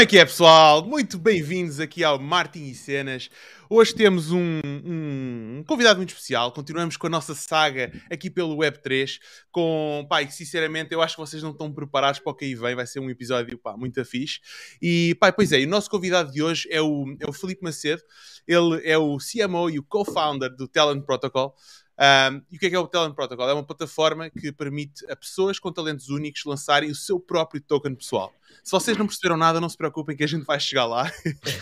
Como é que é, pessoal? Muito bem-vindos aqui ao Martin e Cenas. Hoje temos um, um, um, convidado muito especial. Continuamos com a nossa saga aqui pelo Web3. Com, pai, sinceramente, eu acho que vocês não estão preparados para o que aí vem. Vai ser um episódio, pá, muito afixo. E, pai, pois é, o nosso convidado de hoje é o, é o Felipe Macedo. Ele é o CMO e o co-founder do Talent Protocol. Um, e o que é que é o Talent Protocol? É uma plataforma que permite a pessoas com talentos únicos lançarem o seu próprio token pessoal. Se vocês não perceberam nada, não se preocupem que a gente vai chegar lá.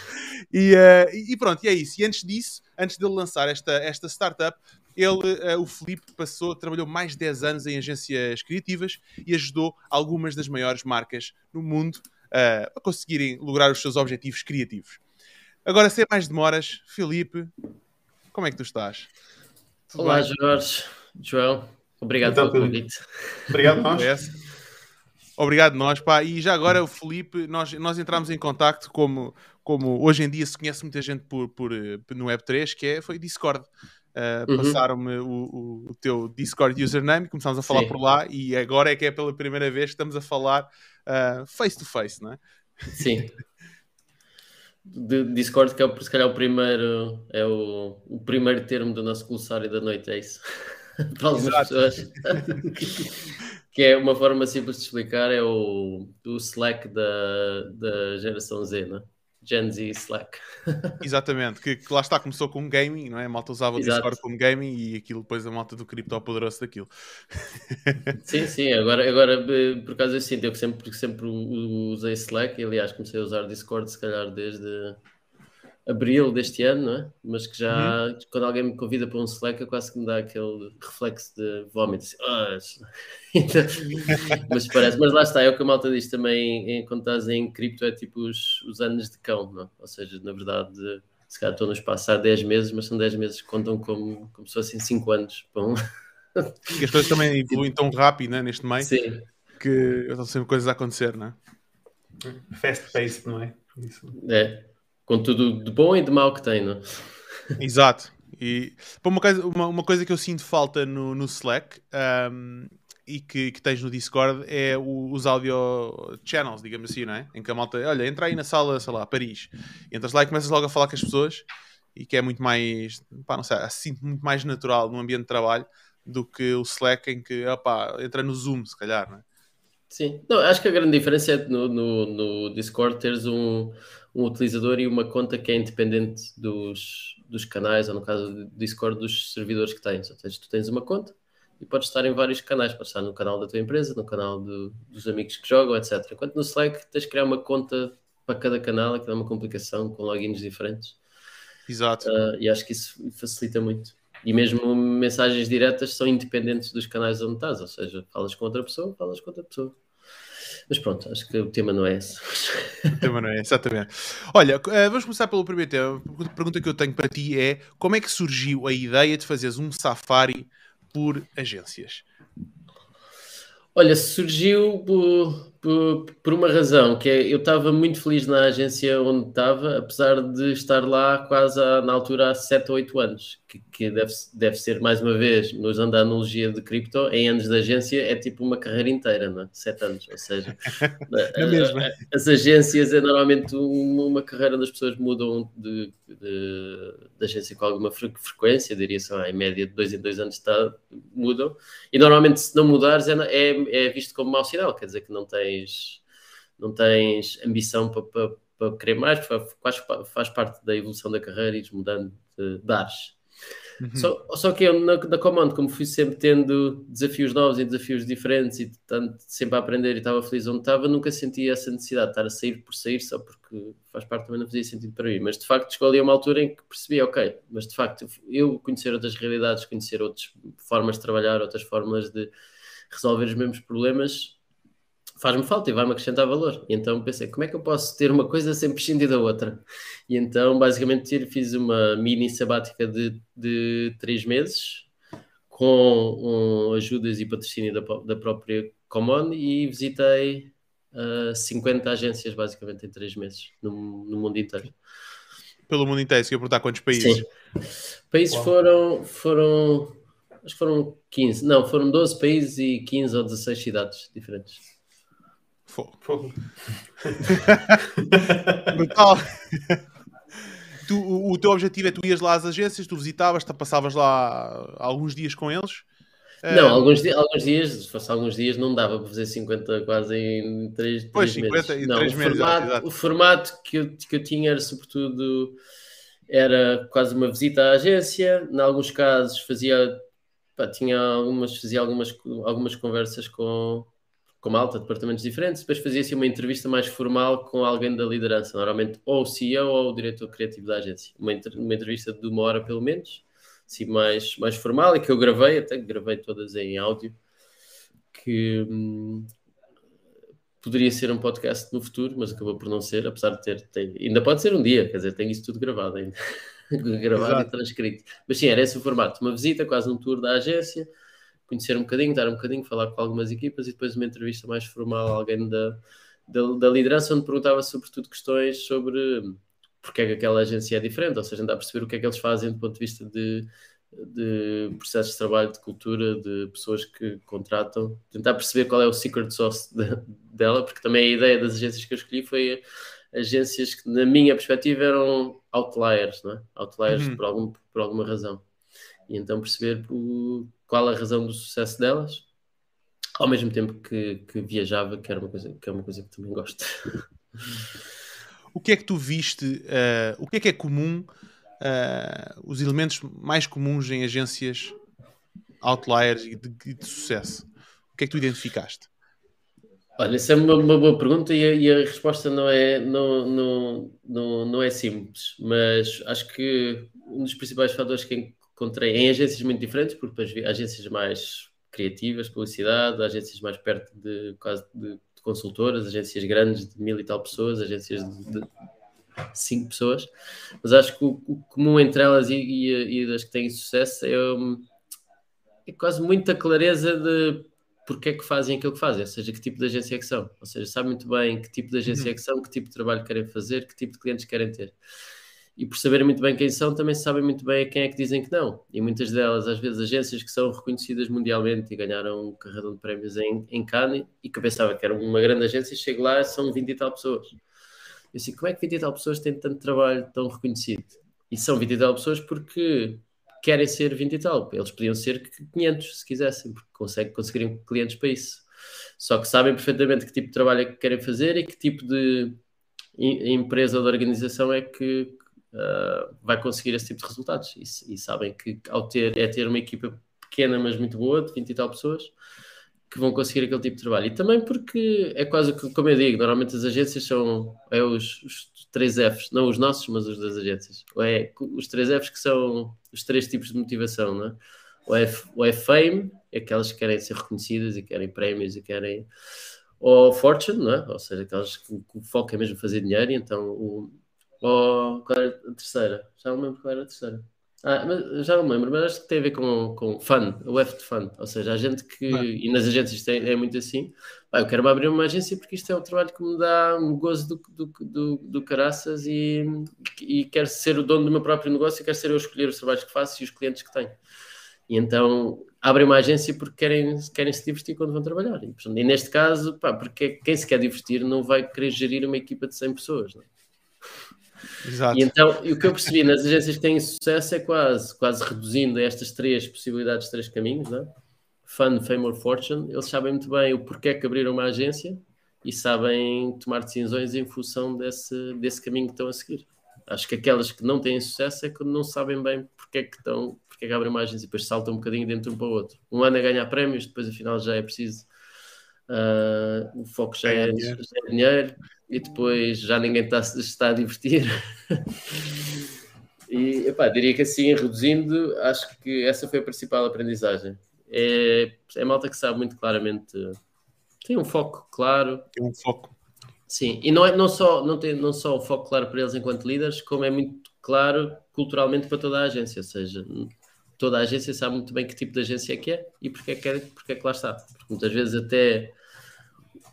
e, uh, e, pronto, e é isso. E antes disso, antes dele lançar esta, esta startup, ele, uh, o Felipe, passou, trabalhou mais de 10 anos em agências criativas e ajudou algumas das maiores marcas no mundo uh, a conseguirem lograr os seus objetivos criativos. Agora, sem mais demoras, Felipe, como é que tu estás? Tudo Olá, bem? Jorge, João, obrigado então, pelo convite. Obrigado, nós. Obrigado nós, pá. E já agora o Felipe, nós, nós entramos em contacto como, como hoje em dia se conhece muita gente por, por, eh, no Web3, que é, foi Discord. Uh, uhum. Passaram-me o, o, o, teu Discord username, começámos a falar Sim. por lá e agora é que é pela primeira vez que estamos a falar uh, face to face, não é? Sim. de Discord, que é se calhar o primeiro, é o, o primeiro termo do nosso glossário da noite, é isso? Para algumas pessoas. que é uma forma simples de explicar, é o, o Slack da, da geração Z, não é? Gen Z Slack. Exatamente, que, que, lá está, começou com gaming, não é? A malta usava o Discord como gaming e aquilo depois a malta do cripto apoderou-se daquilo. Sim, sim, agora, agora por causa eu sinto, eu sempre, sempre usei Slack e aliás comecei a usar Discord se calhar desde abril deste ano, não é? Mas que já, uhum. quando alguém me convida para um Slack, quase que me dá aquele reflexo de vómito. Assim, oh, então, mas parece, mas lá está, é o que a malta diz também, em, quando estás em cripto, é tipo os, os anos de cão, não é? Ou seja, na verdade, se calhar estou no espaço há 10 meses, mas são 10 meses que contam como, como se fossem 5 anos. Bom. E as coisas também evoluem tão rápido né, neste meio Sim. que estão sempre coisas a acontecer, não é? Fast paced, não é? Isso. É com tudo de bom e de mau que tem, não? Exato. E uma coisa, uma, uma coisa que eu sinto falta no, no Slack um, e que, que, tens no Discord é o, os audio channels, digamos assim, não é? Em que a malta, olha, entra aí na sala, sei lá, Paris, entras lá e começas logo a falar com as pessoas e que é muito mais, pá, não sei, sinto muito mais natural no ambiente de trabalho do que o Slack em que, opá, entra no Zoom, se calhar, não é? Sim, não, acho que a grande diferença é no, no, no Discord teres um, um utilizador e uma conta que é independente dos, dos canais, ou no caso do Discord, dos servidores que tens. Ou seja, tu tens uma conta e podes estar em vários canais, podes estar no canal da tua empresa, no canal do, dos amigos que jogam, etc. Enquanto no Slack tens de criar uma conta para cada canal, aquilo é uma complicação com logins diferentes. Exato. Uh, e acho que isso facilita muito. E mesmo mensagens diretas são independentes dos canais onde estás, ou seja, falas com outra pessoa, falas com outra pessoa. Mas pronto, acho que o tema não é esse. O tema não é, exatamente. Olha, eh, vamos começar pelo primeiro tema. A pergunta que eu tenho para ti é: como é que surgiu a ideia de fazeres um safari por agências? Olha, surgiu por, por, uma razão, que é eu estava muito feliz na agência onde estava, apesar de estar lá quase a, na altura há 7 ou 8 anos, que, que, deve, deve ser, mais uma vez, usando a analogia de cripto, em anos de agência é tipo uma carreira inteira, não é? 7 anos, ou seja, é mesmo. as agências é normalmente uma, carreira onde as pessoas mudam de, de, de agência com alguma frequência, diria só, em média de 2 em 2 anos está, mudam, e normalmente se não mudares é, é, é visto como mau sinal, quer dizer que não tens, não tens ambição para, para, para querer mais, faz, faz parte da evolução da carreira e mudando de, de ares. Uhum. Só, só que eu na, na Command, como fui sempre tendo desafios novos e desafios diferentes e tanto, sempre a aprender e estava feliz onde estava, nunca sentia essa necessidade de estar a sair por sair só porque faz parte também não fazia sentido para mim. Mas de facto escolhi uma altura em que percebi, ok, mas de facto eu conhecer outras realidades, conhecer outras formas de trabalhar, outras formas de resolver os mesmos problemas faz-me falta e vai-me acrescentar valor. E então pensei, como é que eu posso ter uma coisa sem prescindir da outra? E então, basicamente, fiz uma mini sabática de, de três meses, com um, ajudas e patrocínio da, da própria Common, e visitei uh, 50 agências, basicamente, em três meses, no, no mundo inteiro. Pelo mundo inteiro, se eu perguntar quantos países? Sim. Países foram, foram, acho que foram 15, não, foram 12 países e 15 ou 16 cidades diferentes. Fogo. Fogo. Brutal. Tu, o, o teu objetivo é tu ias lá às agências, tu visitavas, tu passavas lá alguns dias com eles. Não, Eh, alguns, di- alguns dias, se fosse alguns dias, não dava para fazer 50 quase em 3, Pois, meses. 50 em não, três o meses, formato, exato. o formato que eu, que eu tinha era sobretudo era quase uma visita à agência. Em alguns casos fazia pá, tinha algumas, fazia algumas, algumas conversas com, com malta, departamentos diferentes, depois fazia-se uma entrevista mais formal com alguém da liderança, normalmente ou o CEO ou o diretor criativo da agência. Uma, uma entrevista de uma hora pelo menos, assim, mais, mais formal, e que eu gravei, até gravei todas em áudio, que hum, poderia ser um podcast no futuro, mas acabou por não ser, apesar de ter, ainda pode ser um dia, quer dizer, tenho isso tudo gravado ainda. gravado Exato. e transcrito. Mas sim, era esse o formato, uma visita, quase um tour da agência, conhecer um bocadinho, dar um bocadinho, falar com algumas equipas e depois uma entrevista mais formal a alguém da, da, da liderança, onde perguntava sobretudo questões sobre porque é que aquela agência é diferente, ou seja, andar a perceber o que é que eles fazem do ponto de vista de, de processos de trabalho, de cultura, de pessoas que contratam, tentar perceber qual é o secret sauce de- dela, porque também a ideia das agências que eu escolhi foi agências que, na minha perspectiva, eram outliers, não é? Outliers Uhum. por, algum, por alguma razão. E então perceber o- qual a razão do sucesso delas, ao mesmo tempo que, que viajava, que, era uma coisa, que é uma coisa que também gosto. O que é que tu viste? eh, o que é que é comum? eh, os elementos mais comuns em agências outliers e de, de sucesso? O que é que tu identificaste? Olha, essa é uma, uma boa pergunta e a, e a resposta não é, não, não, não, não é simples, mas acho que um dos principais fatores que encontrei em agências muito diferentes, porque depois vi agências mais criativas, publicidade, agências mais perto de, quase de, de consultoras, agências grandes de mil e tal pessoas, agências de, de cinco pessoas, mas acho que o, o comum entre elas e, e, e das que têm sucesso é, é quase muita clareza de porque é que fazem aquilo que fazem, ou seja, que tipo de agência é que são. Ou seja, sabem muito bem que tipo de agência é que são, que tipo de trabalho querem fazer, que tipo de clientes querem ter. E por saberem muito bem quem são, também sabem muito bem a quem é que dizem que não. E muitas delas, às vezes, agências que são reconhecidas mundialmente e ganharam um carradão de prémios em, em Cannes e que eu pensava que era uma grande agência e chego lá são 20 e tal pessoas. Eu assim, como é que 20 e tal pessoas têm tanto trabalho tão reconhecido? E são 20 e tal pessoas porque querem ser 20 e tal. Eles podiam ser 500 se quisessem, porque conseguem, conseguiriam clientes para isso. Só que sabem perfeitamente que tipo de trabalho é que querem fazer e que tipo de em- empresa ou de organização é que uh, vai conseguir esse tipo de resultados. E, e sabem que ao ter, é ter uma equipa pequena, mas muito boa, de 20 e tal pessoas, que vão conseguir aquele tipo de trabalho. E também porque é quase como eu digo, normalmente as agências são é os, os três Fs, não os nossos, mas os das agências. Ou é os três Fs que são os três tipos de motivação, não é? Ou é, ou é fame, é aquelas que querem ser reconhecidas e querem prémios e querem. Ou fortune, não é? Ou seja, aquelas que, o foco é mesmo fazer dinheiro, então. O, ou qual era a terceira? Já não me lembro qual era a terceira. Ah, mas já não me lembro, mas acho que tem a ver com, com fun, o F de fun. Ou seja, a gente que. Ah. E nas agências tem, é muito assim. Pá, eu quero abrir uma agência porque isto é um trabalho que me dá um gozo do, do, do, do caraças e, e quero ser o dono do meu próprio negócio e quero ser eu a escolher os trabalhos que faço e os clientes que tenho. E então abrem uma agência porque querem, querem se divertir quando vão trabalhar. E, portanto, e neste caso, pá, porque quem se quer divertir não vai querer gerir uma equipa de 100 pessoas. Não é? Exato. E então, o que eu percebi nas agências que têm sucesso é quase, quase reduzindo estas três possibilidades, três caminhos, não é? Fun, Fame or Fortune, eles sabem muito bem o porquê que abriram uma agência e sabem tomar decisões em função desse, desse caminho que estão a seguir. Acho que aquelas que não têm sucesso é quando não sabem bem porque é que estão, porque é que abrem uma agência e depois saltam um bocadinho dentro um para o outro. Um ano a ganhar prémios, depois afinal já é preciso. Ah, o foco já é, Ganhar dinheiro. já é dinheiro e depois já ninguém está, está a divertir. e epá, diria que assim, reduzindo, acho que essa foi a principal aprendizagem. É, é malta que sabe muito claramente, tem um foco claro, Tem um foco. Sim, e não, é, não, só, não tem não só o foco claro para eles enquanto líderes, como é muito claro culturalmente para toda a agência, ou seja, toda a agência sabe muito bem que tipo de agência é que é e porque é que, é, porque é que lá está. Porque muitas vezes até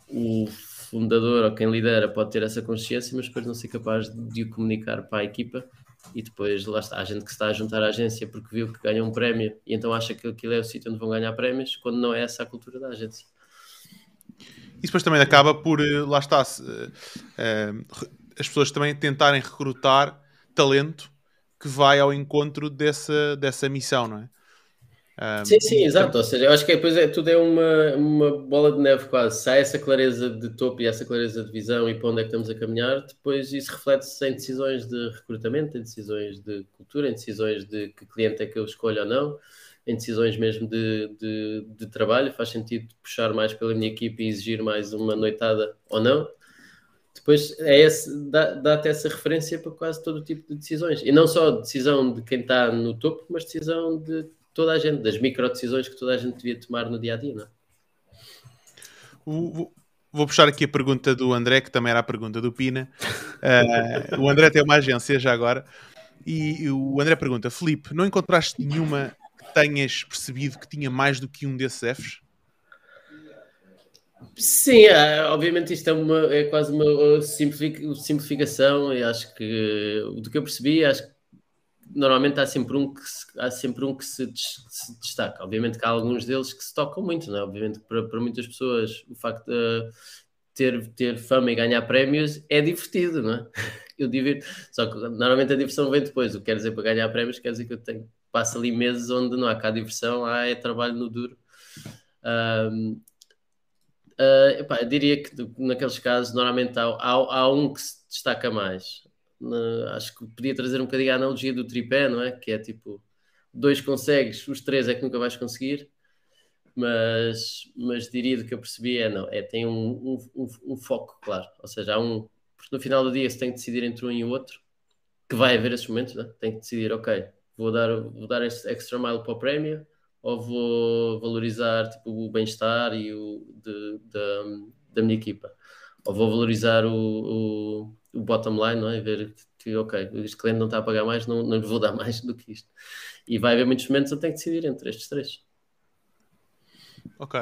o fundador ou quem lidera pode ter essa consciência, mas depois não ser capaz de o comunicar para a equipa e depois lá está a gente que está a juntar à agência porque viu que ganha um prémio e então acha que aquilo é o sítio onde vão ganhar prémios, quando não é essa a cultura da agência. E depois também acaba por, eh, lá está, se, uh, as pessoas também tentarem recrutar talento que vai ao encontro dessa, dessa missão, não é? Um, sim, sim, exato. Ou seja, eu acho que depois é, tudo é uma, uma bola de neve quase. Se há essa clareza de topo e essa clareza de visão e para onde é que estamos a caminhar, depois isso reflete-se em decisões de recrutamento, em decisões de cultura, em decisões de que cliente é que eu escolho ou não, em decisões mesmo de, de, de trabalho. Faz sentido puxar mais pela minha equipe e exigir mais uma noitada ou não. Depois é esse, dá, dá até essa referência para quase todo o tipo de decisões. E não só decisão de quem está no topo, mas decisão de toda a gente, das micro decisões que toda a gente devia tomar no dia a dia, não é? Vou, vou puxar aqui a pergunta do André, que também era a pergunta do Pina. Uh, o André tem uma agência já agora. E o André pergunta: Felipe, não encontraste nenhuma que tenhas percebido que tinha mais do que um desses Fs? Sim, é, obviamente isto é, uma, é quase uma simplificação e acho que do que eu percebi, acho que normalmente há sempre um que se, há sempre um que se, se, destaca. Obviamente que há alguns deles que se tocam muito, não é? Obviamente que para, para muitas pessoas o facto de ter, ter fama e ganhar prémios é divertido, não é? Eu divirto. Só que normalmente a diversão vem depois. O que quer dizer para ganhar prémios quer dizer que eu tenho, passo ali meses onde não há cá diversão, há é trabalho no duro. Um, uh, epá, eu diria que naqueles casos normalmente há, há, há um que se destaca mais acho que podia trazer um bocadinho a analogia do tripé, não é? Que é tipo, dois consegues, os três é que nunca vais conseguir, mas, mas diria do que eu percebi é não, é tem um, um, um, foco claro, ou seja, há um, porque no final do dia se tem que decidir entre um e o outro, que vai haver esses momentos, né? tem que decidir, ok, vou dar, vou dar este extra mile para o prémio, ou vou valorizar tipo, o bem-estar e o de, de, da minha equipa, ou vou valorizar o, o o bottom line, não é? Ver que, ok, este cliente não está a pagar mais, não, não lhe vou dar mais do que isto. E vai haver muitos momentos eu tenho que decidir entre estes três. Ok.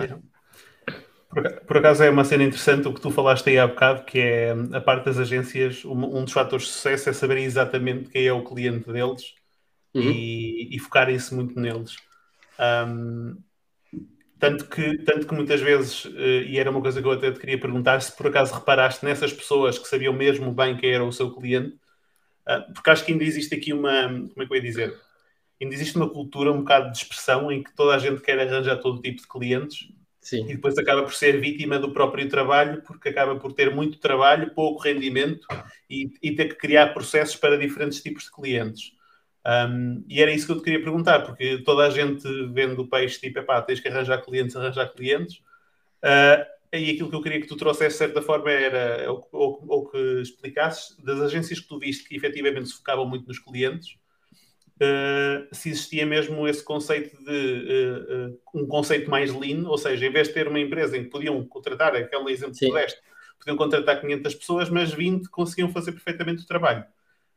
Por, por acaso é uma cena interessante o que tu falaste aí há bocado, que é a parte das agências, um, um dos fatores de sucesso é saberem exatamente quem é o cliente deles uhum. e, e focarem-se muito neles. Um, tanto que, tanto que muitas vezes, eh, e era uma coisa que eu até te queria perguntar, se por acaso reparaste nessas pessoas que sabiam mesmo bem quem era o seu cliente, ah, porque acho que ainda existe aqui uma, como é que eu ia dizer? Ainda existe uma cultura um bocado de expressão em que toda a gente quer arranjar todo tipo de clientes Sim. e depois acaba por ser vítima do próprio trabalho, porque acaba por ter muito trabalho, pouco rendimento e, e ter que criar processos para diferentes tipos de clientes. Um, e era isso que eu te queria perguntar, porque toda a gente vende o peixe tipo, epá, tens que arranjar clientes, arranjar clientes. Uh, e aquilo que eu queria que tu trouxesse, de certa forma, era ou, ou, ou, que explicasses das agências que tu viste que efetivamente se focavam muito nos clientes, uh, se existia mesmo esse conceito de uh, um conceito mais lean, ou seja, em vez de ter uma empresa em que podiam contratar, aquele exemplo que tu deste, podiam contratar 500 pessoas, mas 20 conseguiam fazer perfeitamente o trabalho.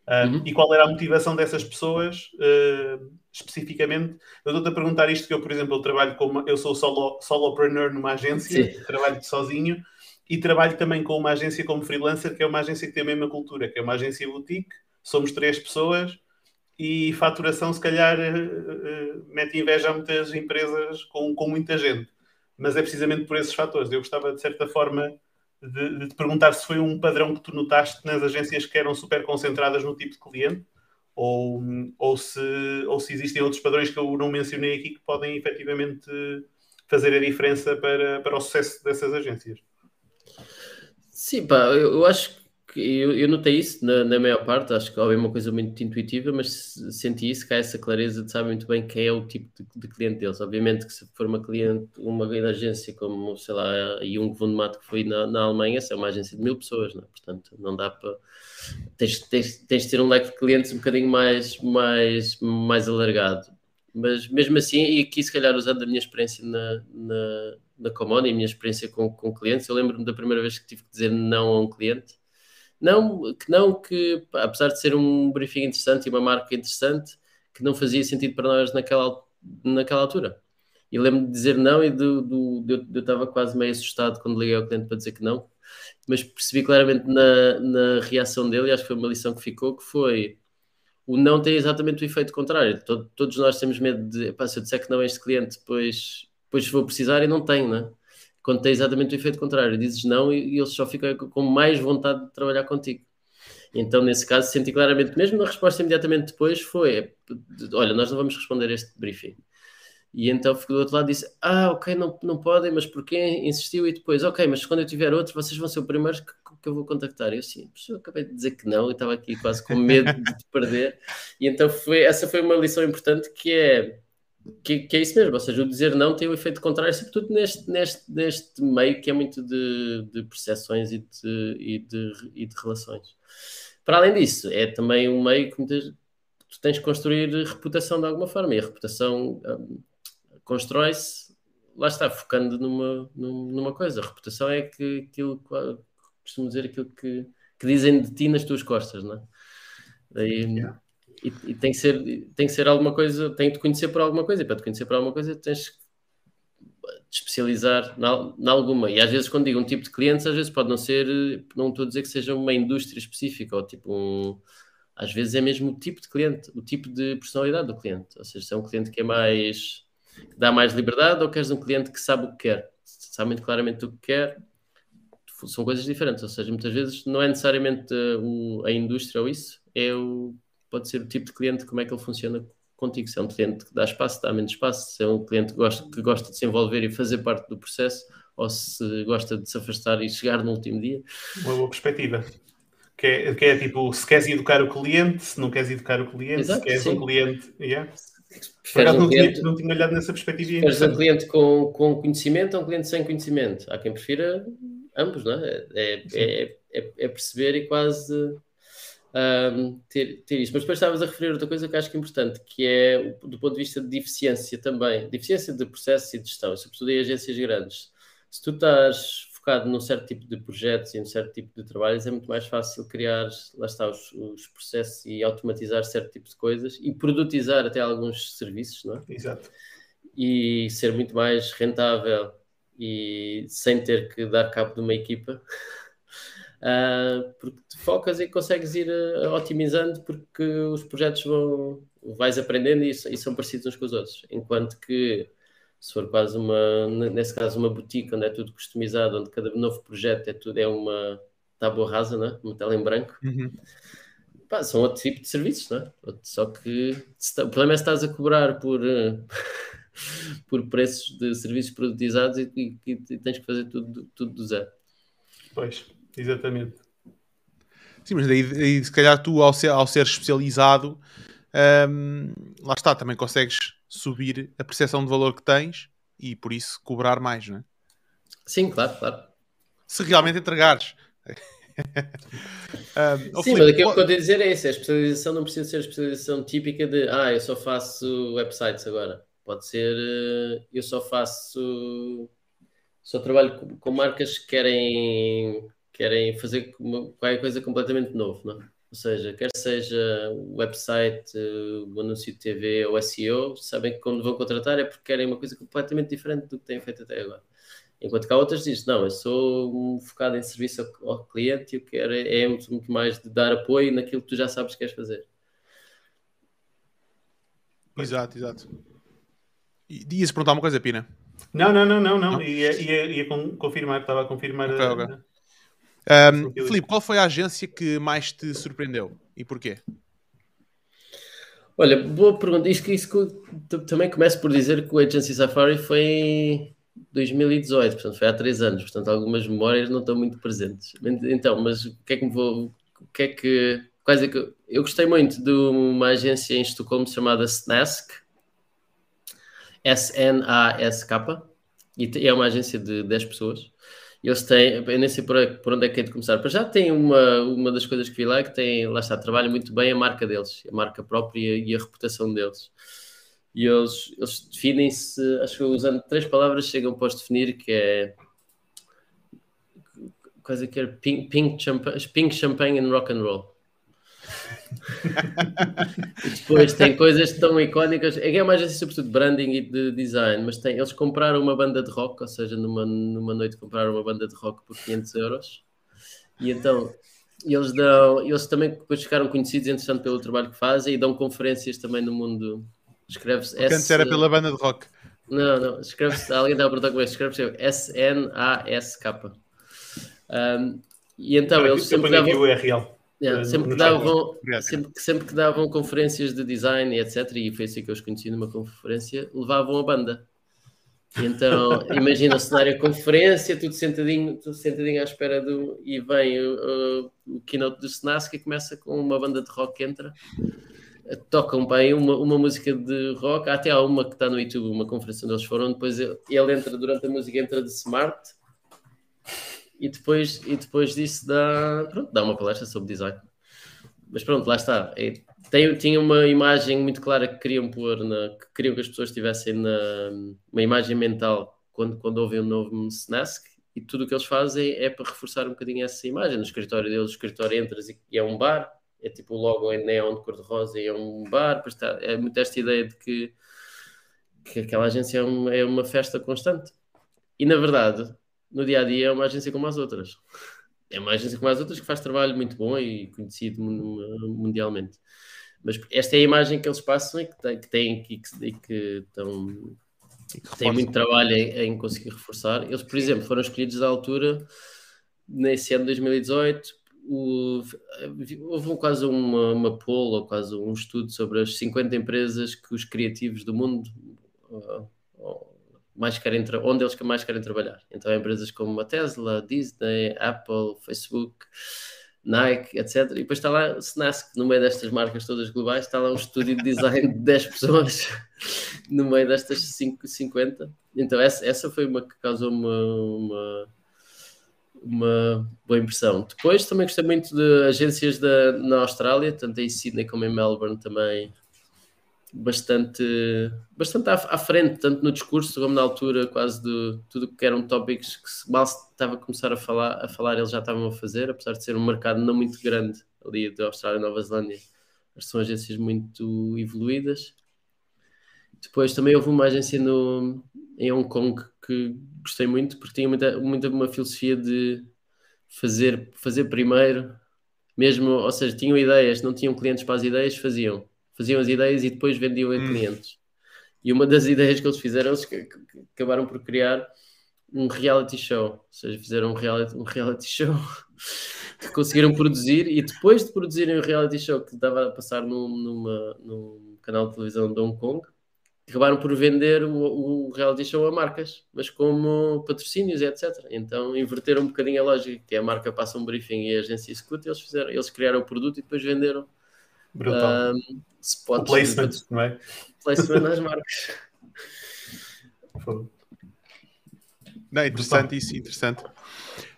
Uh, uhum. E qual era a motivação dessas pessoas uh, especificamente? Eu estou-te a perguntar isto que eu, por exemplo, eu trabalho como eu sou solo, solopreneur numa agência, Sim. trabalho sozinho e trabalho também com uma agência como freelancer, que é uma agência que tem a mesma cultura, que é uma agência boutique, somos três pessoas e faturação se calhar uh, mete inveja a muitas empresas com, com muita gente. Mas é precisamente por esses fatores. Eu gostava, de certa forma, de, de, te perguntar se foi um padrão que tu notaste nas agências que eram super concentradas no tipo de cliente ou, ou, se, ou se existem outros padrões que eu não mencionei aqui que podem efetivamente fazer a diferença para, para o sucesso dessas agências. Sim, pá, eu, eu acho eu, eu notei isso na, na, maior parte, acho que é uma coisa muito intuitiva, mas senti isso, que há essa clareza de saber muito bem quem é o tipo de, de, cliente deles. Obviamente que se for uma cliente, uma grande agência como, sei lá, a Jung Wundermatt que foi na, na Alemanha, é uma agência de mil pessoas, é? portanto não dá para... Tens, tens, tens de ter um leque de clientes um bocadinho mais, mais, mais alargado. Mas mesmo assim, e aqui se calhar usando a minha experiência na, na, na Common e a minha experiência com, com clientes, eu lembro-me da primeira vez que tive que dizer não a um cliente, não que, não que apesar de ser um briefing interessante e uma marca interessante, que não fazia sentido para nós naquela, naquela altura. E lembro-me de dizer não e do, do, do, eu estava quase meio assustado quando liguei ao cliente para dizer que não, mas percebi claramente na, na reação dele, e acho que foi uma lição que ficou, que foi o não tem exatamente o efeito contrário. Todo, todos nós temos medo de, se eu disser que não a este cliente, depois, depois vou precisar e não tenho, né? Quando tem exatamente o efeito contrário. Dizes não e, e eles só ficam com mais vontade de trabalhar contigo. Então, nesse caso, senti claramente, mesmo na resposta imediatamente depois, foi: olha, nós não vamos responder este briefing. E então do outro lado e disse: Ah, ok, não, não podem, mas porquê? Insistiu e depois, ok, mas quando eu tiver outro, vocês vão ser o primeiro que, que eu vou contactar. E eu assim, eu acabei de dizer que não, eu estava aqui quase com medo de perder. E então foi, essa foi uma lição importante que é que, que, é isso mesmo, ou seja, o dizer não tem o efeito contrário, sobretudo neste, neste, neste meio que é muito de, de percepções e de, e, de, e de relações. Para além disso, é também um meio que tu tens que construir reputação de alguma forma, e a reputação um, constrói-se, lá está, focando numa, numa coisa. A reputação é que aquilo, costumo dizer, aquilo que, que dizem de ti nas tuas costas, não é? Daí, yeah e, e, tem, que ser, tem que ser alguma coisa, tem que te conhecer por alguma coisa, e para te conhecer por alguma coisa tens que te especializar em alguma. E às vezes, quando digo um tipo de clientes, às vezes pode não ser, não estou a dizer que seja uma indústria específica, ou tipo um. Às vezes é mesmo o tipo de cliente, o tipo de personalidade do cliente. Ou seja, se é um cliente que é mais. que dá mais liberdade, ou queres um cliente que sabe o que quer, sabe muito claramente o que quer, são coisas diferentes. Ou seja, muitas vezes não é necessariamente a, a indústria ou isso, é o pode ser o tipo de cliente, como é que ele funciona contigo. Se é um cliente que dá espaço, dá menos espaço, se é um cliente que gosta, que gosta de se envolver e fazer parte do processo, ou se gosta de se afastar e chegar no último dia. Uma boa perspectiva. Que é, que é tipo, se queres educar o cliente, se não queres educar o cliente, Exato, se queres sim. um cliente. Yeah. Preferes um não, cliente, tinha, não tinha olhado nessa perspectiva. Preferes um cliente com, com conhecimento ou um cliente sem conhecimento? Há quem prefira ambos, não é? É, é, é, é perceber e quase um, ter, ter isso. Mas depois estavas a referir outra coisa que acho que é importante, que é do ponto de vista de eficiência também, de eficiência de processo e de gestão, sobretudo em agências grandes. Se tu estás focado num certo tipo de projetos e num certo tipo de trabalhos, é muito mais fácil criar, lá está, os, os processos e automatizar certo tipo de coisas e produtizar até alguns serviços, não é? Exato. E ser muito mais rentável e sem ter que dar cabo de uma equipa uh, porque te focas e consegues ir uh, otimizando porque os projetos vão, vais aprendendo e, e, são parecidos uns com os outros. Enquanto que se for quase uma, nesse caso, uma boutique onde é tudo customizado, onde cada novo projeto é tudo é uma tábua rasa, né? uma tela em branco. Uhum. Pá, são outro tipo de serviços, não é? Só que está, o problema é se estás a cobrar por, uh, por preços de serviços produtizados e, e, e, tens que fazer tudo, tudo do zero. Pois. Exatamente. Sim, mas daí, daí se calhar tu, ao ser, ao ser especializado, um, lá está, também consegues subir a percepção de valor que tens e por isso cobrar mais, não é? Sim, claro, claro. Se realmente entregares. um, Sim, Filipe, mas aquilo que eu estou a dizer é isso: a especialização não precisa ser a especialização típica de ah, eu só faço websites agora. Pode ser eh, eu só faço só trabalho com, com marcas que querem querem fazer qualquer coisa completamente novo, não? É? Ou seja, quer seja o website, o anúncio de TV ou SEO, sabem que quando vão contratar é porque querem uma coisa completamente diferente do que têm feito até agora. Enquanto que há outras dizem, não, eu sou focado em serviço ao, ao cliente e eu quero é, é muito, muito, mais de dar apoio naquilo que tu já sabes que queres fazer. Exato, exato. E ias perguntar uma coisa, Pina? Não, não, não, não, não. não? Ia, ia, ia confirmar, estava a confirmar. Okay, a, okay. Um, Filipe, qual foi a agência que mais te surpreendeu e porquê? Olha, boa pergunta. Isso, isso também começo por dizer que o Agency Safari foi em 2018, portanto foi há três anos, portanto algumas memórias não estão muito presentes. Então, mas o que é que me vou. O que é que. Quais é que eu gostei muito de uma agência em Estocolmo chamada Snask, S-N-A-S-K, e é uma agência de 10 pessoas eles têm, eu nem sei por, por onde é que é de começar, mas já tem uma, uma das coisas que vi lá que tem, lá está, trabalha muito bem a marca deles, a marca própria e a reputação deles. E eles, eles definem-se, acho que usando três palavras chegam para os definir, que é coisa que é pink, pink, champanhe, pink champagne and rock and roll depois tem coisas tão icónicas. É, é uma agência sobretudo de branding e de design, mas tem, eles compraram uma banda de rock, ou seja, numa, numa noite compraram uma banda de rock por 500 euros. E então eles dão, eles também depois ficaram conhecidos, entretanto, pelo trabalho que fazem e dão conferências também no mundo. Escreve-se. Antes era pela banda de rock. Não, não, escreve-se, alguém está a perguntar como é, escreve-se S-N-A-S-K. Um, e então Ah, eles sempre davam, o URL. Yeah, eh, sempre, que davam, sempre, que- sempre que davam conferências de design e etc, e foi assim que eu os conheci numa conferência, levavam a banda. E então, imagina o cenário conferência, tudo sentadinho, tudo sentadinho à espera do. E vem o, o, o keynote do Snask e começa com uma banda de rock que entra. Tocam bem uma, uma música de rock, até há uma que está no YouTube, uma conferência onde eles foram. Depois ele, ele entra, durante a música, entra de smart e depois, e depois disso dá, pronto, dá uma palestra sobre design. Mas pronto, lá está. É, tem, tinha uma imagem muito clara que queriam pôr, na, que queriam que as pessoas tivessem na, uma imagem mental quando, quando ouvem um novo Snask e tudo o que eles fazem é para reforçar um bocadinho essa imagem. No escritório deles, o escritório entras e, e é um bar, é tipo o logo em neon de cor-de-rosa e é um bar, está, é muito esta ideia de que, que aquela agência é, um- é uma festa constante. E na verdade, no dia a dia é uma agência como as outras. É uma agência como as outras que faz trabalho muito bom e conhecido mun- mundialmente. Mas esta é a imagem que eles passam e que têm, que, que, que estão, que têm muito trabalho em, em conseguir reforçar. Eles, por exemplo, foram escolhidos à altura, nesse ano de 2018, o- houve um- quase uma, uma poll ou quase um estudo sobre as 50 empresas que os criativos do mundo ah, mais querem onde eles mais querem trabalhar. Então, empresas como a Tesla, Disney, Apple, Facebook, Nike, etc. E depois está lá o Snask, no meio destas marcas todas globais, está lá um estúdio de design de 10 pessoas no meio destas 5, 50. Então, essa, essa foi uma que causou uma, uma, uma boa impressão. Depois também gostei muito de agências da, na Austrália, tanto em Sydney como em Melbourne também bastante, bastante à, à frente, tanto no discurso como na altura, quase de tudo que eram tópicos que se mal se estava a começar a falar, a falar, eles já estavam a fazer, apesar de ser um mercado não muito grande ali da Austrália e Nova Zelândia, são agências muito evoluídas. Depois também houve uma agência no, em Hong Kong que gostei muito, porque tinha muita, muita uma filosofia de fazer, fazer primeiro, mesmo, ou seja, tinham ideias, não tinham clientes para as ideias, faziam. Faziam as ideias e depois vendiam a Hum. clientes. E uma das ideias que eles fizeram, eles acabaram por criar um reality show. Ou seja, fizeram um reality, um reality show que conseguiram produzir e depois de produzirem o reality show que estava a passar num, numa, num canal de televisão de Hong Kong, acabaram por vender o, o reality show a marcas, mas como patrocínios e etc. Então inverteram um bocadinho a lógica, que é a marca passa um briefing e a agência executa, eles, fizeram, eles criaram o produto e depois venderam Brutal. um, o spots de placement, não é? placement nas marcas. Não, interessante isso, interessante.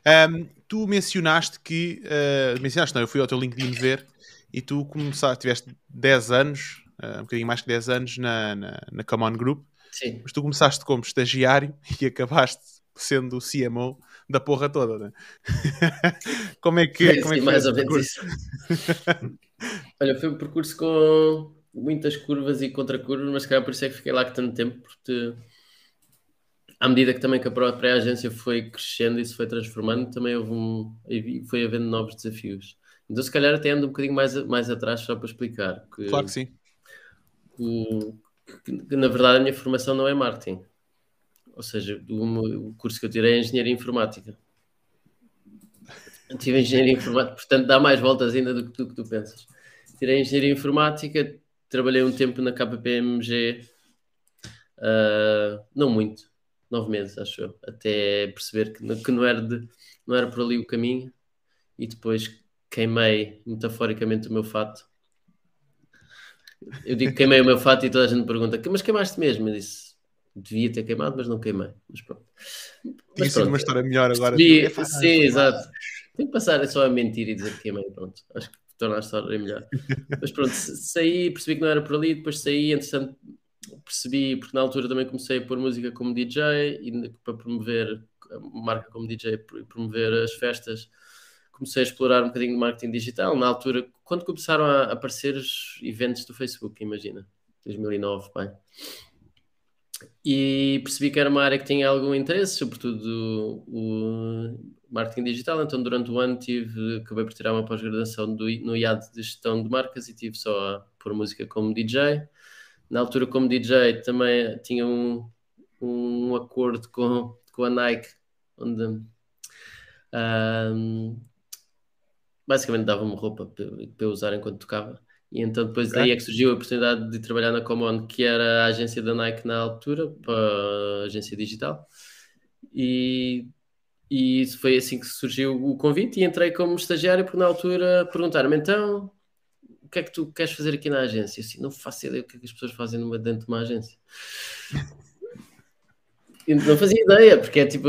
Ahm, tu mencionaste que. ah, mencionaste, não, eu fui ao teu LinkedIn ver e tu começaste, tiveste 10 anos, ah, um bocadinho mais que 10 anos na, na, na Common Group, Sim, mas tu começaste como estagiário e acabaste sendo o CMO da porra toda, né? como é que, Sim, como é que mais ou menos isso. Olha, foi um percurso com muitas curvas e contracurvas, mas se calhar por isso é que fiquei lá tanto tempo, porque à medida que também que a própria agência foi crescendo e se foi transformando, também houve um, foi havendo novos desafios. Então, se calhar até ando um bocadinho mais, mais atrás só para explicar. Que, Claro que sim. o, que, que, na verdade a minha formação não é marketing. Ou seja, o, o curso que eu tirei é engenharia informática. Tive engenharia informática, portanto dá mais voltas ainda do que tu, que tu pensas. Tirei engenharia informática, trabalhei um tempo na KPMG, uh, não muito, nove meses, acho eu, até perceber que, que não, era de, não era por ali o caminho e depois queimei metaforicamente o meu fato. Eu digo queimei o meu fato e toda a gente pergunta, mas queimaste mesmo? Eu disse, devia ter queimado, mas não queimei. Mas pronto. Tinha sido uma história melhor agora. É sim, exato. Tem que passar só a mentir e dizer que queimei, pronto. Acho que torna a história melhor. Mas pronto, saí, percebi que não era por ali, depois saí, entretanto percebi, porque na altura também comecei a pôr música como DJ e para promover a marca como DJ e promover as festas comecei a explorar um bocadinho de marketing digital. Na altura, quando começaram a aparecer os eventos do Facebook, imagina, 2009, bem. E percebi que era uma área que tinha algum interesse, sobretudo o marketing digital. Então, durante o ano, tive, acabei por tirar uma pós-graduação no IAD de gestão de marcas e tive só a pôr música como DJ. Na altura, como DJ, também tinha um, um acordo com, com a Nike, onde um, basicamente dava-me roupa para, para eu usar enquanto tocava. E então depois daí é que surgiu a oportunidade de trabalhar na Common, que era a agência da Nike na altura, para a agência digital. E, e foi assim que surgiu o convite e entrei como estagiário, porque na altura perguntaram-me então o que é que tu queres fazer aqui na agência? Eu assim, não faço ideia o que é que as pessoas fazem numa, dentro de uma agência. não fazia ideia, porque é tipo,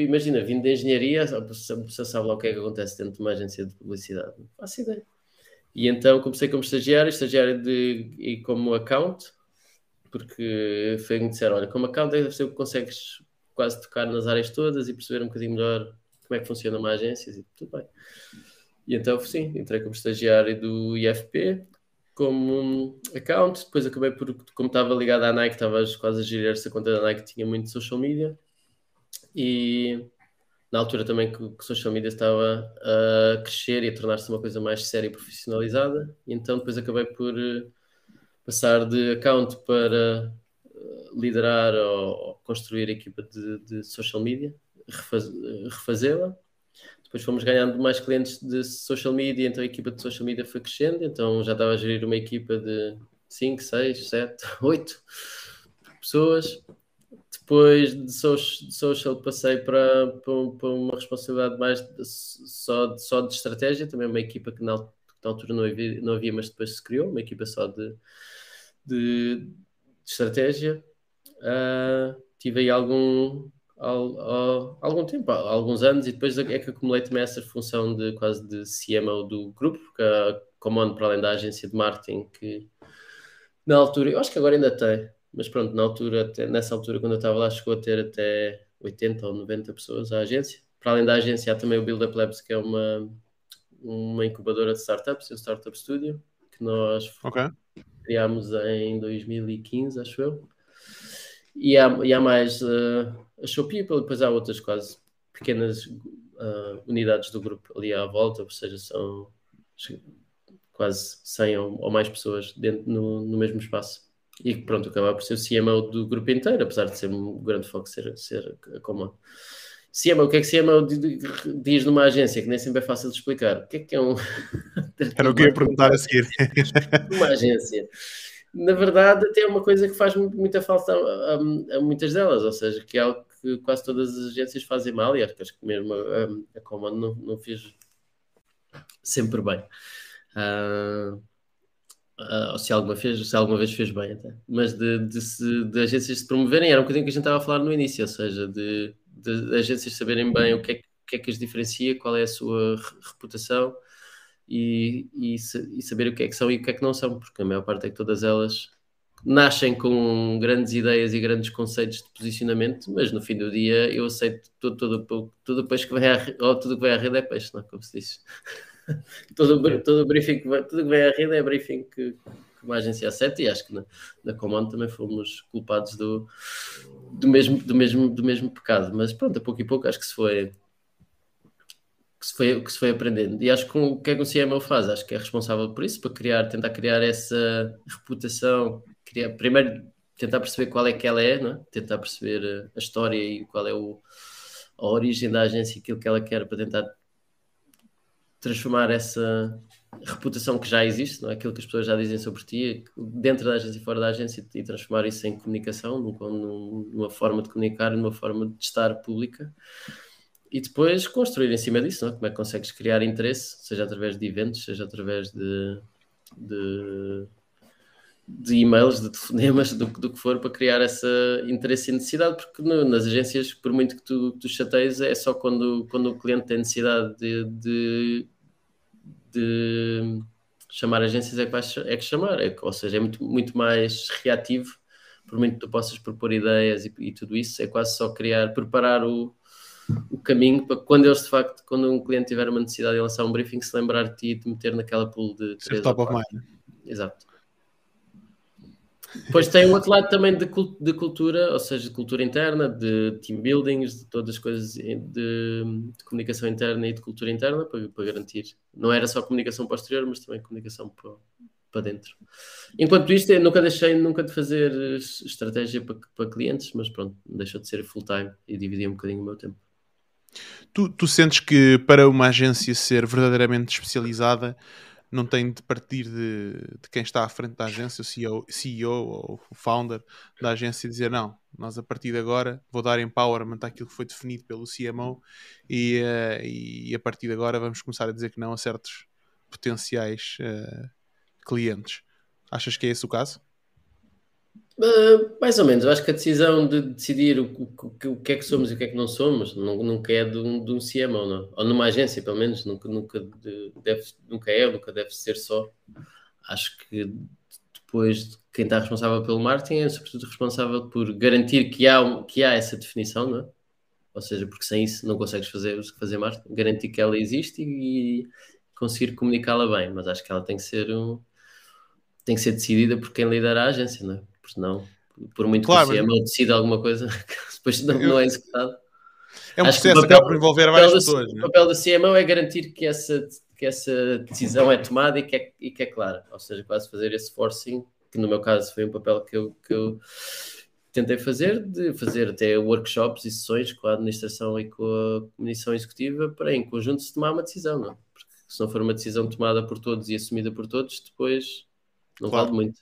imagina, vindo de engenharia, a pessoa sabe lá o que é que acontece dentro de uma agência de publicidade. Não faço ideia. E então comecei como estagiário, estagiário de, e como account, porque foi me disseram, olha, como account deve ser que consegues quase tocar nas áreas todas e perceber um bocadinho melhor como é que funciona uma agência e tudo bem. E então, sim, entrei como estagiário do IFP, como account, depois acabei por, como estava ligado à Nike, estava quase a gerir essa conta da Nike, tinha muito social media, e na altura também que o social media estava a crescer e a tornar-se uma coisa mais séria e profissionalizada, e então depois acabei por eh, passar de account para liderar ou, construir a equipa de, de social media, refaz, refazê-la, depois fomos ganhando mais clientes de social media, então a equipa de social media foi crescendo, então já estava a gerir uma equipa de 5, 6, 7, 8 pessoas. Depois de social, passei para, para, uma responsabilidade mais de, só, só de estratégia, também uma equipa que na, na altura não havia, não havia, mas depois se criou, uma equipa só de, de, de estratégia. Uh, tive aí algum, há, algum tempo, alguns anos, e depois é que acumulei também essa função de quase de CMO do grupo, porque a Command, para além da agência de marketing, que na altura, eu acho que agora ainda tem, mas pronto, na altura, até, nessa altura, quando eu estava lá, chegou a ter até 80 ou 90 pessoas a agência. Para além da agência, há também o Build Up Labs, que é uma, uma incubadora de startups, o Startup Studio, que nós okay. Criámos em 2015, acho eu. E há, e há mais uh, a Show People, depois há outras quase pequenas uh, unidades do grupo ali à volta, ou seja, são quase 100 ou, ou mais pessoas dentro no, no, mesmo espaço. E pronto, acaba por ser o CMO do grupo inteiro, apesar de ser um grande foco ser, ser a comum. CMO, o que é que CMO diz numa agência que nem sempre é fácil de explicar? O que é que é um. Era o que eu ia perguntar a seguir. Uma agência na verdade, até é uma coisa que faz muita falta a, a, a, muitas delas, ou seja, que é algo que quase todas as agências fazem mal, e acho que mesmo a, a Command não, não fez sempre bem. Uh, uh, ou se alguma, fez, se alguma vez fez bem até. Mas de, de, se, de, agências se promoverem, era um bocadinho que a gente estava a falar no início, ou seja, de, de agências saberem bem o que é, o que, é que as diferencia, qual é a sua reputação, e, e, e, saber o que é que são e o que é que não são, porque a maior parte é que todas elas nascem com grandes ideias e grandes conceitos de posicionamento, mas no fim do dia eu aceito tudo, tudo, tudo peixe que vem à, ou tudo que vem à rede é peixe, não é? Como se diz. todo, todo briefing que vem, tudo que vem à rede é briefing que, que uma agência aceita e acho que na, na Comando também fomos culpados do, do, mesmo, do, mesmo, do mesmo pecado, mas pronto, a pouco e pouco acho que se foi que se foi, que se foi aprendendo. E acho que o que é que o CMO faz? Acho que é responsável por isso, para criar, tentar criar essa reputação, criar, primeiro tentar perceber qual é que ela é, não é? tentar perceber eh, a história e qual é o, a origem da agência, aquilo que ela quer para tentar transformar essa reputação que já existe, não é? aquilo que as pessoas já dizem sobre ti, dentro da agência e fora da agência, e transformar isso em comunicação, numa forma de comunicar, numa forma de estar pública e depois construir em cima disso, não? É? como é que consegues criar interesse, seja através de eventos, seja através de, de, de e-mails, de telefonemas, do, do que for, para criar esse interesse e necessidade, porque no, nas agências, por muito que tu, tu chateias, é só quando, quando o cliente tem necessidade de, de, de chamar agências é que, vai, é que chamar, é, ou seja, é muito, muito mais reativo, por muito que tu possas propor ideias e, e tudo isso, é quase só criar, preparar o o caminho para quando eles de facto, quando um cliente tiver uma necessidade de lançar um briefing, se lembrar de ti e te meter naquela pool de três top of mind. Exato. Depois tem um outro lado também de, de, cultura, ou seja, de cultura interna, de team buildings, de todas as coisas de, de comunicação interna e de cultura interna para, para, garantir. Não era só comunicação posterior, mas também comunicação para, para dentro. Enquanto isto, eu nunca deixei nunca de fazer estratégia para, para clientes, mas pronto, deixou de ser full-time e dividi um bocadinho o meu tempo. Tu, tu sentes que para uma agência ser verdadeiramente especializada não tem de partir de, de quem está à frente da agência, o CEO, CEO ou o founder da agência, dizer não, nós a partir de agora vou dar empowerment àquilo que foi definido pelo CMO e, uh, e a partir de agora vamos começar a dizer que não a certos potenciais uh, clientes. Achas que é esse o caso? Uh, mais ou menos, eu acho que a decisão de decidir o, o, o, que é que somos e o que é que não somos nunca é de um, de um CMO, não? ou numa agência, pelo menos, nunca, nunca, deve, nunca é, nunca deve ser só. Acho que depois quem está responsável pelo marketing é sobretudo responsável por garantir que há, que há essa definição, não é? Ou seja, porque sem isso não consegues fazer, fazer marketing, garantir que ela existe e, e conseguir comunicá-la bem, mas acho que ela tem que ser um, tem que ser decidida por quem lidera a agência, não é? Porque senão, por muito claro, que o CMO decida alguma coisa, depois não, não é executado. É um Acho processo que acaba por envolver várias pessoas. O papel da CMO é garantir que essa, que essa decisão é tomada e que é, e que é clara. Ou seja, quase fazer esse forcing, que no meu caso foi um papel que eu, que eu tentei fazer, de fazer até workshops e sessões com a administração e com a comissão executiva para em conjunto se tomar uma decisão, não? Porque se não for uma decisão tomada por todos e assumida por todos, depois não claro. vale muito.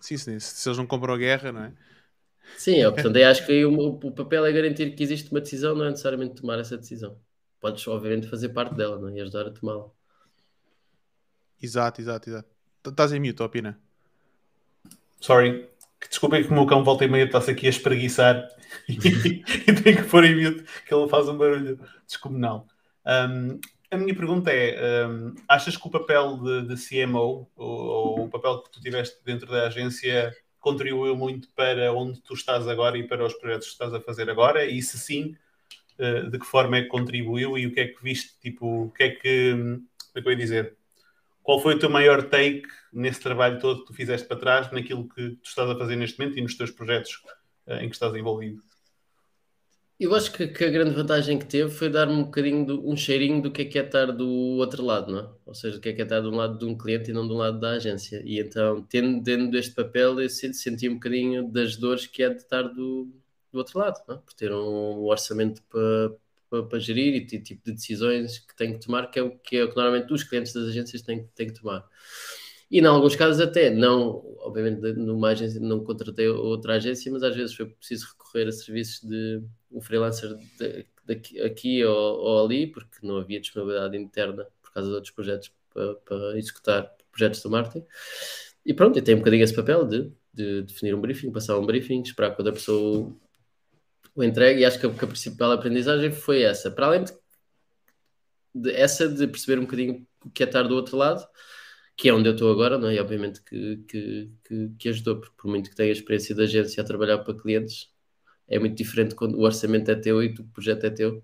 Sim, sim, se eles não compram a guerra, não é? Sim, é, portanto, eu acho que o, o, papel é garantir que existe uma decisão, não é necessariamente tomar essa decisão. Podes, obviamente, fazer parte dela não é? e ajudar a tomá-la. Exato, exato, exato. Estás em mute, opina. Sorry. Desculpem que o meu cão volta e meia está-se aqui a espreguiçar e, e tem que pôr em mute, que ele faz um barulho descomunal. Um, a minha pergunta é: um, achas que o papel de, de CMO, ou, ou, o papel que tu tiveste dentro da agência, contribuiu muito para onde tu estás agora e para os projetos que estás a fazer agora? E se sim, uh, de que forma é que contribuiu e o que é que viste? Tipo, o que é que. Como é que eu ia dizer? Qual foi o teu maior take nesse trabalho todo que tu fizeste para trás, naquilo que tu estás a fazer neste momento e nos teus projetos uh, em que estás envolvido? Eu acho que, que, a grande vantagem que teve foi dar-me um bocadinho, do, um cheirinho do que é que é estar do outro lado, não é? Ou seja, o que é que é estar de um lado de um cliente e não de um lado da agência. E então, tendo dentro deste papel, eu senti um bocadinho das dores que é de estar do, do outro lado, não é? Por ter um orçamento para, para, gerir e tipo de decisões que tem que tomar, que é o que, é o que normalmente os clientes das agências têm, têm que tomar. E em alguns casos até, não, obviamente numa agência não contratei outra agência, mas às vezes foi preciso recorrer a serviços de um freelancer de, aqui ou, ou, ali, porque não havia disponibilidade interna por causa de outros projetos para, para executar projetos do marketing. E pronto, e tem um bocadinho esse papel de, de definir um briefing, passar um briefing, esperar quando a pessoa o entregue, e acho que a, que a principal aprendizagem foi essa. Para além de, de, essa de perceber um bocadinho o que é estar do outro lado, que é onde eu estou agora, não é? E obviamente que, que, que, que ajudou, porque por muito que tenha experiência da agência a trabalhar para clientes, é muito diferente quando o orçamento é teu e o projeto é teu.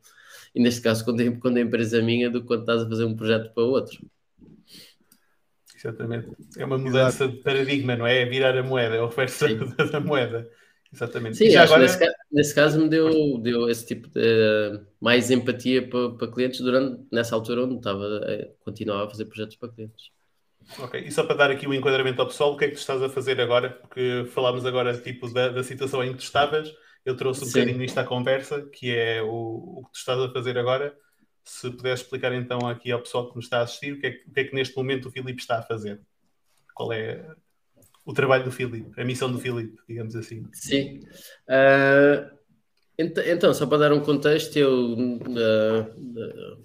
E neste caso, quando, é, quando a empresa é minha, do que quando estás a fazer um projeto para outro. Exatamente. É uma mudança Exato. de paradigma, não é? É virar a moeda, é a oferta da moeda. Exatamente. Sim, agora... nesse, nesse, caso me deu, deu esse tipo de mais empatia para, para clientes durante nessa altura onde estava a continuar a fazer projetos para clientes. Ok, e só para dar aqui o um enquadramento ao pessoal, o que é que tu estás a fazer agora? Porque falámos agora tipo da, da situação em que tu estavas, eu trouxe um Sim. bocadinho isto à conversa, que é o, o que tu estás a fazer agora. Se puderes explicar então aqui ao pessoal que nos está a assistir, o que, é, o que é que neste momento o Filipe está a fazer? Qual é o trabalho do Filipe, a missão do Filipe, digamos assim? Sim. Uh, então, só para dar um contexto, eu uh, uh,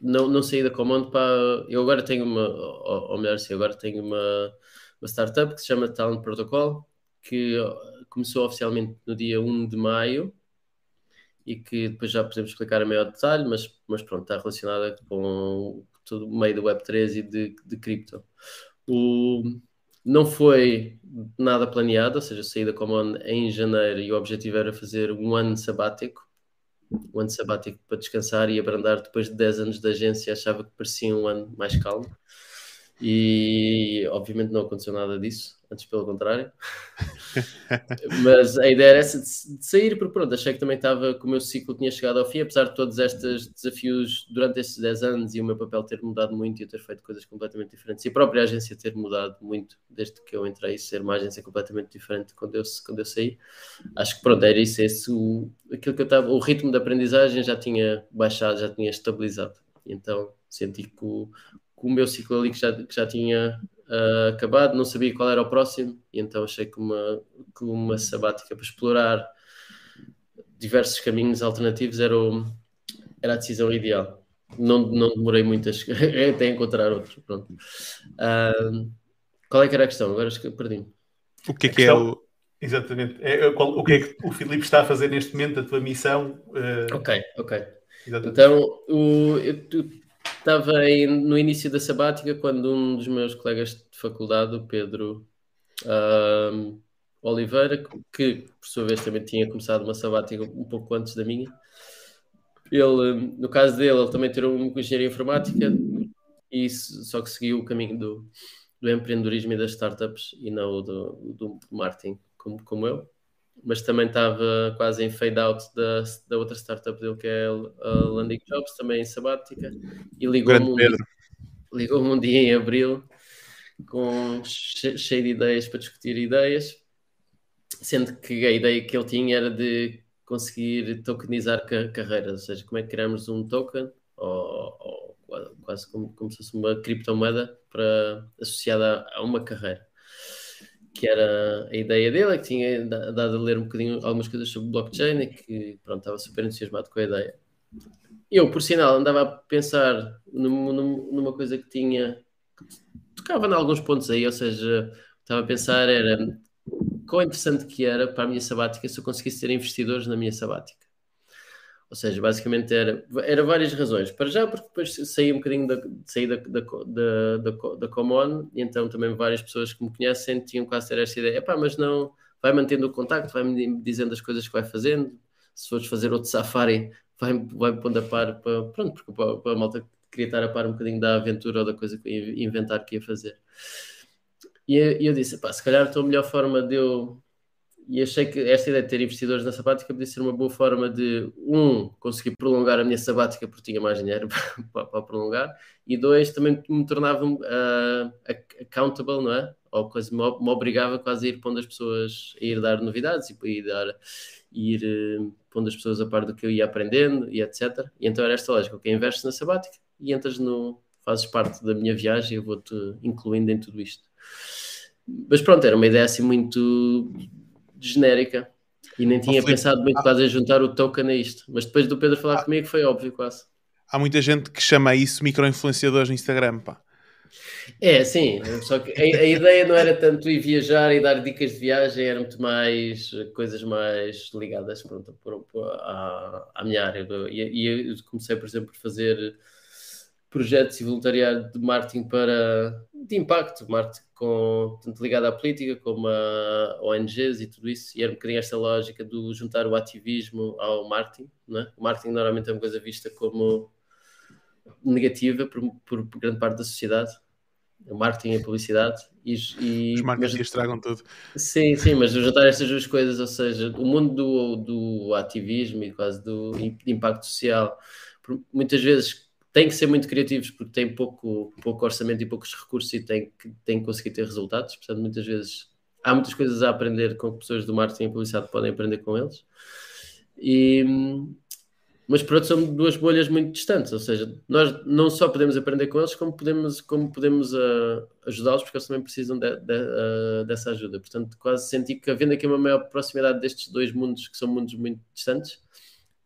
não, não saí da Comando para. Eu agora tenho uma, ou, ou melhor, sim, agora tenho uma, uma startup que se chama Talent Protocol, que começou oficialmente no dia 1 de maio e que depois já podemos explicar a maior detalhe, mas, mas pronto, está relacionada com todo o meio do Web3 e de, de cripto. O, não foi nada planeado, ou seja, saí da Common em janeiro e o objetivo era fazer um ano sabático um ano sabático para descansar e abrandar depois de 10 anos de agência, achava que parecia um ano mais calmo. E obviamente não aconteceu nada disso, antes pelo contrário. Mas a ideia era essa de, de, sair, porque pronto, achei que também estava, que o meu ciclo tinha chegado ao fim, apesar de todos estes desafios durante estes 10 anos e o meu papel ter mudado muito e eu ter feito coisas completamente diferentes e a própria agência ter mudado muito desde que eu entrei, ser uma agência completamente diferente quando eu, quando eu saí. Acho que pronto, era isso, esse, o, aquilo que eu estava, o ritmo de aprendizagem já tinha baixado, já tinha estabilizado. Então senti que o, o meu ciclo ali que já, que já tinha uh, acabado, não sabia qual era o próximo, e então achei que uma, que uma sabática para explorar diversos caminhos alternativos era, o, era a decisão ideal. Não, não demorei muito a até encontrar outros. Pronto. Uh, qual é que era a questão? Agora perdi-me. O que é que é o. Exatamente. É, qual, o que é que o Filipe está a fazer neste momento, a tua missão? Uh... Ok, ok. Exatamente. Então, o, eu, Estava no início da sabática quando um dos meus colegas de faculdade, o Pedro uh, Oliveira, que por sua vez também tinha começado uma sabática um pouco antes da minha, ele, no caso dele, ele também tirou uma engenharia informática e só que seguiu o caminho do, do empreendedorismo e das startups e não do, do marketing, como, como eu mas também estava quase em fade out da, da outra startup dele, que é a Landing Jobs, também em sabática, e ligou-me um, ligou um dia em abril com cheio de ideias para discutir ideias, sendo que a ideia que ele tinha era de conseguir tokenizar carreiras, ou seja, como é que criamos um token ou, ou quase como, como se fosse uma criptomoeda para, associada a uma carreira que era a ideia dele, é que tinha dado a ler um bocadinho algumas coisas sobre blockchain e que pronto, estava super entusiasmado com a ideia. Eu, por sinal, andava a pensar numa, numa coisa que tinha tocava em alguns pontos aí, ou seja, estava a pensar era quão interessante que era para a minha sabática se eu conseguisse ter investidores na minha sabática. Ou seja, basicamente era, era várias razões. Para já, porque depois saí um bocadinho da, saí da, da, da, da, da Common, e então também várias pessoas que me conhecem tinham quase ter esta ideia: pá, mas não, vai mantendo o contacto, vai-me dizendo as coisas que vai fazendo. Se fores fazer outro safari, vai-me vai pondo a par, para, pronto, porque para, para a malta queria estar a par um bocadinho da aventura ou da coisa que ia inventar que ia fazer. E eu, eu disse: pá, se calhar a melhor forma de eu e achei que esta ideia de ter investidores na sabática podia ser uma boa forma de, um, conseguir prolongar a minha sabática porque tinha mais dinheiro para, para, prolongar, e dois, também me tornava uh, accountable, não é? Ou coisa, me, me, obrigava quase a ir pondo as pessoas, a ir dar novidades e ir dar, ir uh, pondo as pessoas a par do que eu ia aprendendo e etc. E então era esta lógica, ok, investes na sabática e entras no, fazes parte da minha viagem e eu vou-te incluindo em tudo isto. Mas pronto, era uma ideia assim muito genérica e nem tinha pensado muito quase em juntar o token a isto. Mas depois do Pedro falar ah, comigo foi óbvio quase. Há muita gente que chama isso micro-influenciadores no Instagram, pá. É, sim, só que a, a, ideia não era tanto ir viajar e dar dicas de viagem, era muito mais coisas mais ligadas pronto, por, por, à, à, minha área. E, e eu comecei, por exemplo, por fazer projetos e voluntariado de marketing para de impacto, marketing com, tanto ligado à política como a ONGs e tudo isso, e era um bocadinho esta lógica do juntar o ativismo ao marketing. Né? O marketing normalmente é uma coisa vista como negativa por, por, por grande parte da sociedade. O marketing e a publicidade. E, e, Os marketing estragam tudo. Sim, sim, mas juntar estas duas coisas, ou seja, o mundo do, do ativismo e quase do impacto social, muitas vezes têm que ser muito criativos porque têm pouco, pouco orçamento e poucos recursos e têm que, têm que conseguir ter resultados. Portanto, muitas vezes há muitas coisas a aprender com pessoas do marketing e publicidade podem aprender com eles. E, mas por outro são duas bolhas muito distantes, ou seja, nós não só podemos aprender com eles, como podemos, como podemos uh, ajudá-los, porque eles também precisam de, de, uh, dessa ajuda. Portanto, quase senti que havendo aqui uma maior proximidade destes dois mundos, que são mundos muito distantes,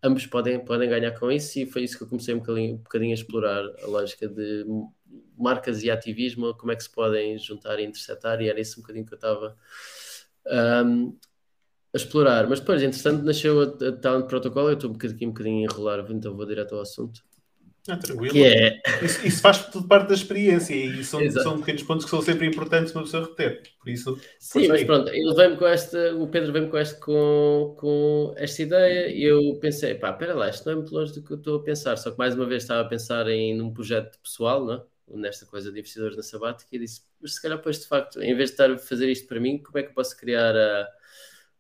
ambos podem, podem ganhar com isso e foi isso que eu comecei um bocadinho, um bocadinho a explorar a lógica de marcas e ativismo, como é que se podem juntar e interceptar, e era isso um bocadinho que eu estava um, a explorar. Mas depois, entretanto, nasceu a, a Talent Protocol, eu estou um bocadinho, um bocadinho a enrolar, então vou direto ao assunto. Ah, tranquilo. Que é... isso, isso, faz tudo parte da experiência e são, são pequenos pontos que são sempre importantes para a pessoa reter. Por isso, Sim, mas aí. pronto, ele veio com esta, o Pedro veio-me com, este, com, com esta ideia e eu pensei, pá, espera lá, isto não é muito longe do que eu estou a pensar, só que mais uma vez estava a pensar em num projeto pessoal, não é? nesta coisa de investidores na sabática e disse, mas se calhar depois de facto, em vez de estar a fazer isto para mim, como é que eu posso criar a,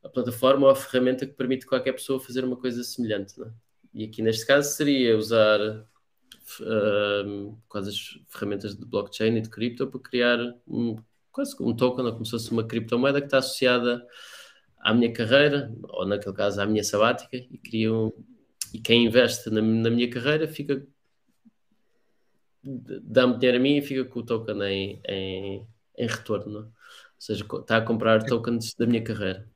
a plataforma ou a ferramenta que permite qualquer pessoa fazer uma coisa semelhante, é? E aqui neste caso seria usar quase as ferramentas de blockchain e de cripto para criar um, quase um token, como se fosse uma criptomoeda que está associada à minha carreira, ou naquele caso à minha sabática, e cria um, e quem investe na, na minha carreira fica dá-me dinheiro a mim e fica com o token em, em, em retorno. É? Ou seja, está a comprar tokens da minha carreira.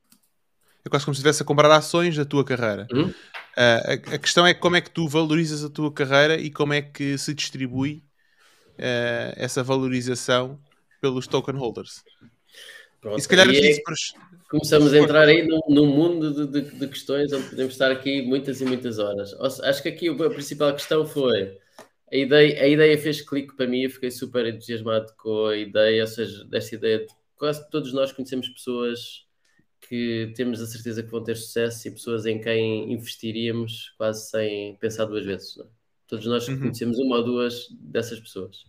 É quase como se estivesse a comprar ações da tua carreira. Uhum. Uh, a, a, questão é como é que tu valorizas a tua carreira e como é que se distribui uh, essa valorização pelos token holders. Pronto, e se calhar é, começamos a entrar aí num, num mundo de, de, de, questões onde podemos estar aqui muitas e muitas horas. Acho que aqui a principal questão foi a ideia, a ideia fez clique para mim, eu fiquei super entusiasmado com a ideia, ou seja, desta ideia de quase todos nós conhecemos pessoas que temos a certeza que vão ter sucesso e pessoas em quem investiríamos quase sem pensar duas vezes. É? Todos nós uhum. conhecemos uma ou duas dessas pessoas.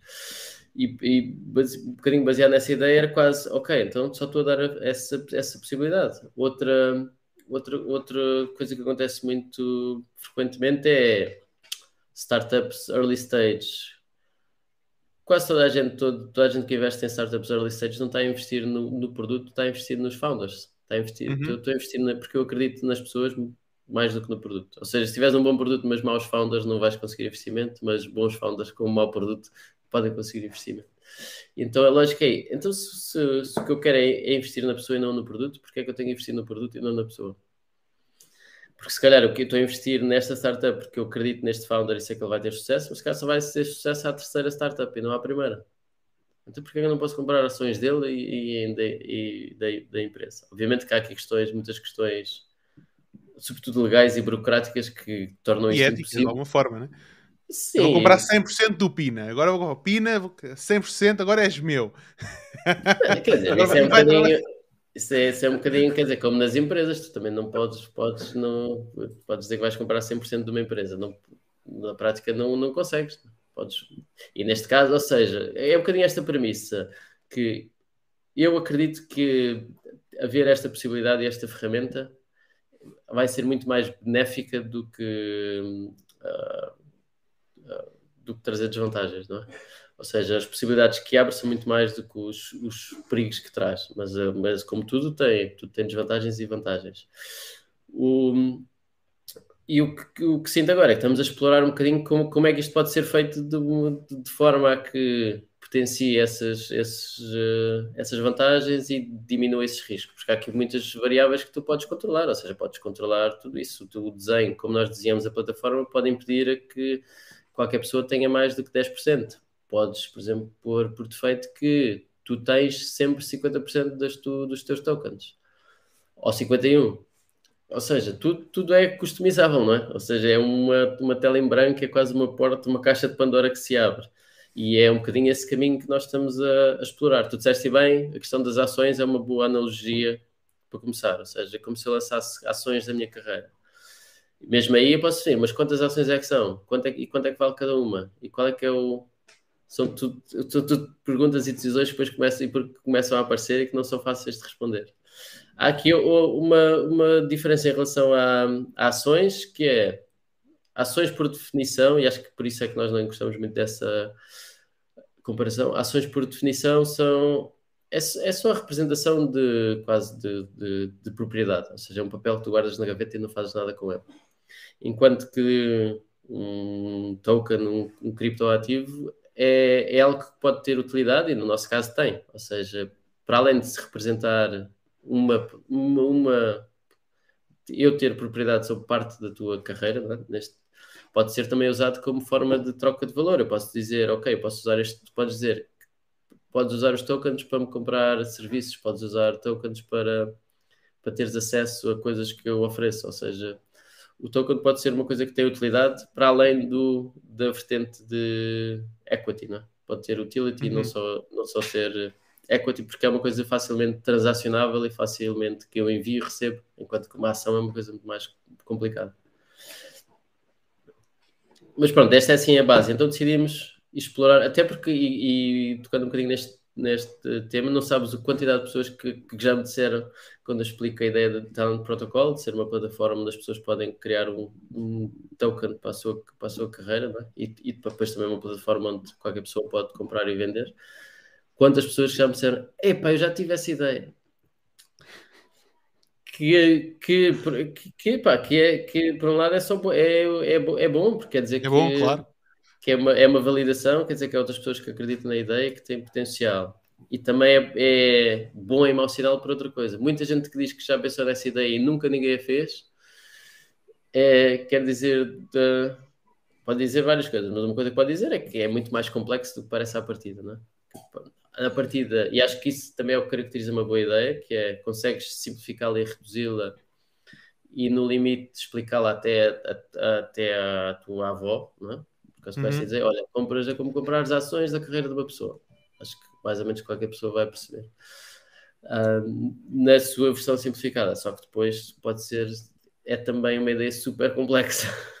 E, e base, um bocadinho baseado nessa ideia era quase, ok, então só estou a dar essa, essa possibilidade. Outra, outra, outra coisa que acontece muito frequentemente é startups early stage. Quase toda a gente, todo, toda a gente que investe em startups early stage não está a investir no, no produto, está a investir nos founders. Está investir, uhum. estou, estou a investir na, porque eu acredito nas pessoas mais do que no produto. Ou seja, se tiveres um bom produto, mas maus founders, não vais conseguir investimento, mas bons founders com um mau produto podem conseguir investimento. Então a lógica é, então se, se, se, o que eu quero é, é, investir na pessoa e não no produto, porque é que eu tenho que investir no produto e não na pessoa? Porque se calhar eu estou a investir nesta startup porque eu acredito neste founder e sei que ele vai ter sucesso, mas se calhar só vai ter sucesso à terceira startup e não à primeira. Então porquê que eu não posso comprar ações dele e, e, e da, da empresa? Obviamente que há aqui questões, muitas questões, sobretudo legais e burocráticas, que tornam e isto éticas, impossível. de alguma forma, né? Sim. Eu vou comprar 100% do Pina. Agora vou comprar Pina, 100%, agora és meu. Quer dizer, isso é um bocadinho... Isso é, isso é, um bocadinho, quer dizer, como nas empresas, tu também não podes, podes, não, podes dizer que vais comprar 100% de uma empresa. Não, na prática não, não consegues. Podes. E neste caso, ou seja, é um bocadinho esta premissa que eu acredito que haver esta possibilidade e esta ferramenta vai ser muito mais benéfica do que uh, uh, do que trazer desvantagens, não é? Ou seja, as possibilidades que abre são muito mais do que os, os perigos que traz. Mas, uh, mas como tudo tem, tudo tem desvantagens e vantagens. O, e o que, o que sinto agora é que estamos a explorar um bocadinho como, como é que isto pode ser feito de, de forma a que potencie essas, esses, uh, essas vantagens e diminua esses riscos, porque há aqui muitas variáveis que tu podes controlar, ou seja, podes controlar tudo isso. O desenho, como nós desenhamos a plataforma, pode impedir a que qualquer pessoa tenha mais do que 10%. Podes, por exemplo, pôr por defeito que tu tens sempre 50% das tu, dos teus tokens, ou 51%. Ou seja, tudo, tudo é customizável, não é? Ou seja, é uma, uma tela em branco, é quase uma porta, uma caixa de Pandora que se abre. E é um bocadinho esse caminho que nós estamos a, a explorar. Tu disseste bem, a questão das ações é uma boa analogia para começar. Ou seja, como se eu lançasse ações da minha carreira. Mesmo aí eu posso dizer, mas quantas ações é que são? Quanto é, e quanto é que vale cada uma? E qual é que é o. São tudo, tudo, tudo perguntas e decisões que depois começam, e começam a aparecer e que não são fáceis de responder. Há aqui uma, uma diferença em relação a, a ações, que é ações por definição, e acho que por isso é que nós não gostamos muito dessa comparação. Ações por definição são é, é só a representação de quase de, de, de, propriedade, ou seja, é um papel que tu guardas na gaveta e não fazes nada com ele. Enquanto que um token, um, um criptoativo, é, é algo que pode ter utilidade e no nosso caso tem, ou seja, para além de se representar uma, uma, uma, eu ter propriedade sobre parte da tua carreira, é? Neste, pode ser também usado como forma de troca de valor. Eu posso dizer, ok, posso usar este, podes dizer, podes usar os tokens para me comprar serviços, podes usar tokens para, para teres acesso a coisas que eu ofereço, ou seja, o token pode ser uma coisa que tem utilidade para além do, da vertente de equity, não é? pode ter utility, uhum. não, só, não só ser equity porque é uma coisa facilmente transacionável e facilmente que eu envio e recebo, enquanto que uma ação é uma coisa muito mais complicada. Mas pronto, esta é assim a base. Então decidimos explorar, até porque, e, e tocando um bocadinho neste, neste tema, não sabes a quantidade de pessoas que, que já me disseram quando eu explico a ideia de Talent Protocol, de ser uma plataforma onde as pessoas podem criar um, um token para a sua, para a sua carreira, é? e, e depois também uma plataforma onde qualquer pessoa pode comprar e vender. Quantas pessoas já me disseram, epá, eu já tive essa ideia. Que, que, que, que, que, é, que por um lado é, só, é, é, é bom, porque quer dizer é que, bom, claro. que é, uma, é uma validação, quer dizer que há outras pessoas que acreditam na ideia que têm potencial. E também é, é bom e mau sinal por outra coisa. Muita gente que diz que já pensou nessa ideia e nunca ninguém a fez, é, quer dizer, de, pode dizer várias coisas, mas uma coisa que pode dizer é que é muito mais complexo do que parece à partida, não é? A partida, e acho que isso também é o que caracteriza uma boa ideia, que é consegues simplificá-la e reduzi-la e no limite explicá-la até, a, até a tua avó, não é? Porque uhum. dizer, olha, compras é como comprar as ações da carreira de uma pessoa. Acho que mais ou menos qualquer pessoa vai perceber. Uh, na sua versão simplificada, só que depois pode ser, é também uma ideia super complexa.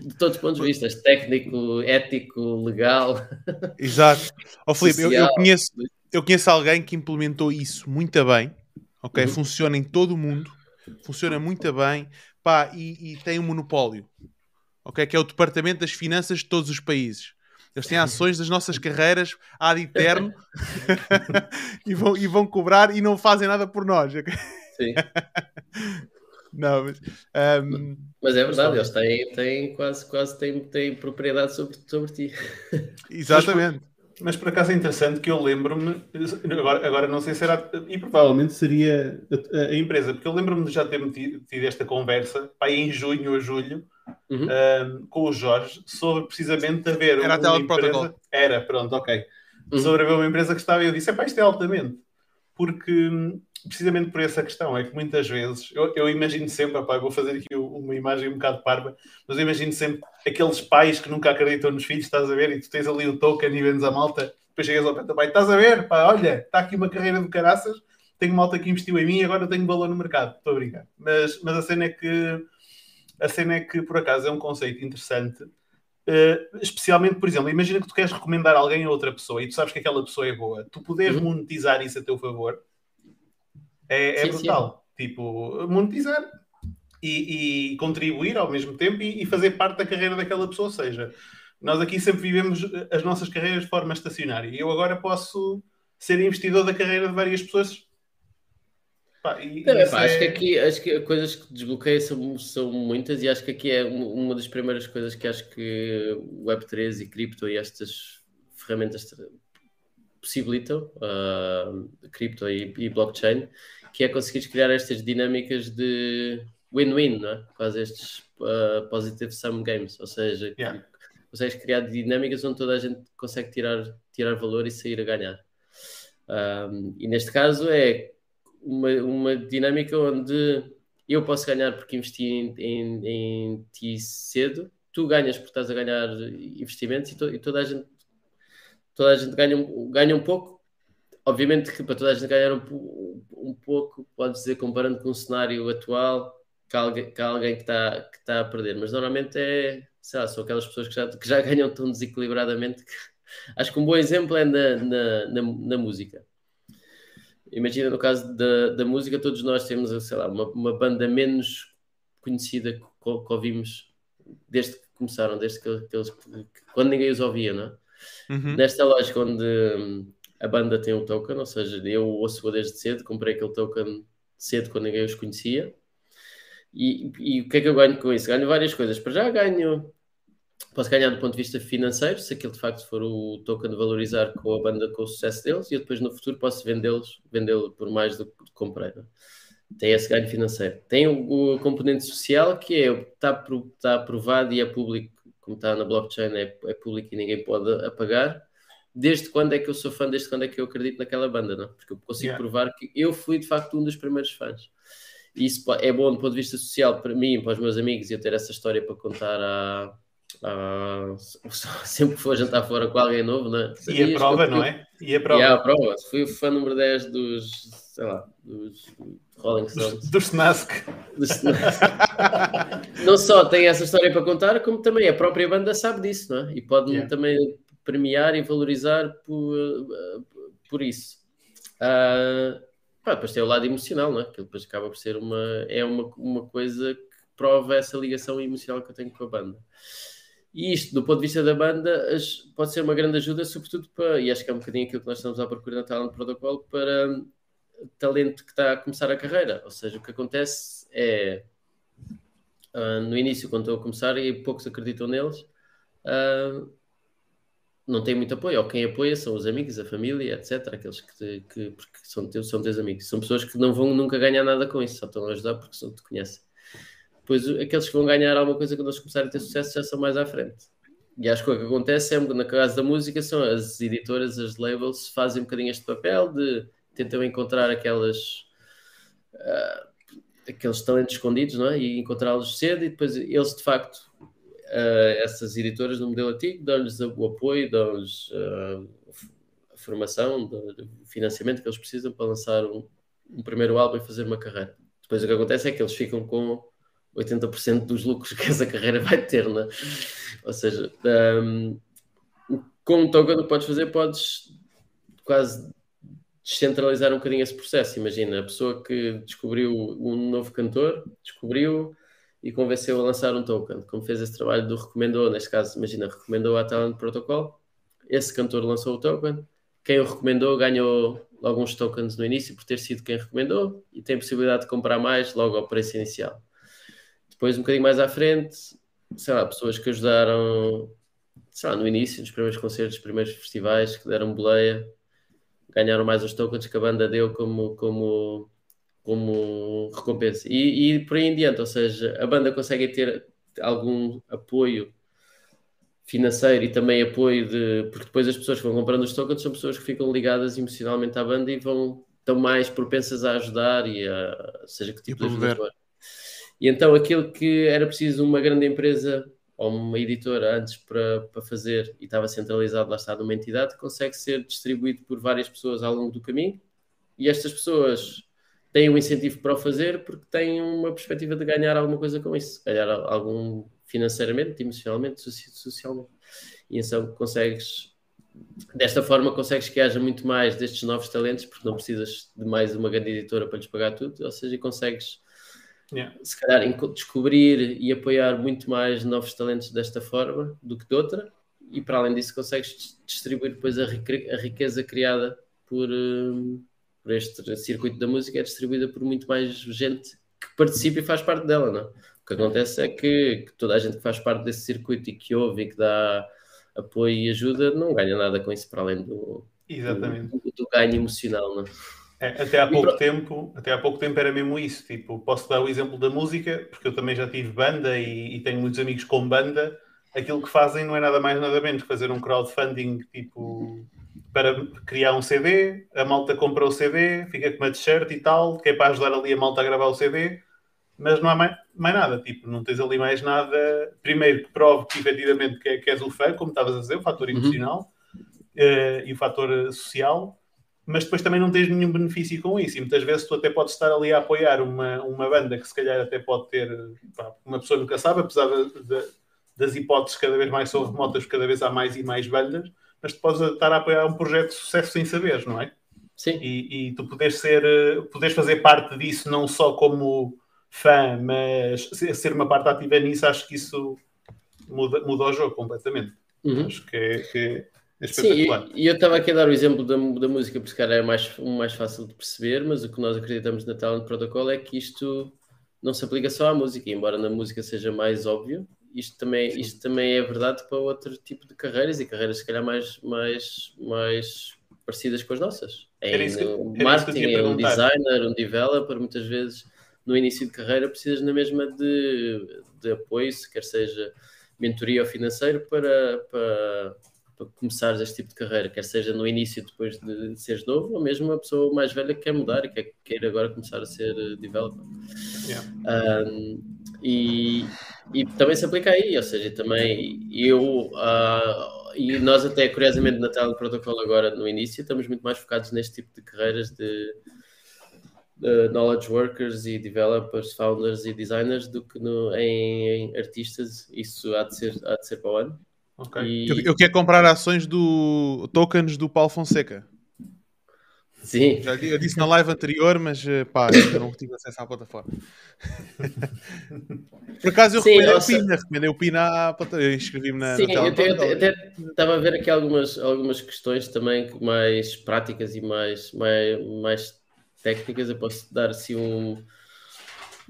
de todos os pontos de vista, técnico, ético, legal. Exato. Oh, Filipe, eu, eu, conheço, eu conheço alguém que implementou isso muito bem, ok? Uhum. Funciona em todo o mundo, funciona muito bem, pá, e, e, tem um monopólio, ok? Que é o Departamento das Finanças de todos os países. Eles têm ações das nossas carreiras ad eterno e, vão, e vão cobrar e não fazem nada por nós. Okay? Sim. Não, mas, um, mas é verdade, eles têm, têm quase, quase têm, têm propriedade sobre, sobre ti. Exatamente. Mas, mas por acaso é interessante que eu lembro-me, agora, agora não sei se era, e provavelmente seria a, a empresa, porque eu lembro-me de já ter tido, tido esta conversa, pá, em junho ou julho, uhum. um, com o Jorge, sobre precisamente haver era uma empresa... Era, pronto, ok. Uhum. Sobre haver uma empresa que estava, e eu disse, é pá, isto é altamente. Porque precisamente por essa questão, é que muitas vezes, eu, eu imagino sempre, opa, vou fazer aqui uma imagem um bocado parva, mas eu imagino sempre aqueles pais que nunca acreditam nos filhos, estás a ver, e tu tens ali o token e vendes a malta, depois chegas ao pé do pai, estás a ver, pá, olha, está aqui uma carreira de caraças, tenho malta que investiu em mim e agora tenho valor no mercado, estou a brincar. Mas, mas a cena é que a cena é que por acaso é um conceito interessante. Uh, especialmente, por exemplo, imagina que tu queres recomendar alguém a outra pessoa e tu sabes que aquela pessoa é boa, tu poderes uhum. monetizar isso a teu favor é, é sim, brutal. Sim. Tipo, monetizar e, e, contribuir ao mesmo tempo e, e, fazer parte da carreira daquela pessoa. Ou seja, nós aqui sempre vivemos as nossas carreiras de forma estacionária. E eu agora posso ser investidor da carreira de várias pessoas. Pá, Não, é, pá, é... Acho que aqui acho que coisas que desbloqueiam são, são muitas e acho que aqui é uma das primeiras coisas que acho que Web3 e cripto e estas ferramentas possibilitam, uh, cripto e, e, blockchain, que é conseguir criar estas dinâmicas de win-win, não é? Quase estes uh, positive sum games, ou seja, yeah. consegues criar dinâmicas onde toda a gente consegue tirar, tirar valor e sair a ganhar. Um, e neste caso é uma, uma dinâmica onde eu posso ganhar porque investi em, em, em ti cedo, tu ganhas porque estás a ganhar investimentos e, to, e toda a gente toda a gente ganha, ganha um pouco. Obviamente que para toda a gente ganhar um, um pouco, pode dizer, comparando com o cenário atual, que há alguém que, há alguém que, está, que está a perder. Mas normalmente é, sei lá, são aquelas pessoas que já, que já ganham tão desequilibradamente que acho que um bom exemplo é na, na, na, na música. Imagina no caso da, da música, todos nós temos, sei lá, uma, uma banda menos conhecida que, que, ouvimos desde que começaram, desde que, que eles, quando ninguém os ouvia, não é? Uhum. Nesta lógica onde hum, a banda tem um token, ou seja, eu ouço desde cedo, comprei aquele token cedo quando ninguém os conhecia. E, e, o que é que eu ganho com isso? Ganho várias coisas. Para já ganho, posso ganhar do ponto de vista financeiro, se aquilo de facto for o token de valorizar com a banda, com o sucesso deles, e depois no futuro posso vendê-los, vendê-lo por mais do que comprei. Né? Tem esse ganho financeiro. Tem o, o componente social que é está, está aprovado e é público como está na blockchain, é, é público e ninguém pode apagar. Desde quando é que eu sou fã, desde quando é que eu acredito naquela banda, não? Porque eu consigo yeah. provar que eu fui de facto um dos primeiros fãs. E isso é bom do ponto de vista social para mim, para os meus amigos, e eu ter essa história para contar a, a, sempre que for jantar fora com alguém novo, não é? E a prova, não é? E a prova. E a prova. Fui o fã número 10 dos, sei lá, dos Rolling Stones. Do Snask. não só tem essa história para contar, como também a própria banda sabe disso, não é? E pode yeah. também premiar e valorizar por, por isso. Uh, pá, depois tem o lado emocional, não é? Que depois acaba por ser uma, é uma, uma coisa que prova essa ligação emocional que eu tenho com a banda. E isto, do ponto de vista da banda, pode ser uma grande ajuda, sobretudo para, e acho que é um bocadinho aquilo que nós estamos à procura na Talent Protocol, para talento que está a começar a carreira. Ou seja, o que acontece é, uh, no início, quando estão a começar, e poucos acreditam neles, uh, não tem muito apoio, ou quem apoia são os amigos, a família, etc. Aqueles que, que porque são, teus, são teus amigos. São pessoas que não vão nunca ganhar nada com isso, só estão a ajudar porque só te conhecem. Depois, aqueles que vão ganhar alguma coisa quando eles começarem a ter sucesso já são mais à frente. E acho que o que acontece sempre na casa da música são as editoras, as labels, fazem um bocadinho este papel de tentam encontrar aquelas. Uh, aqueles talentos escondidos, não é? E encontrá-los cedo e depois eles de facto uh, essas editoras no modelo antigo dão-lhes o apoio, dão-lhes uh, a formação, o financiamento que eles precisam para lançar um, um, primeiro álbum e fazer uma carreira. Depois o que acontece é que eles ficam com 80% dos lucros que essa carreira vai ter, não é? Ou seja, um, com o token que podes fazer, podes quase descentralizar um bocadinho esse processo. Imagina, a pessoa que descobriu um novo cantor, descobriu e convenceu a lançar um token, como fez esse trabalho do recomendou, neste caso, imagina, recomendou a Talent Protocol, esse cantor lançou o token, quem o recomendou ganhou alguns tokens no início por ter sido quem recomendou e tem possibilidade de comprar mais logo ao preço inicial. Depois, um bocadinho mais à frente, sei lá, pessoas que ajudaram, sei lá, no início, nos primeiros concertos, nos primeiros festivais, que deram boleia, ganharam mais os tokens que a banda deu como, como como recompensa. E, e por aí em diante, ou seja, a banda consegue ter algum apoio financeiro e também apoio de. Porque depois as pessoas que vão comprando os tokens são pessoas que ficam ligadas emocionalmente à banda e vão estão mais propensas a ajudar e a seja que tipo de ajuda E então aquilo que era preciso uma grande empresa ou uma editora antes para, para fazer e estava centralizado lá está numa entidade, consegue ser distribuído por várias pessoas ao longo do caminho e estas pessoas têm um incentivo para o fazer porque têm uma perspectiva de ganhar alguma coisa com isso, ganhar algum financeiramente, emocionalmente, socialmente. E então consegues, desta forma, consegues que haja muito mais destes novos talentos, porque não precisas de mais uma grande editora para lhes pagar tudo, ou seja, consegues. Yeah. Se calhar descobrir e apoiar muito mais novos talentos desta forma do que de outra, e para além disso, consegues distribuir depois a, riqueza criada por, hum, por este circuito da música é distribuída por muito mais gente que participa e faz parte dela, não? É? O que acontece é que, que, toda a gente que faz parte desse circuito e que ouve e que dá apoio e ajuda não ganha nada com isso para além do, Exatamente. do, do ganho emocional, não é? é até há pouco tempo, até há pouco tempo era mesmo isso. Tipo, posso dar o exemplo da música, porque eu também já tive banda e, e tenho muitos amigos com banda. Aquilo que fazem não é nada mais nada menos que fazer um crowdfunding tipo para criar um CD, a malta compra o CD, fica com uma t-shirt e tal, que é para ajudar ali a malta a gravar o CD, mas não há mais, mais nada, tipo, não tens ali mais nada. Primeiro que prove que efetivamente que, que és o fã, como estavas a dizer, o fator uhum. emocional uhum. uh, e o fator social, mas depois também não tens nenhum benefício com isso. E muitas vezes tu até podes estar ali a apoiar uma, uma banda que se calhar até pode ter, pá, uma pessoa nunca sabe, apesar de, de, das hipóteses cada vez mais são remotas, cada vez há mais e mais bandas mas tu podes estar a apoiar um projeto de sucesso sem saberes, não é? Sim. E, e tu podes ser, podes fazer parte disso não só como fã, mas ser uma parte ativa nisso, acho que isso muda, muda o jogo completamente. Uhum. Acho que é, que é espetacular. Sim, e, eu estava aqui a dar o exemplo da, da música, porque cara é mais, mais fácil de perceber, mas o que nós acreditamos na Talent Protocol é que isto não se aplica só à música, embora na música seja mais óbvio, isto também, isto também é verdade para outro tipo de carreiras e carreiras se calhar mais, mais, mais parecidas com as nossas. Em um marketing, é um designer, um developer, muitas vezes no início de carreira precisas na mesma de, de apoio, se quer seja mentoria ou financeiro, para, para, para começares este tipo de carreira, quer seja no início depois de seres novo, ou mesmo uma pessoa mais velha que quer mudar e quer, quer agora começar a ser developer. Yeah. Um, e, e também se aplica aí, ou seja, também eu uh, e nós até curiosamente na tela do protocolo agora no início estamos muito mais focados neste tipo de carreiras de, de knowledge workers e developers, founders e designers do que no, em, em, artistas, isso há de ser, há de ser para o ano. Okay. E... Eu, eu, quero comprar ações do tokens do Paulo Fonseca. Sim. Já, eu disse na live anterior, mas eh, pá, ainda não tive acesso à plataforma. Por acaso eu Sim, recomendei nossa... o Pina, recomendei o Pina à plataforma. Eu inscrevi-me na. Sim, na eu, eu, até estava a ver aqui algumas, algumas questões também mais práticas e mais, mais, mais técnicas. Eu posso dar assim um,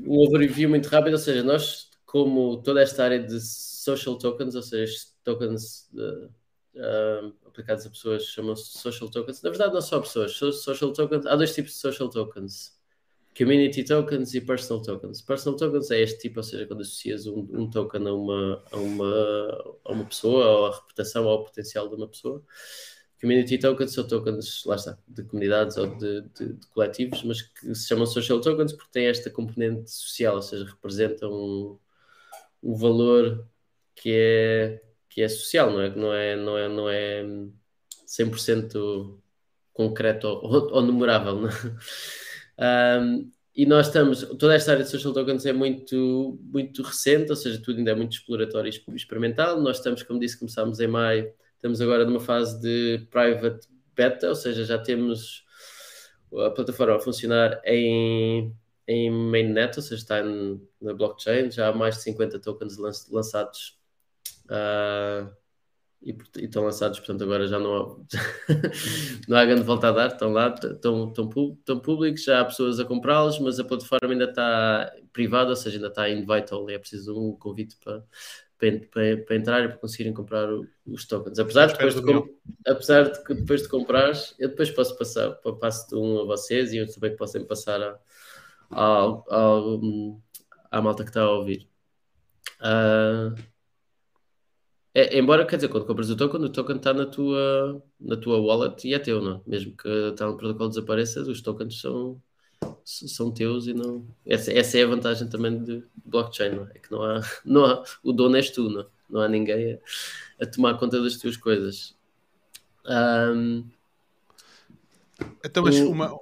um overview muito rápido. Ou seja, nós, como toda esta área de social tokens, ou seja, tokens. De, uh, aplicados a pessoas chamam-se social tokens. Na verdade, não só pessoas. Social tokens, há dois tipos de social tokens. Community tokens e personal tokens. Personal tokens é este tipo, ou seja, quando associas um, um token a uma, a, uma, a uma pessoa, ou a reputação, ou ao potencial de uma pessoa. Community tokens são tokens, lá está, de comunidades ou de, de, de, coletivos, mas que se chamam social tokens porque têm esta componente social, ou seja, representam um, um valor que é que é social, não é, não é, não é, não é 100% concreto ou, ou numerável. Não é? um, e nós estamos, toda esta área de social tokens é muito, muito recente, ou seja, tudo ainda é muito exploratório e experimental. Nós estamos, como disse, começámos em maio, estamos agora numa fase de private beta, ou seja, já temos a plataforma a funcionar em, em mainnet, ou seja, está na blockchain, já há mais de 50 tokens lançados Uh, e, e, estão lançados, portanto, agora já não há, não há grande volta a dar, estão lá, estão, estão, estão públicos, já há pessoas a comprá-los, mas a plataforma ainda está privada, ou seja, ainda está invite only, é preciso um convite para, para, para, entrar e para conseguirem comprar os tokens. Apesar de, depois de, com, apesar de que depois de comprares, eu depois posso passar, passo de um a vocês e eu também posso passar a, a, a, à malta que está a ouvir. Uh, é, embora, quer dizer, quando compras o token, o token está na tua, na tua wallet e é teu, não? É? Mesmo que o protocolo desapareça, os tokens são, são teus e não. Essa, essa é a vantagem também de blockchain, não é? é que não há, não há, o dono és tu, não, não há ninguém a, a tomar conta das tuas coisas. Um, então, mas uma,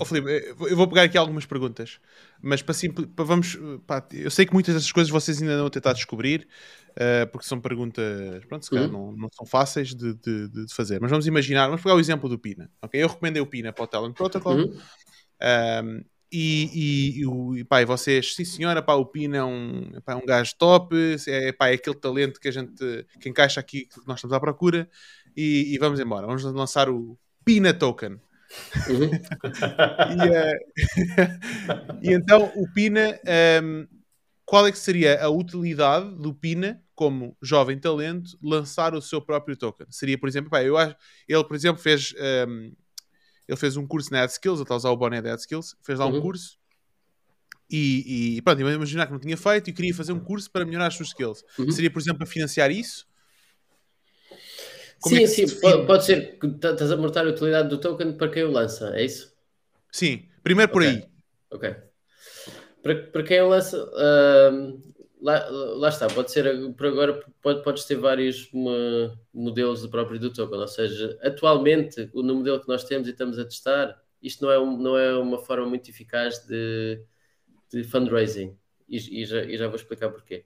Oh, Filipe, eu vou pegar aqui algumas perguntas, mas para, para vamos. Pá, eu sei que muitas dessas coisas vocês ainda não a tentar descobrir, uh, porque são perguntas, pronto, se calhar uhum. não, não, são fáceis de, de, de, fazer. Mas vamos imaginar, vamos pegar o exemplo do Pina. Okay? Eu recomendei o Pina para o Talent Protocol. Uhum. Um, e, e, e, pá, e vocês, sim senhora, pá, o Pina é um, pá, é um gajo top, é, pá, é aquele talento que a gente que encaixa aqui que nós estamos à procura e, e vamos embora. Vamos lançar o Pina Token. Uhum. e, uh, e, então o Pina, um, ehm, qual é que seria a utilidade do Pina como jovem talento lançar o seu próprio token? Seria, por exemplo, pá, eu acho, ele, por exemplo, fez um, ehm, ele fez um curso na AdSkills, ele está a usar o boné da AdSkills, fez lá um uhum. curso e, e pronto, imaginar que não tinha feito e queria fazer um curso para melhorar as suas skills. Uhum. Seria, por exemplo, a financiar isso? Como sim, é sim, pode, pode, ser que estás a mortar a utilidade do token para quem o lança, é isso? Sim, primeiro por okay. aí. Ok. Para, para quem o lança, uh, lá, lá está, pode ser, por agora pode, podes ter vários uma, modelos do próprio do token, ou seja, atualmente no modelo que nós temos e estamos a testar, isto não é, um, não é uma forma muito eficaz de, de fundraising, e, e, já, e já vou explicar porquê.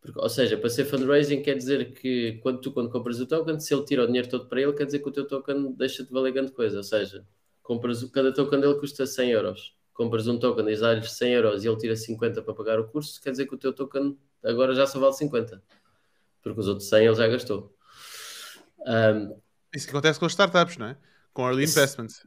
Porque, ou seja, para ser fundraising quer dizer que quando tu quando compras o token, se ele tira o dinheiro todo para ele, quer dizer que o teu token deixa de valer grande coisa. Ou seja, compras, cada token dele custa 100 euros. Compras um token e dá-lhe 100 euros e ele tira 50 para pagar o curso, quer dizer que o teu token agora já só vale 50. Porque os outros 100 ele já gastou. Um, Isso que acontece com as startups, não é? Com early investments.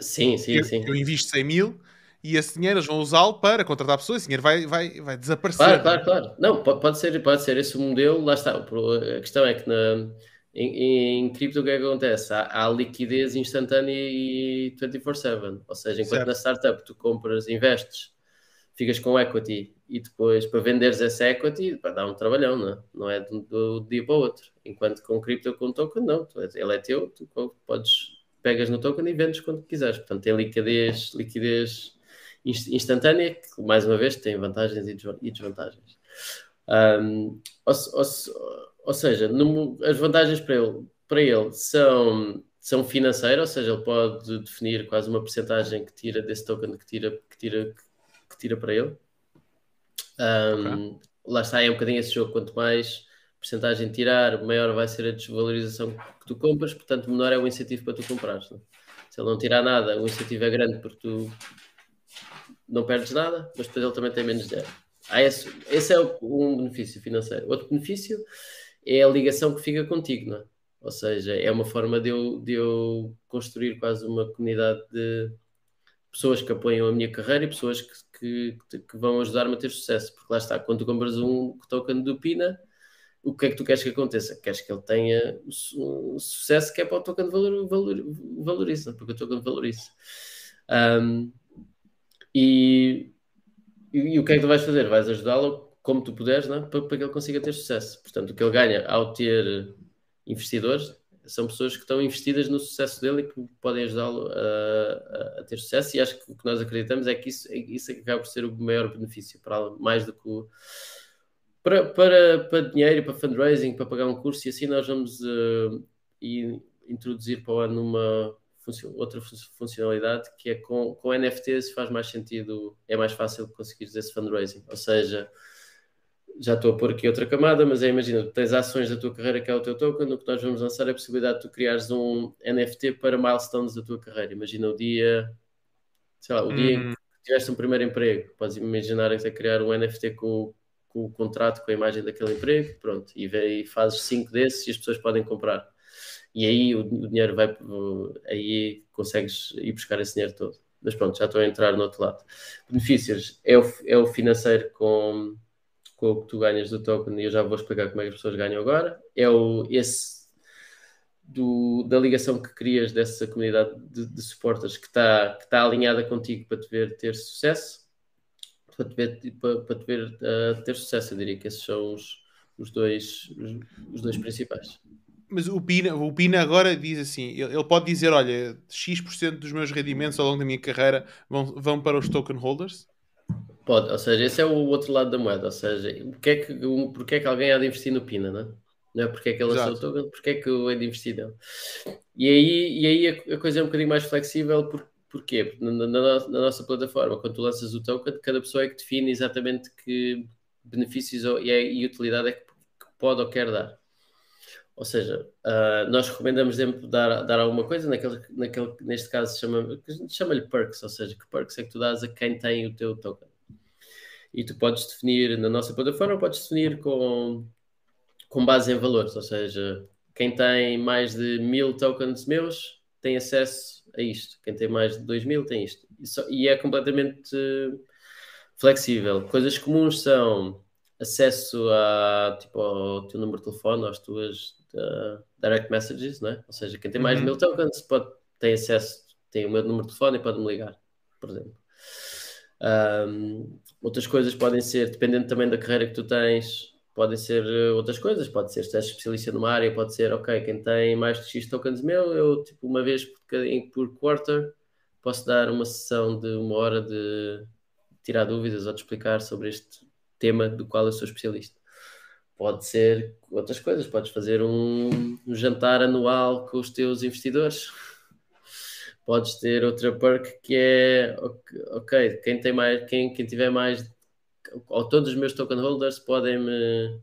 Sim, sim, eu, sim. Eu invisto 100 mil e esse dinheiro eles vão usá-lo para contratar pessoas, esse dinheiro vai, vai, vai desaparecer. Claro, claro, claro. Não, pode ser, pode ser esse o modelo, lá está. A questão é que na, em, em cripto o que, é que acontece? Há, há, liquidez instantânea e 24-7. Ou seja, enquanto certo. na startup tu compras, investes, ficas com equity e depois para venderes essa equity vai dar um trabalhão, não é? Não é do, do dia para o outro. Enquanto com cripto com token, não. Ele é teu, tu podes, pegas no token e vendes quando quiseres. Portanto, tem liquidez, liquidez instantânea, que mais uma vez tem vantagens e desvantagens. Um, ou, ou, ou, seja, no, as vantagens para ele, para ele são, são financeiras, ou seja, ele pode definir quase uma porcentagem que tira desse token que tira, que tira, que tira para ele. Um, okay. Lá está, é um bocadinho esse jogo, quanto mais porcentagem tirar, maior vai ser a desvalorização que tu compras, portanto, menor é o incentivo para tu comprares. Não? É? Se ele não tirar nada, o incentivo é grande porque tu não perdes nada, mas depois ele também tem menos dinheiro. Ah, esse, esse é um benefício financeiro. Outro benefício é a ligação que fica contigo, não é? Ou seja, é uma forma de eu, de eu construir quase uma comunidade de pessoas que apoiam a minha carreira e pessoas que, que, que vão ajudar-me a ter sucesso. Porque lá está, quando tu compras um token do Pina, o que é que tu queres que aconteça? Queres que ele tenha um sucesso que é para o token valor, valor, valoriza, porque o token valoriza. Um, e, e, e, o que é que tu vais fazer? Vais ajudá-lo como tu puderes né? para, para que ele consiga ter sucesso. Portanto, o que ele ganha ao ter investidores são pessoas que estão investidas no sucesso dele e que podem ajudá-lo a, a, ter sucesso. E acho que o que nós acreditamos é que isso, é, isso é acaba por ser o maior benefício, para mais do que o, para, para, para dinheiro, para fundraising, para pagar um curso, e assim nós vamos uh, introduzir para o ano uma outra funcionalidade que é com, com NFTs faz mais sentido, é mais fácil conseguir esse fundraising. Ou seja, já estou a pôr aqui outra camada, mas é imagina, tens ações da tua carreira que é o teu token, o que nós vamos lançar é a possibilidade de tu criares um NFT para milestones da tua carreira. Imagina o dia, sei lá, o dia em uhum. que tiveste um primeiro emprego, podes imaginar que é criar um NFT com, com, o contrato, com a imagem daquele emprego, pronto, e, vê, e fazes cinco desses e as pessoas podem comprar. E aí o, o dinheiro vai, aí consegues ir buscar esse dinheiro todo. Mas pronto, já estou a entrar no outro lado. Benefícios é o, é o financeiro com com o que tu ganhas do token, e eu já vou explicar como é que as pessoas ganham agora, é o, esse do, da ligação que crias dessa comunidade de, de que está que tá alinhada contigo para te ver ter sucesso, para te ver, para, para te ver uh, ter sucesso. Eu diria que esses são os, os, dois, os, os dois principais. Mas o Pina, o Pina agora diz assim: ele pode dizer, olha, X% dos meus rendimentos ao longo da minha carreira vão, vão para os token holders? Pode, ou seja, esse é o outro lado da moeda, ou seja, porque é que, porque é que alguém há de investir no Pina, não é? Não é porque é que ele lançou o token, porque é que eu hei de investir nele. E aí, e aí a, a, coisa é um bocadinho mais flexível, por, porquê? Porque na, na, na, nossa plataforma, quando tu lanças o token, cada pessoa é que define exatamente que benefícios e, e utilidade é que pode ou quer dar. Ou seja, uh, nós recomendamos sempre dar, dar alguma coisa, naquele, naquele, neste caso chama-lhe chama perks, ou seja, que perks é que tu dás a quem tem o teu token e tu podes definir na nossa plataforma, podes definir com, com base em valores, ou seja, quem tem mais de mil tokens meus tem acesso a isto, quem tem mais de dois mil tem isto, e, só, e é completamente flexível. Coisas comuns são acesso a, tipo, ao teu número de telefone, às tuas uh, direct messages, né? ou seja, quem tem mais uhum. de mil tokens pode, tem acesso, tem o meu número de telefone e pode me ligar, por exemplo. Um, outras coisas podem ser, dependendo também da carreira que tu tens, podem ser eh, outras coisas. Pode ser se és especialista numa área, pode ser, ok, quem tem mais de X tokens meu, eu, tipo, uma vez por, por quarter, posso dar uma sessão de uma hora de tirar dúvidas ou de explicar sobre este tema do qual eu sou especialista. Pode ser outras coisas, podes fazer um, um jantar anual com os teus investidores podes ter outra perk que é ok, quem tem mais, quem, quem tiver mais, ou todos os meus token holders podem me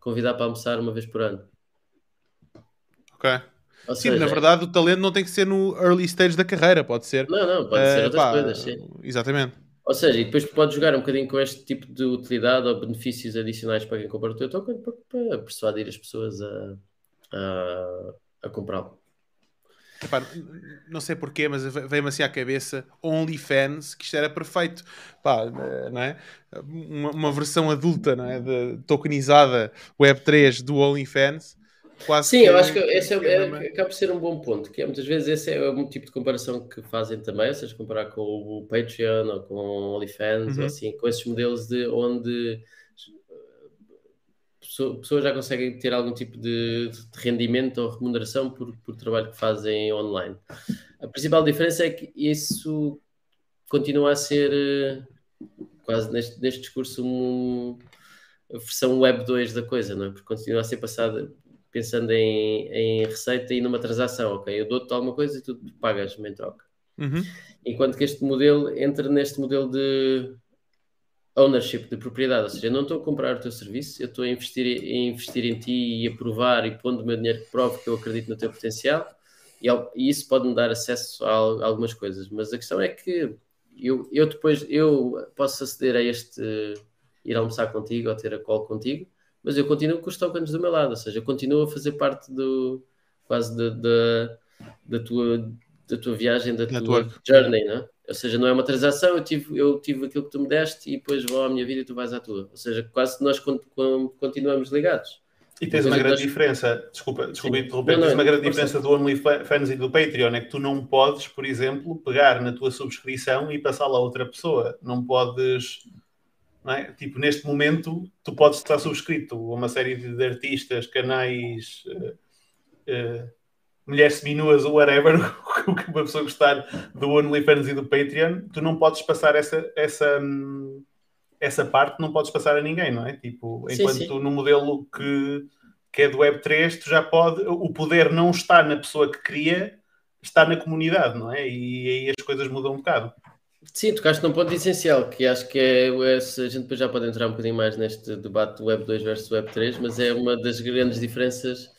convidar para almoçar uma vez por ano. Ok. Ou sim, seja, na verdade o talento não tem que ser no early stage da carreira, pode ser. Não, não, pode uh, ser outras pá, coisas, sim. Exatamente. Ou seja, e depois podes jogar um bocadinho com este tipo de utilidade ou benefícios adicionais para quem compra o teu token para, persuadir as pessoas a, a, a comprá-lo. Não sei porquê, mas veio-me assim à cabeça OnlyFans, que isto era perfeito. Pá, não é? Uma, uma, versão adulta, não é? De, tokenizada Web3 do OnlyFans. Quase Sim, que, eu acho que esse é, é, acaba por ser um bom ponto, que é, muitas vezes esse é um tipo de comparação que fazem também, ou seja, comparar com o Patreon ou com o OnlyFans, uhum. ou assim, com esses modelos de onde pessoas já conseguem ter algum tipo de, de rendimento ou remuneração por, por trabalho que fazem online. A principal diferença é que isso continua a ser eh, quase neste, neste discurso um, a versão web 2 da coisa, não é? Porque continua a ser passada pensando em, em receita e numa transação, ok? Eu dou-te alguma coisa e tu pagas-me em troca. Uhum. Enquanto que este modelo entra neste modelo de ownership, de propriedade, ou seja, eu não estou a comprar o teu serviço, eu estou a investir, a investir em ti e a provar e pondo o meu dinheiro que prove que eu acredito no teu potencial e, e isso pode-me dar acesso a, a, algumas coisas, mas a questão é que eu, eu depois eu posso aceder a este ir almoçar contigo ou ter a call contigo, mas eu continuo com os tokens do meu lado, ou seja, continuo a fazer parte do quase da, da, da tua da tua viagem, da tua journey, não é? Ou seja, não é uma transação, eu tive, eu tive aquilo que tu me deste e depois vou à minha vida e tu vais à tua. Ou seja, quase nós continuamos ligados. E tens uma grande nós... diferença, desculpa, desculpa interromper, tens uma grande diferença do OnlyFans e do Patreon, é que tu não podes, por exemplo, pegar na tua subscrição e passá-la a outra pessoa. Não podes, é? Tipo, neste momento, tu podes estar subscrito a uma série de artistas, canais, uh, uh, mulheres seminuas ou whatever, o que uma pessoa gostar do OnlyFans e do Patreon, tu não podes passar essa, essa, essa parte, não podes passar a ninguém, não é? Tipo, enquanto sim, sim. no modelo que, que é do Web3, tu já pode, o poder não está na pessoa que cria, está na comunidade, não é? E aí as coisas mudam um bocado. Sim, tocaste num ponto essencial, que acho que é, a gente depois já pode entrar um bocadinho mais neste debate Web 2 versus Web 3, mas é uma das grandes diferenças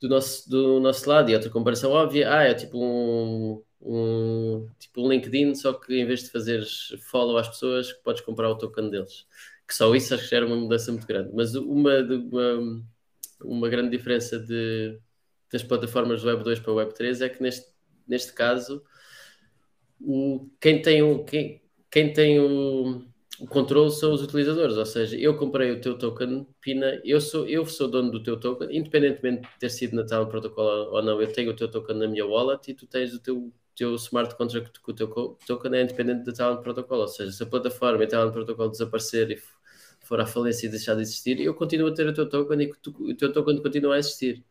do nosso, do nosso lado. E outra comparação óbvia, ah, é tipo um, um, tipo um LinkedIn, só que em vez de fazeres follow às pessoas, podes comprar o token deles. Que só isso acho que já era uma mudança muito grande. Mas uma, uma, uma grande diferença de, das plataformas do Web 2 para o Web 3 é que neste, neste caso o, quem tem o quem, quem tem o, o controle são os utilizadores, ou seja, eu comprei o teu token Pina, eu sou, eu sou dono do teu token, independentemente de ter sido na tal protocolo ou não, eu tenho o teu token na minha wallet e tu tens o teu, teu smart contract com o teu token é independente da Talent Protocol, ou seja, se a plataforma e a Talent desaparecer e for à falência e deixar de existir, eu continuo a ter o teu token e tu, o teu token continua a existir.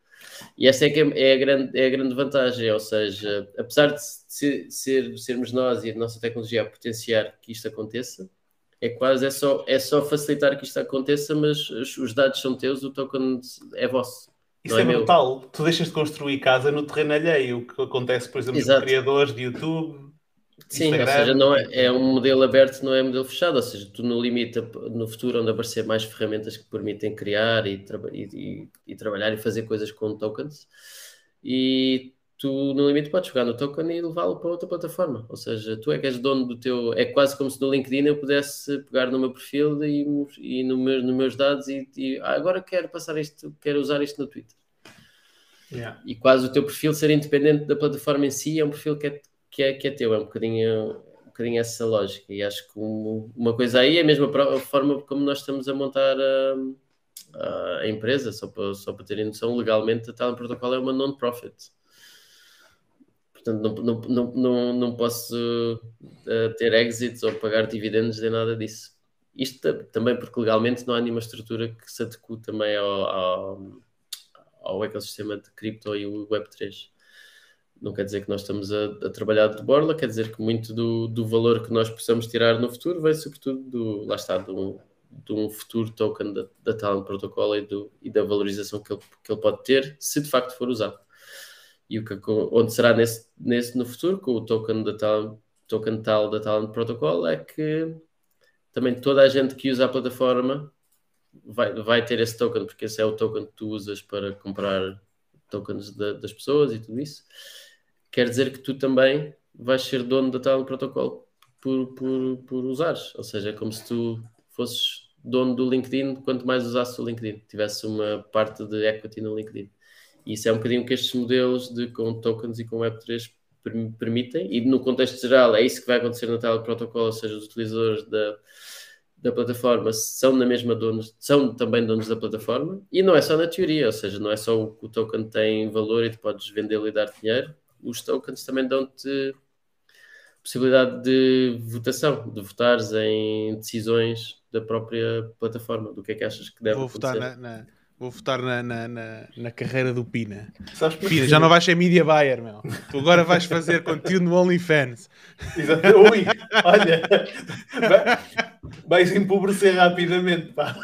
E essa é, que é, é, a, grande, é a grande vantagem, ou seja, apesar de ser, ser, sermos nós e a nossa tecnologia a potenciar que isto aconteça, é quase, é só, é só facilitar que isto aconteça, mas os dados são teus, o token é vosso. Isso é, é brutal. Tu deixas de construir casa no terreno alheio, o que acontece, por exemplo, com criadores de YouTube. Sim, Instagram. ou seja, não é, é um modelo aberto, não é um modelo fechado, ou seja, tu no limite, no futuro, onde aparecer mais ferramentas que permitem criar e, e, e, e trabalhar e fazer coisas com tokens, e tu no limite podes pegar no token e levá-lo para outra plataforma. Ou seja, tu é que és dono do teu. É quase como se no LinkedIn eu pudesse pegar no meu perfil e, e no meu, nos meus dados e, e ah, agora quero passar isto, quero usar isto no Twitter. Yeah. E quase o teu perfil ser independente da plataforma em si é um perfil que é, que é, que é teu, é um bocadinho, um bocadinho essa lógica. E acho que uma coisa aí é a mesma forma como nós estamos a montar a, a empresa, só para, só para terem noção, legalmente a Talent Protocol é uma non-profit. Portanto, não, não, não, não posso uh, ter exits ou pagar dividendos nem nada disso. Isto também porque legalmente não há nenhuma estrutura que se adeque também ao, ao, ao ecossistema de cripto e o Web3. Não quer dizer que nós estamos a, a, trabalhar de borla, quer dizer que muito do, do valor que nós possamos tirar no futuro vem sobretudo do, lá está, de um, de um futuro token da, da Talent Protocol e, do, e da valorização que ele, que ele pode ter, se de facto for usado e o que, onde será nesse, nesse no futuro, com o token, da tal, token tal da Talent Protocol, é que também toda a gente que usa a plataforma vai, vai ter esse token, porque esse é o token que tu usas para comprar tokens das pessoas e tudo isso. Quer dizer que tu também vais ser dono da Talent Protocol por, por, por usares, ou seja, é como se tu fosses dono do LinkedIn, quanto mais usasses o LinkedIn, tivesse uma parte de equity no LinkedIn. E isso é um bocadinho que estes modelos de, com tokens e com Web3 permitem, e no contexto geral é isso que vai acontecer na tela protocolo, ou seja, os utilizadores da, da plataforma são na mesma donos, são também donos da plataforma, e não é só na teoria, ou seja, não é só o que o token tem valor e tu podes vendê-lo e dar dinheiro, os tokens também dão-te possibilidade de votação, de votares em decisões da própria plataforma, do que é que achas que deve Vou acontecer. votar na, na Vou votar na, na, na, na, carreira do Pina. Pina, já não vais ser media buyer, meu. Tu agora vais fazer conteúdo no OnlyFans. Exato. Ui, olha, vais empobrecer rapidamente, pá.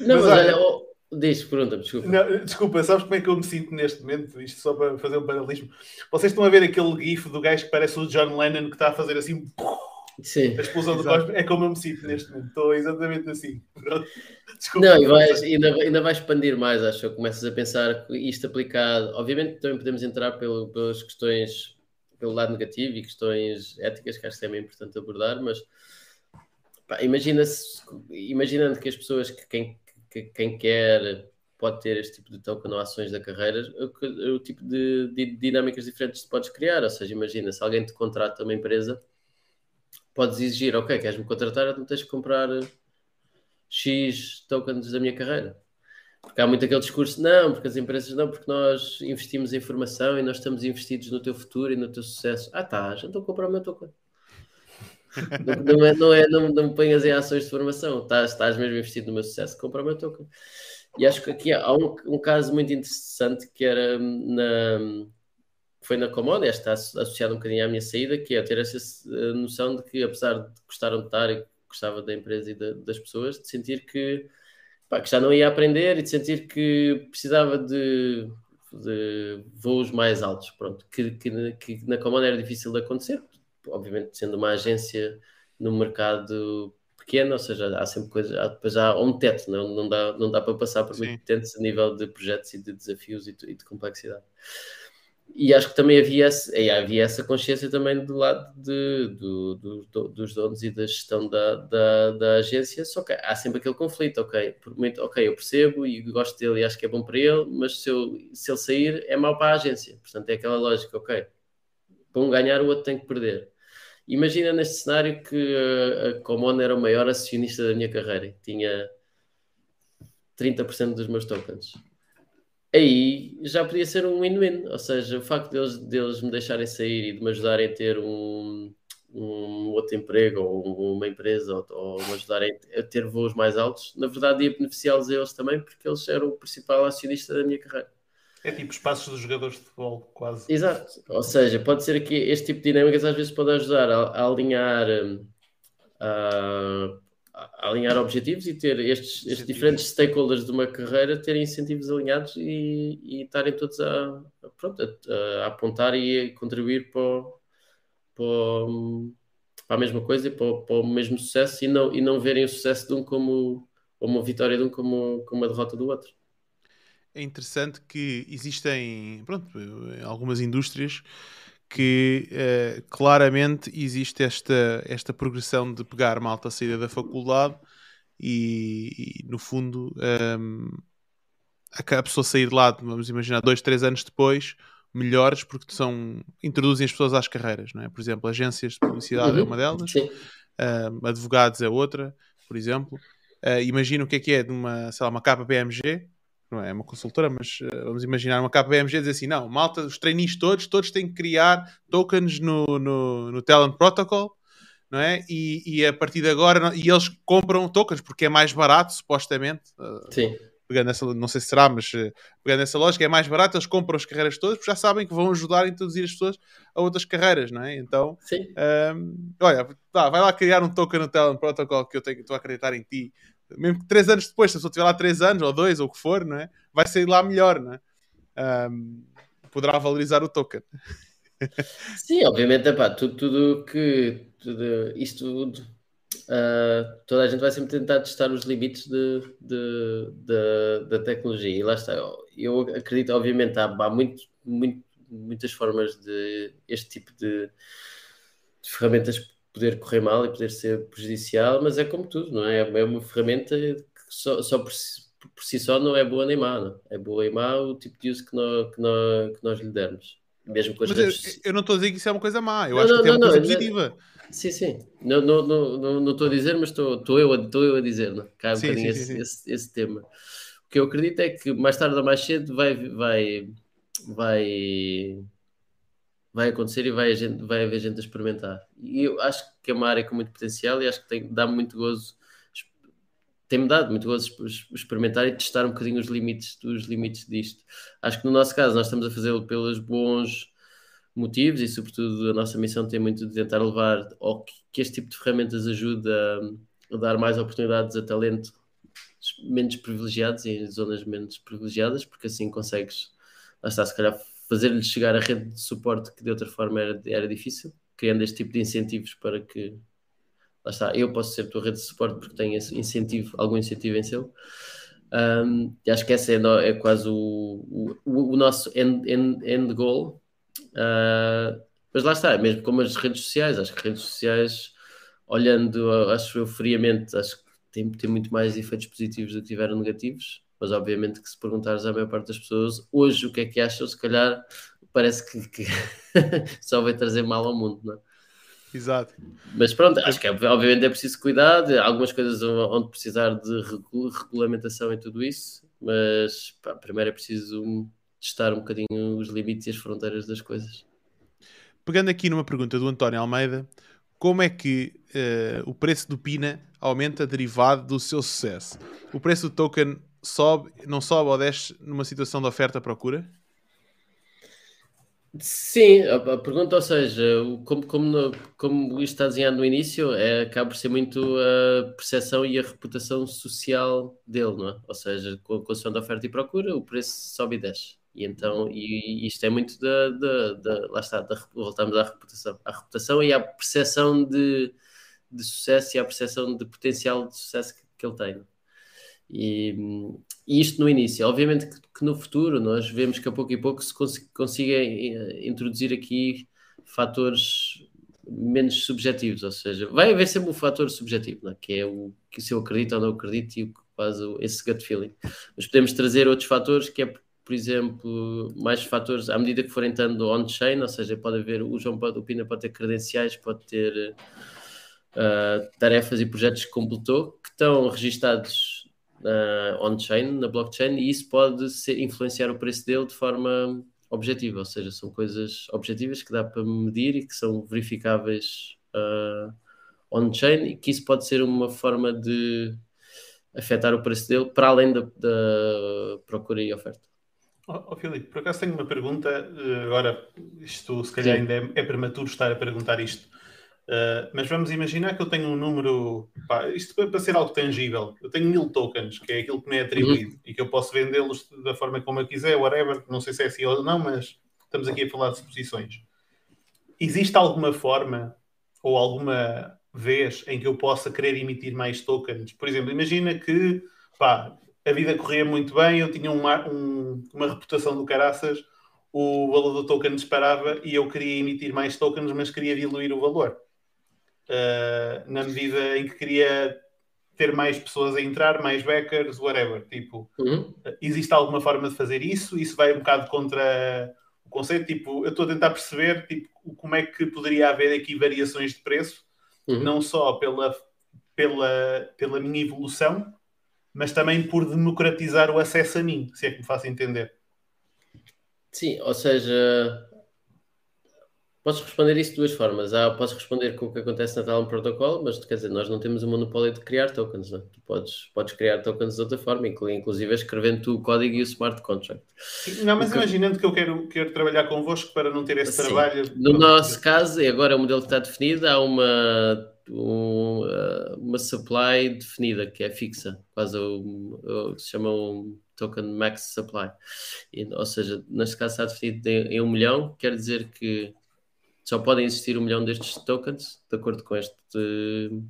Não, mas, mas olha, oh, diz, pergunta desculpa. Não, desculpa, sabes como é que eu me sinto neste momento? Isto só para fazer um paralelismo. Vocês estão a ver aquele gif do gajo que parece o John Lennon que está a fazer assim Sim. A explosão do cosmos é como eu me sinto neste momento. Estou exatamente assim. Desculpa. Não, e vais, ainda, ainda vai expandir mais, acho. Começas a pensar isto aplicado. Obviamente também podemos entrar pelo, pelas questões, pelo lado negativo e questões éticas que acho que é meio importante abordar, mas pá, imagina imaginando que as pessoas que quem, que, quem quer pode ter este tipo de token ou ações da carreira, o, o tipo de, de, dinâmicas diferentes que podes criar. Ou seja, imagina se alguém te contrata uma empresa podes exigir, ok, queres-me contratar, então tens que comprar X tokens da minha carreira. Porque há muito aquele discurso, não, porque as empresas não, porque nós investimos em formação e nós estamos investidos no teu futuro e no teu sucesso. Ah, tá, então comprar o meu token. Não, é, não, é, não, não me ponhas em ações de formação, estás, estás mesmo investido no meu sucesso, compra o meu token. E acho que aqui há um, um caso muito interessante que era na, foi na Commodity, está associado um bocadinho à minha saída, que é ter essa eh, noção de que, apesar de gostar de estar e gostava da empresa e das pessoas, de sentir que, pá, que já não ia aprender e de sentir que precisava de, de voos mais altos. Pronto, que, que, que na Commodity era difícil de acontecer, obviamente sendo uma agência no mercado pequeno, ou seja, há sempre coisas, há, depois há um teto, não, não, dá, não dá para passar por muito tempo a nível de projetos e de desafios e, e de complexidade. E acho que também havia, havia essa consciência também do lado de, do, do, dos donos e da gestão da, da, da, agência, só que há sempre aquele conflito, ok, muito, ok, eu percebo e gosto dele e acho que é bom para ele, mas se, eu, se ele sair é mau para a agência, portanto é aquela lógica, ok, para um ganhar o outro tem que perder. Imagina neste cenário que a, a Common era o maior acionista da minha carreira, tinha 30% dos meus tokens aí já podia ser um win-win. Ou seja, o facto deles, deles me deixarem sair e de me ajudarem a ter um, um outro emprego ou uma empresa ou, ou me ajudarem a ter voos mais altos, na verdade ia beneficiá-los a eles também, porque eles eram o principal acionista da minha carreira. É tipo espaços dos jogadores de futebol, quase. Exato. Ou seja, pode ser que este tipo de dinâmicas às vezes pode ajudar a, a alinhar a, alinhar objetivos e ter estes, estes diferentes stakeholders de uma carreira terem incentivos alinhados e, e estarem todos a, a pronto, a, a, apontar e a contribuir para, para, para a mesma coisa e para, para, o mesmo sucesso e não, e não verem o sucesso de um como ou uma vitória de um como, como uma derrota do outro. É interessante que existem pronto, algumas indústrias que uh, claramente existe esta, esta progressão de pegar malta à saída da faculdade e, e no fundo um, ehm, a pessoa sair de lá, vamos imaginar, dois, três anos depois, melhores porque são, introduzem as pessoas às carreiras, não é? Por exemplo, agências de publicidade é uhum. é uma delas, um, ehm, advogados é outra, por exemplo. Uh, imagina o que é que é de uma, sei lá, uma capa BMG, não é uma consultora, mas uh, vamos imaginar uma KPMG dizer assim: não, malta, os trainees todos, todos têm que criar tokens no, no, no Talent Protocol, não é? E, e a partir de agora, e eles compram tokens porque é mais barato, supostamente. Uh, Sim. Pegando essa, não sei se será, mas uh, pegando essa lógica, é mais barato, eles compram as carreiras todas porque já sabem que vão ajudar a introduzir as pessoas a outras carreiras, não é? Então, olha, tá, vai lá criar um token no Talent Protocol que eu tenho, estou a acreditar em ti mesmo que três anos depois, se a pessoa estiver lá três anos, ou dois, ou o que for, não é? vai sair lá melhor, não é? Um, poderá valorizar o token. Sim, obviamente, epá, tudo, tudo que tudo, isto tudo, uh, toda a gente vai sempre tentar testar os limites de, de, de, da tecnologia e lá está. Eu acredito, obviamente, há, há muito, muito, muitas formas de este tipo de, de ferramentas poder correr mal e poder ser prejudicial, mas é como tudo, não é? É uma ferramenta que só, só por, si, por, si, só não é boa nem má, não? É boa e má o tipo de uso que nós, que nós, que nós lhe dermos. Mesmo com as mas redes... eu, eu, não estou a dizer que isso é uma coisa má, eu não, acho não, que não, é uma coisa positiva. Sim, sim. Não estou não, não, não, a dizer, mas estou eu, eu a dizer, não? Cá um sim, sim, esse, sim. Esse, esse, tema. O que eu acredito é que mais tarde ou mais cedo vai, vai, vai vai acontecer e vai, gente, vai haver gente a experimentar. E eu acho que é uma área com muito potencial e acho que tem, dá muito gozo, tem-me dado muito gozo experimentar e testar um bocadinho os limites, os limites disto. Acho que no nosso caso nós estamos a fazê-lo pelos bons motivos e sobretudo a nossa missão tem muito de tentar levar que, este tipo de ferramentas ajuda a, a dar mais oportunidades a talento menos privilegiados em zonas menos privilegiadas, porque assim consegues, lá está, se calhar fazer-lhes chegar a rede de suporte que de outra forma era, era difícil, criando este tipo de incentivos para que, lá está, eu posso ser tua rede de suporte porque tenho esse incentivo, algum incentivo em seu. Um, e acho que essa é, é quase o, o, o, nosso end, end, end goal. Uh, mas lá está, mesmo como as redes sociais, acho que redes sociais, olhando, acho eu friamente, acho que tem, tem muito mais efeitos positivos do que tiveram negativos. Mas obviamente que se perguntares à maior parte das pessoas hoje o que é que acham, se calhar parece que, que só vai trazer mal ao mundo, não é? Exato. Mas pronto, acho que obviamente é preciso cuidar, algumas coisas onde precisar de regulamentação e tudo isso, mas pá, primeiro é preciso testar um bocadinho os limites e as fronteiras das coisas. Pegando aqui numa pergunta do António Almeida, como é que uh, o preço do Pina aumenta derivado do seu sucesso? O preço do token sobe, não sobe ou desce numa situação de oferta-procura? Sim, a, pergunta, ou seja, como, como, como isto está desenhado no início, é, acaba por ser muito a percepção e a reputação social dele, não é? Ou seja, com a condição da oferta e procura, o preço sobe e desce. E então, e, isto é muito da, da, da lá está, da, voltamos à reputação, à reputação e à percepção de, de sucesso e à percepção de potencial de sucesso que, que ele tem. E, e isto no início. Obviamente que, que, no futuro nós vemos que a pouco e pouco se cons consiga eh, introduzir aqui fatores menos subjetivos, ou seja, vai haver sempre um fator subjetivo, é? que é o que se eu acredito ou não acredito e o que faz esse gut feeling. Mas podemos trazer outros fatores que é, por exemplo, mais fatores à medida que forem estando on-chain, ou seja, pode haver, o João pode, o Pina pode ter credenciais, pode ter uh, tarefas e projetos que completou, que estão registados uh, on-chain, na blockchain, e isso pode ser, influenciar o preço dele de forma objetiva, ou seja, são coisas objetivas que dá para medir e que são verificáveis uh, on-chain e que isso pode ser uma forma de afetar o preço dele para além da, da procura e oferta. Oh, oh, Filipe, por acaso tenho uma pergunta, eh, agora isto se calhar Sim. ainda é, é prematuro estar a perguntar isto, Uh, mas vamos imaginar que eu tenho um número, pá, isto para ser algo tangível, eu tenho mil tokens, que é aquilo que me é atribuído, uhum. e que eu posso vendê-los da forma como eu quiser, whatever, não sei se é assim ou não, mas estamos aqui a falar de suposições. Existe alguma forma ou alguma vez em que eu possa querer emitir mais tokens? Por exemplo, imagina que pá, a vida corria muito bem, eu tinha uma, um, uma reputação do caraças, o valor do token disparava e eu queria emitir mais tokens, mas queria diluir o valor uh, na medida em que queria ter mais pessoas a entrar, mais backers, whatever. Tipo, uhum. existe alguma forma de fazer isso? Isso vai um bocado contra o conceito. Tipo, eu estou a tentar perceber tipo, como é que poderia haver aqui variações de preço, uhum. não só pela, pela, pela minha evolução, mas também por democratizar o acesso a mim, se é que me faço entender. Sim, ou seja, Podes responder isso de duas formas. Ah, posso responder com o que acontece na Talon Protocol, mas quer dizer, nós não temos o monopólio de criar tokens, não? É? Tu podes, podes criar tokens de outra forma, inclusive escrevendo tu o código e o smart contract. Não, mas que... imaginando que eu quero, quero trabalhar convosco para não ter esse Sim. trabalho. No nosso caso, e agora o modelo que está definido, há uma, uma, uma supply definida, que é fixa, quase o, o que se chama um token max supply. E, ou seja, neste caso está definido em, em um milhão, quer dizer que só podem existir um milhão destes tokens, de acordo com este uh,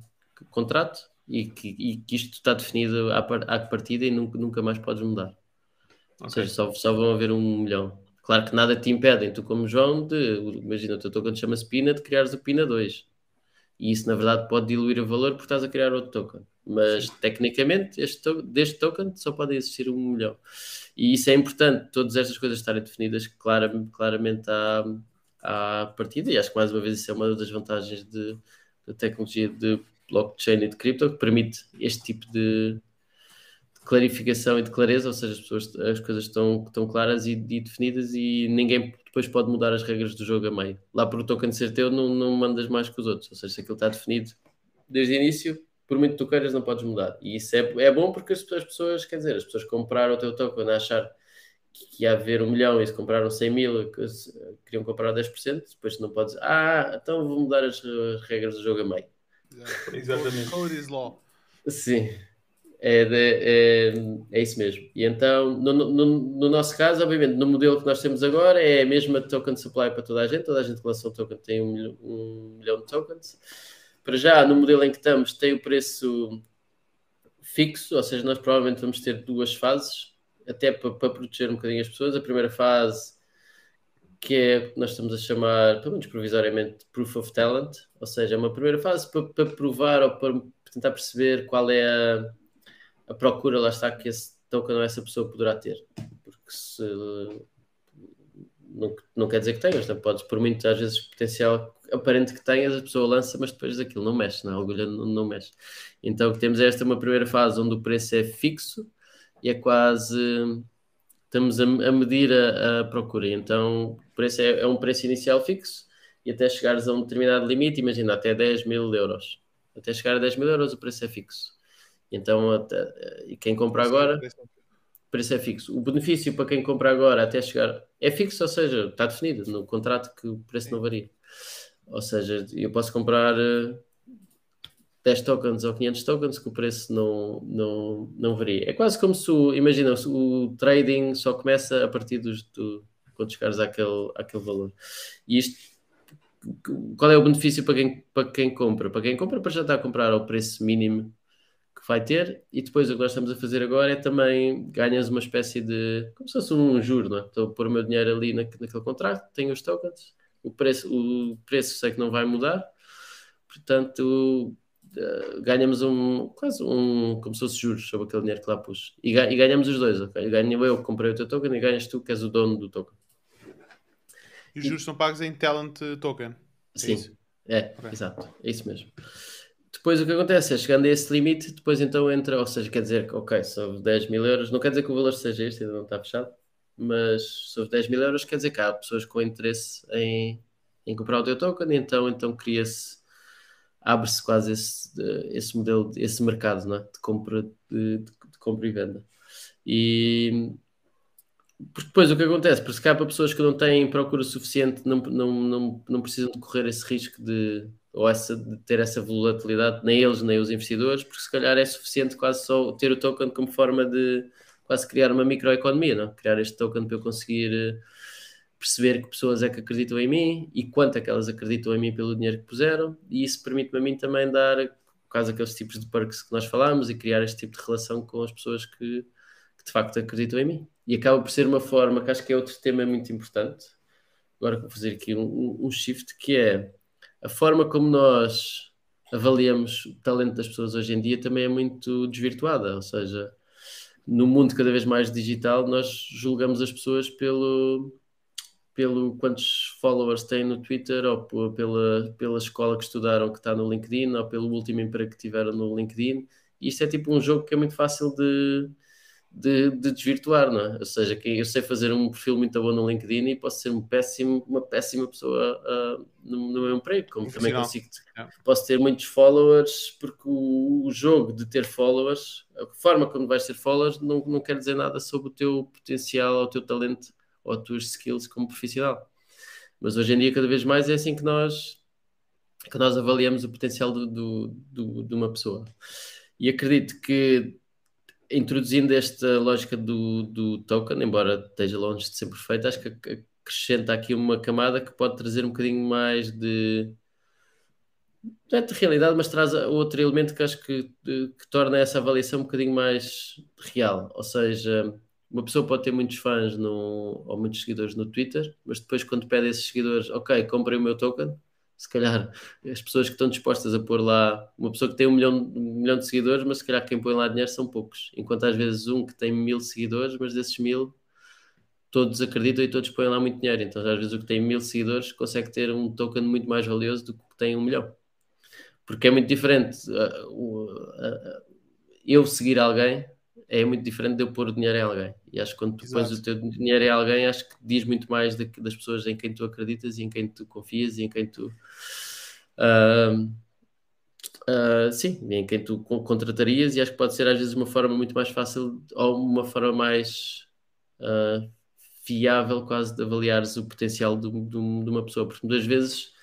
contrato, e que, e que, isto está definido à, à partida e nunca, nunca mais podes mudar. Okay. Ou seja, só, só vão haver um milhão. Claro que nada te impede, tu como João, de, imagina o teu token chama-se PINA, de criares o PINA 2. E isso, na verdade, pode diluir o valor porque estás a criar outro token. Mas, Sim. tecnicamente, este to deste token só pode existir um milhão. E isso é importante, todas estas coisas estarem definidas clara, claramente à, à partida, e acho que mais uma vez isso é uma das vantagens de, da tecnologia de blockchain e de cripto, que permite este tipo de, de clarificação e de clareza, ou seja, as, pessoas, as coisas estão, estão claras e, e, definidas e ninguém depois pode mudar as regras do jogo a meio. Lá por o token ser teu, não, não mandas mais que os outros, ou seja, se aquilo está definido desde o início, por muito que tu queiras, não podes mudar. E isso é, é bom porque as pessoas, quer dizer, as pessoas compraram o teu token a achar que ia haver um milhão e se compraram 100 mil, queriam comprar 10%, depois não podes, ah, então vou mudar as, as regras do jogo a meio. Exatamente. Code is law. Sim, é, de, é, é, isso mesmo. E então, no, no, no, nosso caso, obviamente, no modelo que nós temos agora, é a mesma token supply para toda a gente, toda a gente que lançou um token tem um, um milhão de tokens. para já, no modelo em que estamos, tem o preço fixo, ou seja, nós provavelmente vamos ter duas fases, até para, para proteger um bocadinho as pessoas. A primeira fase, que é o que nós estamos a chamar, pelo menos provisoriamente, Proof of Talent, ou seja, uma primeira fase para, para provar ou para tentar perceber qual é a, a procura, lá está, que esse token ou essa pessoa poderá ter. Porque se não, não quer dizer que tenhas, não podes, por muito às vezes potencial aparente que tenhas, a pessoa lança, mas depois aquilo não mexe, não, é? a agulha não, não mexe. Então temos esta uma primeira fase onde o preço é fixo e é quase estamos a, a medir a, a, procura. Então o preço é, é, um preço inicial fixo e até chegares a um determinado limite, imagina até 10 mil euros. Até chegar a 10 mil euros o preço é fixo. Então, até, e quem compra agora preço é fixo. O benefício para quem compra agora até chegar é fixo, ou seja, está definido no contrato que o preço não varia. Ou seja, eu posso comprar 10 eh, tokens ou 500 tokens que o preço não, não, não varia. É quase como se, o, imagina, o trading só começa a partir dos, do, quando chegares àquele, àquele valor. E isto, qual é o benefício para quem, para quem compra? Para quem compra, para já estar a comprar ao preço mínimo vai ter, e depois o que nós estamos a fazer agora é também ganhas uma espécie de como se fosse um juro, não é? Estou a pôr o meu dinheiro ali na, naquele contrato, tenho os tokens, o preço, o preço sei que não vai mudar, portanto uh, ganhamos um quase um como se fosse juros sobre aquele dinheiro que lá pus e, e ganhamos os dois, ok? Ganho eu que comprei o teu token e ganhas tu que és o dono do token. E os juros e... são pagos em talent token. É Sim, isso? é, okay. exato, é isso mesmo. Depois o que acontece é, chegando a esse limite, depois então entra, ou seja, quer dizer que, ok, sobre 10 mil euros, não quer dizer que o valor seja este, ainda não está fechado, mas sobre 10 mil euros quer dizer que há pessoas com interesse em, em comprar o teu token, e então, então cria-se, abre-se quase esse, esse modelo, esse mercado é? de, compra, de, de, compra e venda. E depois o que acontece? Porque se cá para pessoas que não têm procura suficiente, não, não, não, não precisam de correr esse risco de ou essa, de ter essa volatilidade, nem eles nem os investidores, porque se calhar é suficiente quase só ter o token como forma de quase criar uma microeconomia, não? criar este token para eu conseguir eh, perceber que pessoas é que acreditam em mim e quanto é que elas acreditam em mim pelo dinheiro que puseram, e isso permite-me a mim também dar, por causa daqueles tipos de perks que nós falámos, e criar este tipo de relação com as pessoas que, que de facto acreditam em mim. E acaba por ser uma forma, que acho que é outro tema muito importante, agora vou fazer aqui um, um shift, que é a forma como nós avaliamos o talento das pessoas hoje em dia também é muito desvirtuada, ou seja, no mundo cada vez mais digital, nós julgamos as pessoas pelo, pelo quantos followers têm no Twitter, ou pela, pela escola que estudaram que está no LinkedIn, ou pelo último emprego que tiveram no LinkedIn. E isto é tipo um jogo que é muito fácil de, de, de, desvirtuar, não é? Ou seja, que eu sei fazer um perfil muito bom no LinkedIn e posso ser um péssimo, uma péssima pessoa uh, no, no, meu emprego, como também consigo. É. Posso ter muitos followers, porque o, o, jogo de ter followers, a forma como vais ter followers, não, não quer dizer nada sobre o teu potencial, o teu talento ou as tuas skills como profissional. Mas hoje em dia, cada vez mais, é assim que nós, que nós avaliamos o potencial do, do, do de uma pessoa. E acredito que introduzindo esta lógica do, do token, embora esteja longe de ser perfeito, acho que acrescenta aqui uma camada que pode trazer um bocadinho mais de não é de realidade, mas traz outro elemento que acho que, que torna essa avaliação um bocadinho mais real. Ou seja, uma pessoa pode ter muitos fãs no, ou muitos seguidores no Twitter, mas depois, quando pede esses seguidores, ok, comprem o meu token, se calhar as pessoas que estão dispostas a pôr lá, uma pessoa que tem um milhão, um milhão de seguidores, mas se calhar quem põe lá dinheiro são poucos. Enquanto às vezes um que tem mil seguidores, mas desses mil todos acreditam e todos põem lá muito dinheiro. Então às vezes o que tem mil seguidores consegue ter um token muito mais valioso do que o que tem um milhão. Porque é muito diferente uh, uh, uh, eu seguir alguém é muito diferente de eu pôr o dinheiro em alguém. E acho que quando tu Exato. pões o teu dinheiro em alguém, acho que diz muito mais de, das pessoas em quem tu acreditas e em quem tu confias e em quem tu. Uh, uh, sim, em quem tu contratarias, e acho que pode ser às vezes uma forma muito mais fácil ou uma forma mais uh, fiável, quase, de avaliares o potencial de, de, de, uma pessoa, porque muitas vezes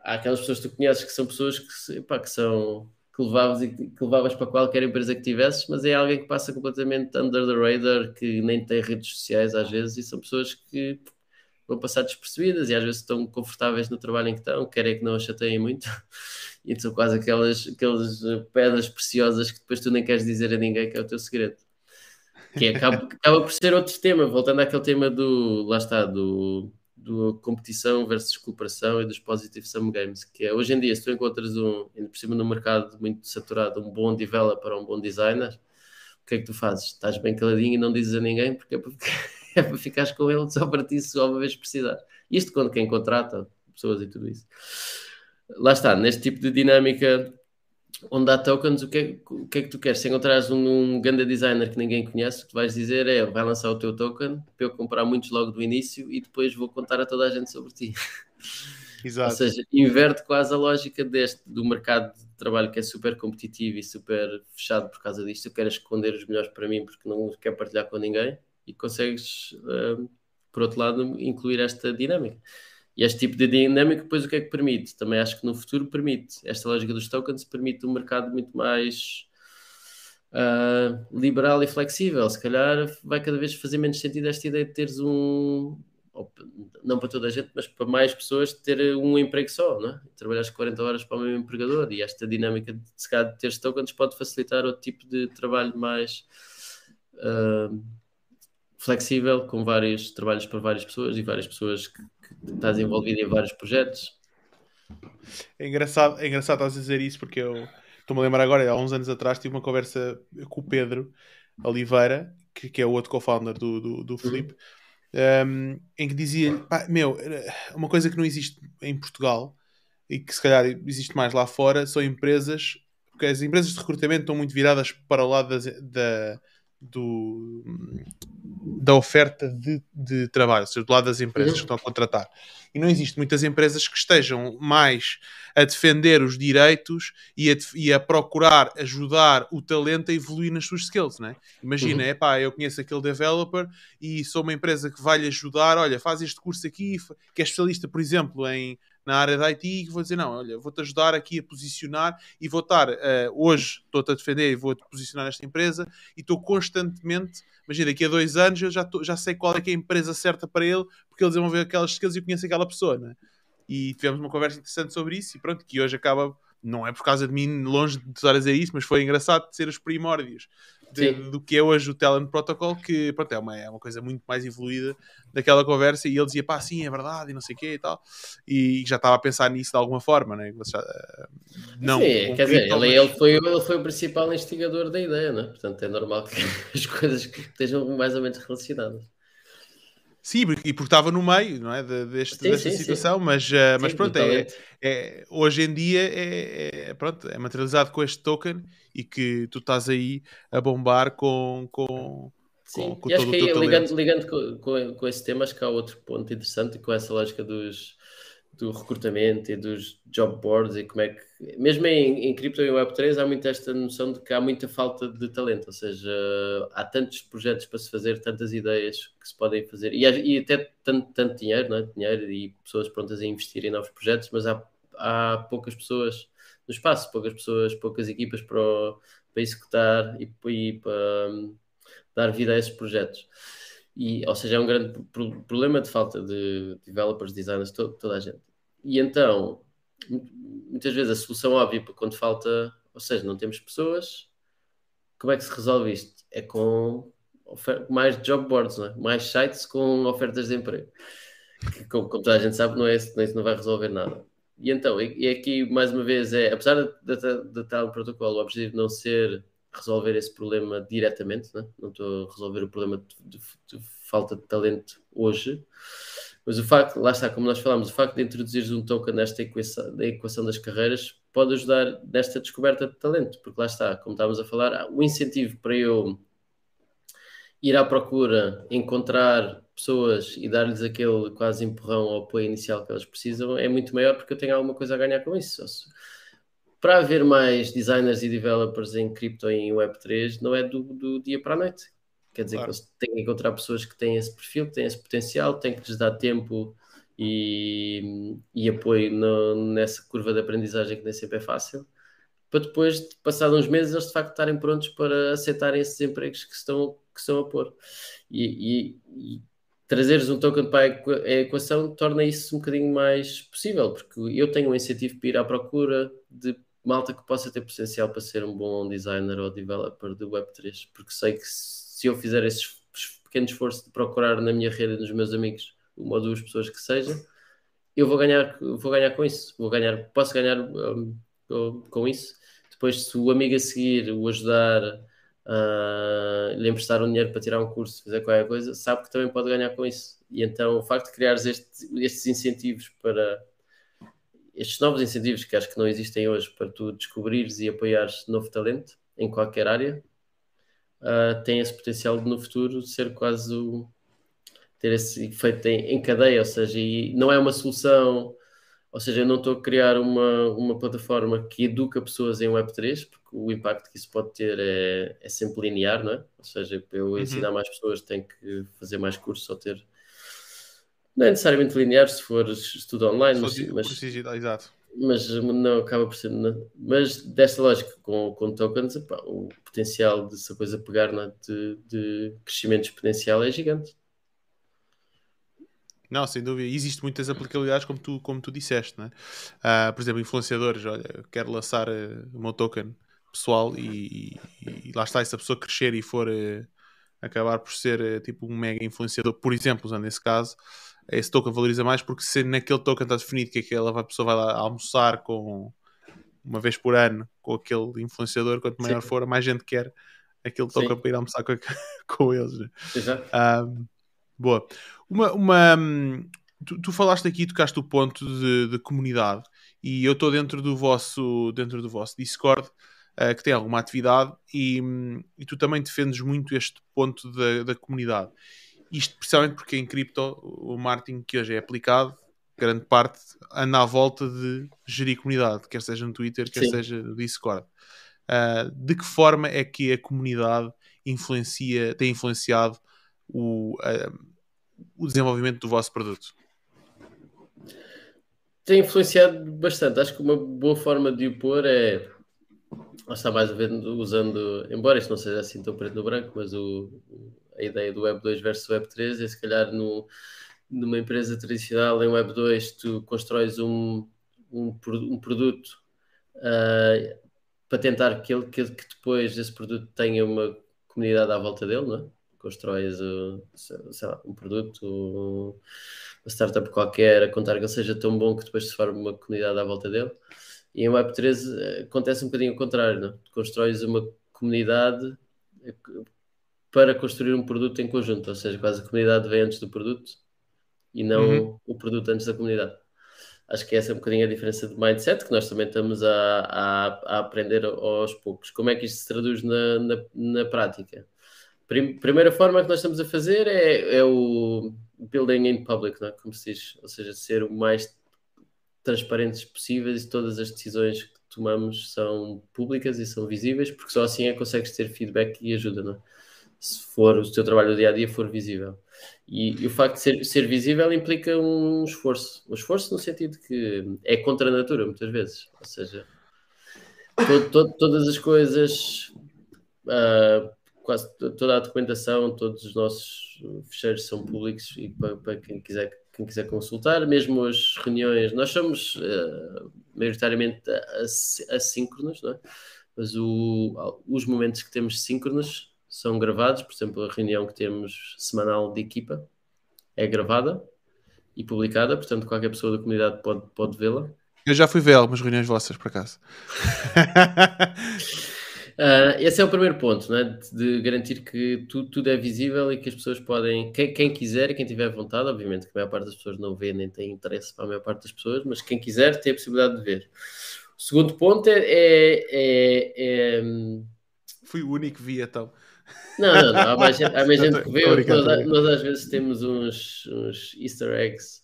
há aquelas pessoas que tu conheces que são pessoas que, pá, que são que levavas, que levavas para qualquer empresa que tivesses, mas é alguém que passa completamente under the radar, que nem tem redes sociais às vezes, e são pessoas que vão passar despercebidas e às vezes estão confortáveis no trabalho em que estão, querem que não as chateiem muito. E são quase aquelas, aquelas pedras preciosas que depois tu nem queres dizer a ninguém que é o teu segredo. Que acaba, acaba por ser outro tema, voltando àquele tema do, lá está, do, do competição versus cooperação e dos positive sum games, que é hoje em dia, se tu encontras um, ainda por cima no mercado muito saturado, um bom developer ou um bom designer, o que é que tu fazes? Estás bem caladinho e não dizes a ninguém porque é para, é para ficares com ele só para ti se uma vez precisar. Isto quando quem contrata pessoas e tudo isso. Lá está, neste tipo de dinâmica onde há tokens, o que, é, o que é que tu queres? Se encontrares um, um grande designer que ninguém conhece, o que tu vais dizer é vai lançar o teu token para eu comprar muitos logo do início e depois vou contar a toda a gente sobre ti. Exato. Ou seja, inverte quase a lógica deste do mercado de trabalho que é super competitivo e super fechado por causa disto. Eu quero esconder os melhores para mim porque não quero partilhar com ninguém e consegues, uh, por outro lado, incluir esta dinâmica. E este tipo de dinâmica, depois o que é que permite? Também acho que no futuro permite. Esta lógica dos tokens permite um mercado muito mais uh, liberal e flexível. Se calhar vai cada vez fazer menos sentido esta ideia de teres um. Não para toda a gente, mas para mais pessoas, ter um emprego só, não é? Trabalhar 40 horas para o mesmo empregador. E esta dinâmica de, se calhar, tokens pode facilitar outro tipo de trabalho mais. Uh, flexível, com vários trabalhos para várias pessoas e várias pessoas que estás envolvido em vários projetos. É engraçado, é engraçado estás a dizer isso porque eu estou-me a lembrar agora, há uns anos atrás tive uma conversa com o Pedro Oliveira, que, que é o outro co-founder do, do, do uhum. um, em que dizia-lhe, meu, uma coisa que não existe em Portugal e que se calhar existe mais lá fora são empresas, porque as empresas de recrutamento estão muito viradas para o lado da do, da oferta de, de trabalho, ou seja, do lado das empresas que estão a contratar. E não existe muitas empresas que estejam mais a defender os direitos e a, e a procurar ajudar o talento a evoluir nas suas skills, né? Imagina, uhum. epá, eu conheço aquele developer e sou uma empresa que vai lhe ajudar, olha, faz este curso aqui, que é especialista, por exemplo, em na área da IT e vou dizer, não, olha, vou-te ajudar aqui a posicionar e vou estar, uh, hoje estou-te a defender e vou-te posicionar nesta empresa e estou constantemente, imagina, daqui a dois anos eu já, tô, já sei qual é que é a empresa certa para ele, porque ele desenvolveu aquelas skills e eu conheço aquela pessoa, né? E tivemos uma conversa interessante sobre isso e pronto, que hoje acaba, não é por causa de mim, longe de estar a dizer isso, mas foi engraçado de ser os primórdios de, do que é hoje o Talent Protocol, que pronto, é, uma, é uma coisa muito mais evoluída daquela conversa. E ele dizia, pá, sim, é verdade, e não sei o quê e tal. E já estava a pensar nisso de alguma forma, né? Já, eh, não sim, quer dizer, ele, mas... ele, foi, ele foi o principal instigador da ideia, né? portanto é normal que as coisas estejam mais ou menos relacionadas. Sim, e porque estava no meio não é, deste, sim, desta sim, situação, sim. mas, uh, mas pronto, é, é, hoje em dia é, é, pronto, é materializado com este token e que tu estás aí a bombar com, com, com, com e acho que aí, ligando, ligando com, com, com, esse tema, acho que há outro ponto interessante com essa lógica dos, do recrutamento e dos job boards e como é que, mesmo em, em cripto e Web3, há muito esta noção de que há muita falta de talento, ou seja, há tantos projetos para se fazer, tantas ideias que se podem fazer e, e até tanto, tanto dinheiro, não é? dinheiro e pessoas prontas a investir em novos projetos, mas há, há poucas pessoas no espaço, poucas pessoas, poucas equipas para, para executar e, e para um, dar vida a esses projetos. E, ou seja, é um grande problema de falta de developers, designers, to toda a gente. E então, muitas vezes a solução óbvia para quando falta, ou seja, não temos pessoas, como é que se resolve isto? É com mais job boards, é? mais sites com ofertas de emprego. Que, como, como, toda a gente sabe, não é, isso não vai resolver nada. E então, e, aqui mais uma vez é, apesar de estar um protocolo, o objetivo não ser resolver esse problema diretamente, né? não estou a resolver o problema de, de, de, falta de talento hoje, mas o facto, lá está, como nós falámos, o facto de introduzir um token nesta equação, da equação das carreiras pode ajudar nesta descoberta de talento, porque lá está, como estávamos a falar, o incentivo para eu ir à procura, encontrar pessoas e dar-lhes aquele quase empurrão ao apoio inicial que elas precisam é muito maior porque eu tenho alguma coisa a ganhar com isso para haver mais designers e developers em cripto e em Web3 não é do, do dia para a noite. Quer dizer claro. que têm que encontrar pessoas que têm esse perfil, que têm esse potencial, têm que lhes dar tempo e, e apoio no, nessa curva de aprendizagem que nem sempre é fácil, para depois, passados uns meses, eles de facto estarem prontos para aceitarem esses empregos que estão, que estão a pôr. E, e, trazeres um token para a equação torna isso um bocadinho mais possível, porque eu tenho um incentivo para ir à procura de malta que possa ter potencial para ser um bom designer ou developer de Web3, porque sei que se eu fizer esse pequeno esforço de procurar na minha rede, nos meus amigos, uma ou duas pessoas que seja, eu vou ganhar, vou ganhar com isso, vou ganhar, posso ganhar um, com isso. Depois, se o amigo a seguir o ajudar, uh, lhe emprestar um dinheiro para tirar um curso, fazer qualquer coisa, sabe que também pode ganhar com isso. E então, o facto de criares este, estes incentivos para estes novos incentivos que acho que não existem hoje para tu descobrires e apoiares novo talento em qualquer área, uh, tem esse potencial de no futuro ser quase o, ter esse efeito em, em, cadeia, ou seja, e não é uma solução, ou seja, eu não estou a criar uma, uma plataforma que educa pessoas em Web3, porque o impacto que isso pode ter é, é sempre linear, não é? Ou seja, para eu uhum. ensinar mais pessoas tenho que fazer mais cursos ou ter não é necessariamente linear se for estudo online, mas, mas, exato. mas não acaba por ser. Não. Mas desta lógica, com, com tokens, epá, o potencial de essa coisa pegar é? de, de crescimento exponencial é gigante. Não, sem dúvida. Existem muitas aplicabilidades, como tu, como tu disseste, né? Uh, por exemplo, influenciadores. Olha, quero lançar uh, o meu token pessoal e, e, e, lá está, se a pessoa crescer e for uh, acabar por ser uh, tipo um mega influenciador, por exemplo, usando esse caso, esse token valoriza mais porque se naquele token está definido que aquela pessoa vai lá almoçar com uma vez por ano com aquele influenciador, quanto maior Sim. for, mais gente quer aquele token Sim. para ir almoçar com, com eles. Né? Exato. Um, boa. Uma, uma, tu, tu, falaste aqui, tocaste o ponto de, de comunidade e eu estou dentro do vosso dentro do vosso Discord uh, que tem alguma atividade e, e tu também defendes muito este ponto da, da comunidade. Isto precisamente porque em cripto o marketing que hoje é aplicado, grande parte, anda à volta de gerir comunidade, quer seja no Twitter, quer Sim. seja no Discord. Uh, de que forma é que a comunidade influencia, tem influenciado o, uh, o desenvolvimento do vosso produto? Tem influenciado bastante. Acho que uma boa forma de o pôr é. Está mais a ver usando, embora isto não seja assim tão preto no branco, mas o, a ideia do Web 2 versus Web 3 é se calhar no, numa empresa tradicional em Web 2 tu constróis um, um, um produto uh, para tentar que, ele, que, que, depois esse produto tenha uma comunidade à volta dele, não é? Constróis lá, um produto, uma startup qualquer, a contar que ele seja tão bom que depois se forme uma comunidade à volta dele. E em Web3 uh, acontece um bocadinho ao contrário, não é? Constróis uma comunidade para construir um produto em conjunto, ou seja, quase a comunidade vem antes do produto e não uhum. o produto antes da comunidade. Acho que essa é um bocadinho a diferença de mindset que nós também estamos a, a, a aprender aos poucos. Como é que isto se traduz na, na, na prática? Prim, primeira forma que nós estamos a fazer é, é o building in public, não é? como se diz, ou seja, ser o mais transparentes possíveis e todas as decisões que tomamos são públicas e são visíveis, porque só assim é que consegues ter feedback e ajuda, não é? Se for o teu trabalho do dia a dia for visível. E, e, o facto de ser, ser visível implica um esforço. Um esforço no sentido que é contra a natura, muitas vezes. Ou seja, todas as coisas, uh, quase toda a documentação, todos os nossos fecheiros são públicos e para, para quem, quiser, quem quiser consultar, mesmo as reuniões, nós somos uh, maioritariamente assíncronos, não é? mas o, os momentos que temos síncronos são gravados, por exemplo, a reunião que temos semanal de equipa é gravada e publicada, portanto qualquer pessoa da comunidade pode, pode vê-la. Eu já fui ver algumas reuniões vossas, por acaso. uh, esse é o primeiro ponto, né? de, de garantir que tudo, tudo, é visível e que as pessoas podem, quem, quem, quiser e quem tiver vontade, obviamente que a maior parte das pessoas não vê nem tem interesse para a maior parte das pessoas, mas quem quiser tem a possibilidade de ver. O segundo ponto é, é, é, é Fui o único que vi então. Não, não, não. Há mais gente, há mais gente que vê. Nós, nós, às vezes temos uns, uns easter eggs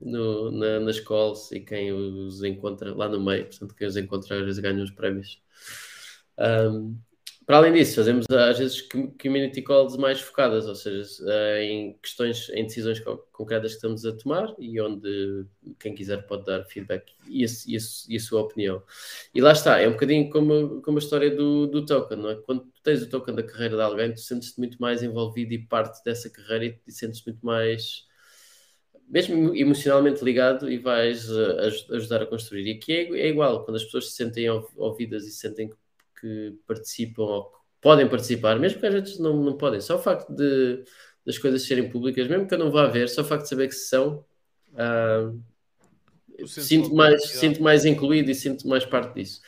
no, na, nas calls e quem os encontra lá no meio, portanto, quem os encontra às vezes ganha uns prémios. Um, para além disso, fazemos às vezes community calls mais focadas, ou seja, eh, em questões, em decisões concretas que estamos a tomar e onde quem quiser pode dar feedback e a, e a, e a sua opinião. E lá está, é um bocadinho como, como a história do, do token, não é? Quando tu tens o token da carreira de alguém, tu sentes-te muito mais envolvido e parte dessa carreira e, e sentes-te muito mais mesmo emocionalmente ligado e vais uh, ajudar a construir. E aqui é, é, igual, quando as pessoas se sentem ouvidas e sentem que que participam ou que podem participar, mesmo que às vezes não, não podem, só o facto de das coisas serem públicas, mesmo que eu não vá ver, só o facto de saber que são, uh, sinto, mais, sinto mais incluído e sinto mais parte disso.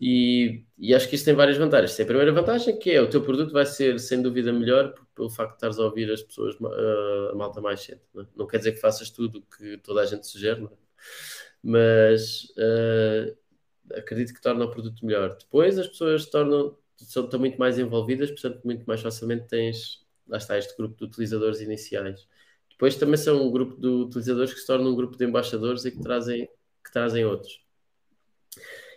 E, e, acho que isto tem várias vantagens. Tem a primeira vantagem que é o teu produto vai ser sem dúvida melhor pelo facto de estares a ouvir as pessoas, uh, a malta mais cedo. Não, é? não, quer dizer que faças tudo que toda a gente sugere, é? mas uh, acredito que torna o produto melhor. Depois as pessoas tornam, são, estão muito mais envolvidas, portanto, muito mais facilmente tens, lá está, este grupo de utilizadores iniciais. Depois também são um grupo de utilizadores que se tornam um grupo de embaixadores e que trazem, que trazem outros.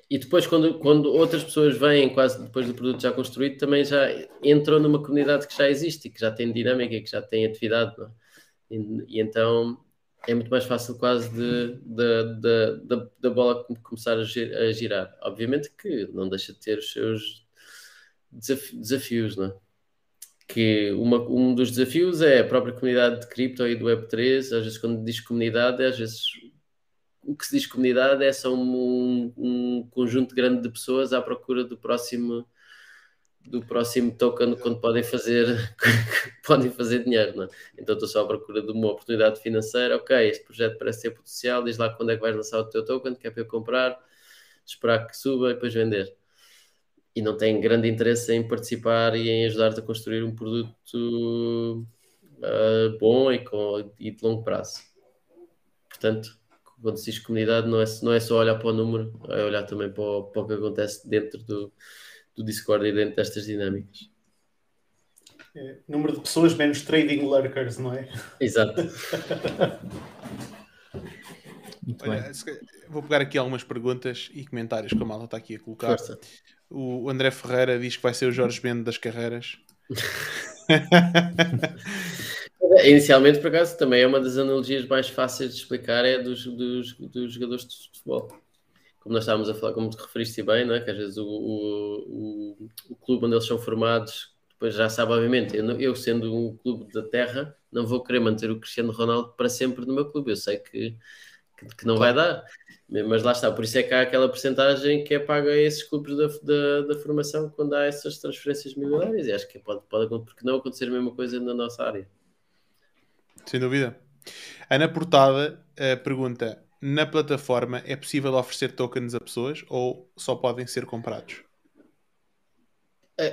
E depois, quando, quando outras pessoas vêm, quase depois do produto já construído, também já entram numa comunidade que já existe, que já tem dinâmica, que já tem atividade. É? E, e, então é muito mais fácil quase da bola começar a, girar. Obviamente que não deixa de ter os seus desafios, não é? Que uma, um dos desafios é a própria comunidade de cripto e do Web3. Às vezes, quando diz comunidade, às vezes o que se diz comunidade é só um, um conjunto grande de pessoas à procura do próximo do próximo token quando podem fazer podem fazer dinheiro, não é? Então estou só à procura de uma oportunidade financeira, ok, este projeto parece ter potencial, diz lá quando é que vais lançar o teu token, que é para eu comprar, esperar que suba e depois vender. E não tem grande interesse em participar e em ajudar-te a construir um produto uh, bom e, com, e de longo prazo. Portanto, quando se diz comunidade, não é, não é só olhar para o número, é olhar também para o, para o que acontece dentro do, do Discord e dentro destas dinâmicas. É, número de pessoas menos trading lurkers, não é? Exato. Olha, vou pegar aqui algumas perguntas e comentários que a malta está aqui a colocar. Força. O André Ferreira diz que vai ser o Jorge Bendo das carreiras. Inicialmente, por acaso, também é uma das analogias mais fáceis de explicar, é dos, dos, dos jogadores de futebol como nós estávamos a falar, como te referiste bem, não é? que às vezes o, o, o, o clube onde eles são formados, depois já sabe, obviamente, eu, eu, sendo um clube da terra, não vou querer manter o Cristiano Ronaldo para sempre no meu clube, eu sei que, que, que não vai dar, mas lá está, por isso é que há aquela porcentagem que é paga a esses clubes da, da, da, formação quando há essas transferências milionárias, e acho que pode, pode porque não acontecer a mesma coisa na nossa área. Sem dúvida. Ana Portada uh, pergunta: na plataforma é possível oferecer tokens a pessoas ou só podem ser comprados?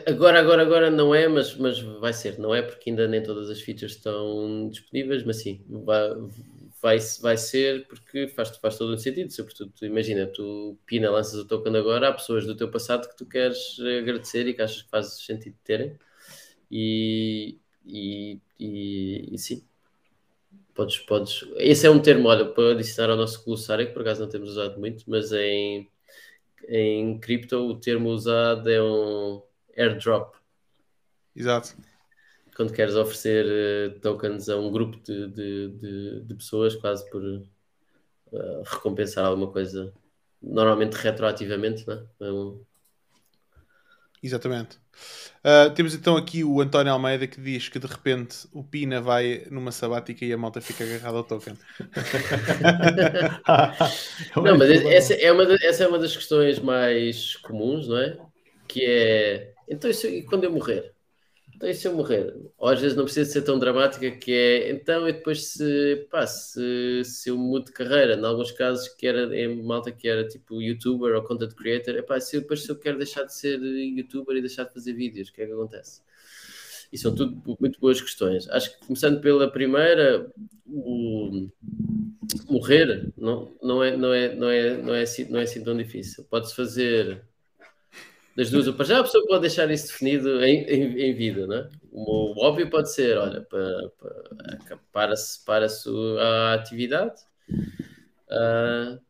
Agora, agora, agora não é, mas, mas vai ser, não é? Porque ainda nem todas as features estão disponíveis, mas sim, vai, vai, vai ser porque faz, faz todo o sentido. Sobretudo, tu, imagina, tu pina, lanças o token agora, há pessoas do teu passado que tu queres agradecer e que achas que faz sentido terem. E, e, e, e sim, Podes, podes. Esse é um termo, olha, para adicionar ao nosso glossário, que por acaso não temos usado muito, mas em, em cripto o termo usado é um airdrop. Exato. Quando queres oferecer uh, tokens a um grupo de, de, de, de pessoas, quase por uh, recompensar alguma coisa, normalmente retroativamente, não é? Um... Exatamente. Uh, temos então aqui o António Almeida que diz que de repente o Pina vai numa sabática e a malta fica agarrada ao token. não, mas essa é, uma essa é uma das questões mais comuns, não é? Que é então e quando eu morrer? Então, e se eu morrer? Ou às vezes não precisa ser tão dramática que é, então, e depois se, pá, se, se eu mudo de carreira, em alguns casos que era em malta que era tipo youtuber ou content creator, epá, se eu, depois se eu quero deixar de ser youtuber e deixar de fazer vídeos, o que é que acontece? E são tudo muito boas questões. Acho que começando pela primeira, o morrer não, não, é, não, é, não, é, não, é, assim, não é assim tão difícil. Pode-se fazer das duas, para já a pessoa pode deixar isso definido em, em, em vida, né? O óbvio pode ser, olha, para, para, para-se para a atividade uh,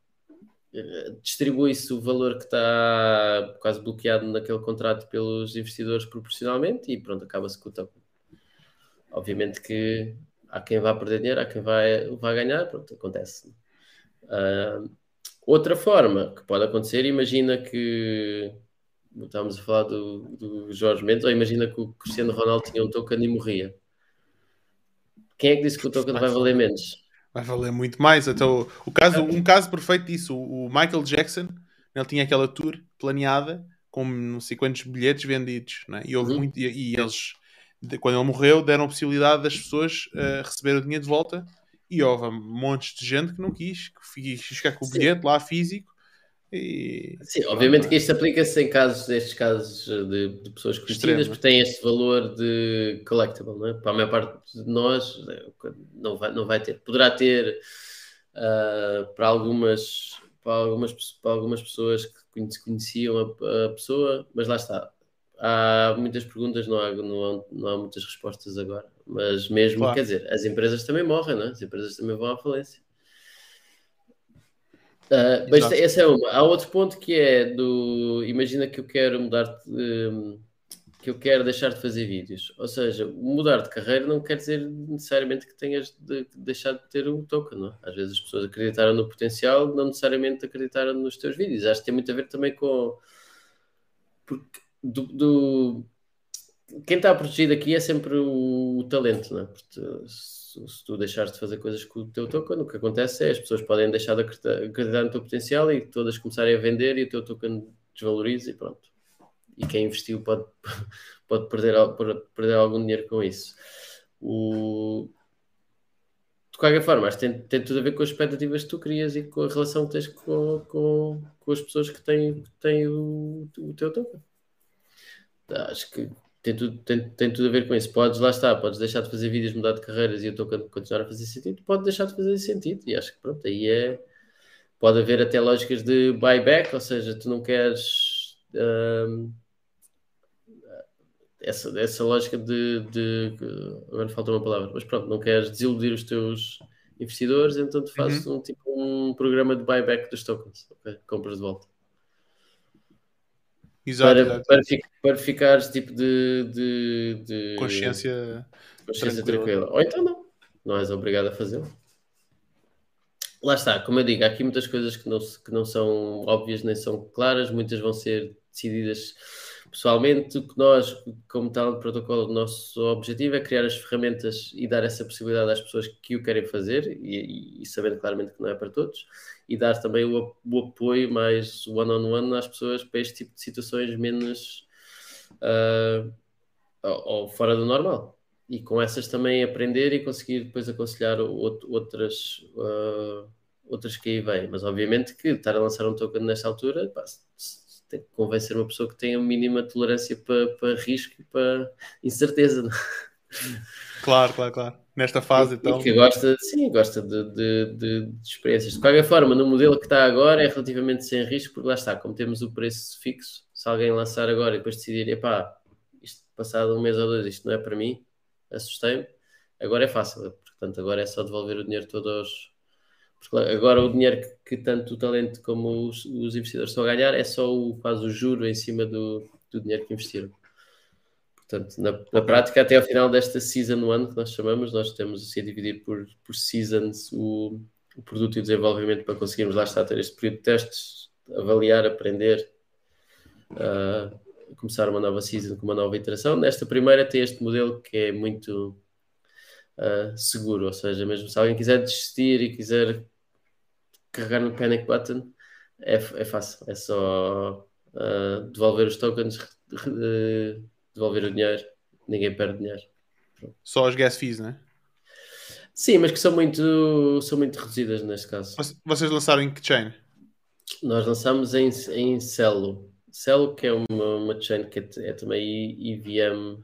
distribui-se o valor que está quase bloqueado naquele contrato pelos investidores proporcionalmente e pronto, acaba-se com o token. Obviamente que há quem vá perder dinheiro, há quem vai, vai ganhar, pronto, acontece. Uh, outra forma que pode acontecer, imagina que estávamos a falar do, do Jorge Mendes, ou imagina que o Cristiano Ronaldo tinha um token e morria. Quem é que disse que o token vai valer menos? Vai valer muito mais. Então, o caso, um caso perfeito disso, o Michael Jackson, ele tinha aquela tour planeada com não sei quantos bilhetes vendidos, né? e, houve uhum. muito, e, e, eles, quando ele morreu, deram a possibilidade das pessoas uh, receber o dinheiro de volta e houve montes de gente que não quis, que quis ficar com o Sim. bilhete lá físico e... Sim, obviamente que isto aplica-se em casos, destes casos de, de pessoas conhecidas, Extremo. porque tem este valor de collectible, não é? Para a maior parte de nós não vai, não vai ter. Poderá ter uh, para, algumas, para, algumas, para algumas pessoas que conheciam a, a, pessoa, mas lá está. Há muitas perguntas, não há, não há, não há muitas respostas agora. Mas mesmo, claro. quer dizer, as empresas também morrem, não é? As empresas também vão à falência. Uh, mas essa é uma. Há outro ponto que é do. Imagina que eu quero mudar de, um, que eu quero deixar de fazer vídeos. Ou seja, mudar de carreira não quer dizer necessariamente que tenhas de deixar de ter o token, não? É? Às vezes as pessoas acreditaram no potencial, não necessariamente acreditaram nos teus vídeos. Acho que tem muito a ver também com. Porque do, do... quem está protegido aqui é sempre o, o talento, não é? Porque, se, tu deixares de fazer coisas com o teu token, o que acontece é as pessoas podem deixar de acreditar, no teu potencial e todas começarem a vender e o teu token desvaloriza e pronto. E quem investiu pode, pode, perder, perder algum dinheiro com isso. O... De qualquer forma, acho que tem, tem tudo a ver com as expectativas que tu crias e com a relação que tens com, com, com as pessoas que têm, têm o, o teu token. Acho que tem tudo, tem, tem tudo a ver com isso. Podes, lá está, podes deixar de fazer vídeos, mudar de carreiras e eu estou a continuar a fazer sentido, pode deixar de fazer sentido. E acho que pronto, aí é. Pode haver até lógicas de buyback, ou seja, tu não queres. Hum, essa, essa lógica de, de, Agora falta uma palavra, mas pronto, não queres desiludir os teus investidores, então tu fazes uhum. um, tipo, um programa de buyback dos tokens, okay? compras de volta. Exato, para, exato. Para, para ficares tipo de, de, de consciência, consciência tranquila. tranquila. Ou então não, não és obrigado a fazê-lo. Lá está, como eu digo, há aqui muitas coisas que não, que não são óbvias nem são claras, muitas vão ser decididas pessoalmente. O que nós, como tal protocolo, o nosso objetivo é criar as ferramentas e dar essa possibilidade às pessoas que o querem fazer, e, e sabendo claramente que não é para todos e dar também o, o apoio mais one-on-one -on -one às pessoas para este tipo de situações menos uh, ou, fora do normal. E com essas também aprender e conseguir depois aconselhar outras, uh, outras que aí vêm. Mas obviamente que estar a lançar um token nesta altura pá, tem que convencer uma pessoa que tenha a mínima tolerância para, para risco e para incerteza. Claro, claro, claro nesta fase. E, então. e que gosta, sim, gosta de, de, de, de, experiências. De qualquer forma, no modelo que está agora é relativamente sem risco, porque lá está, como temos o preço fixo, se alguém lançar agora e depois decidir, epá, isto passado um mês ou dois, isto não é para mim, assustei-me, agora é fácil, portanto, agora é só devolver o dinheiro todo aos. Porque agora o dinheiro que, que tanto o talento como os, os investidores estão a ganhar é só o, quase o juro em cima do, do dinheiro que investiram. Portanto, na, na, prática, até ao final desta season one que nós chamamos, nós temos assim a dividir por, por seasons o, o produto e o desenvolvimento para conseguirmos lá estar ter este período de testes, avaliar, aprender, uh, começar uma nova season com uma nova iteração. Nesta primeira tem este modelo que é muito uh, seguro, ou seja, mesmo se alguém quiser desistir e quiser carregar no panic button, é, é fácil, é só uh, devolver os tokens devolver o dinheiro, ninguém perde dinheiro. Só as gas fees, não é? Sim, mas que são muito, são muito reduzidas neste caso. Vocês lançaram em que chain? Nós lançamos em, em Celo. Celo, que é uma, uma chain que é, é também EVM,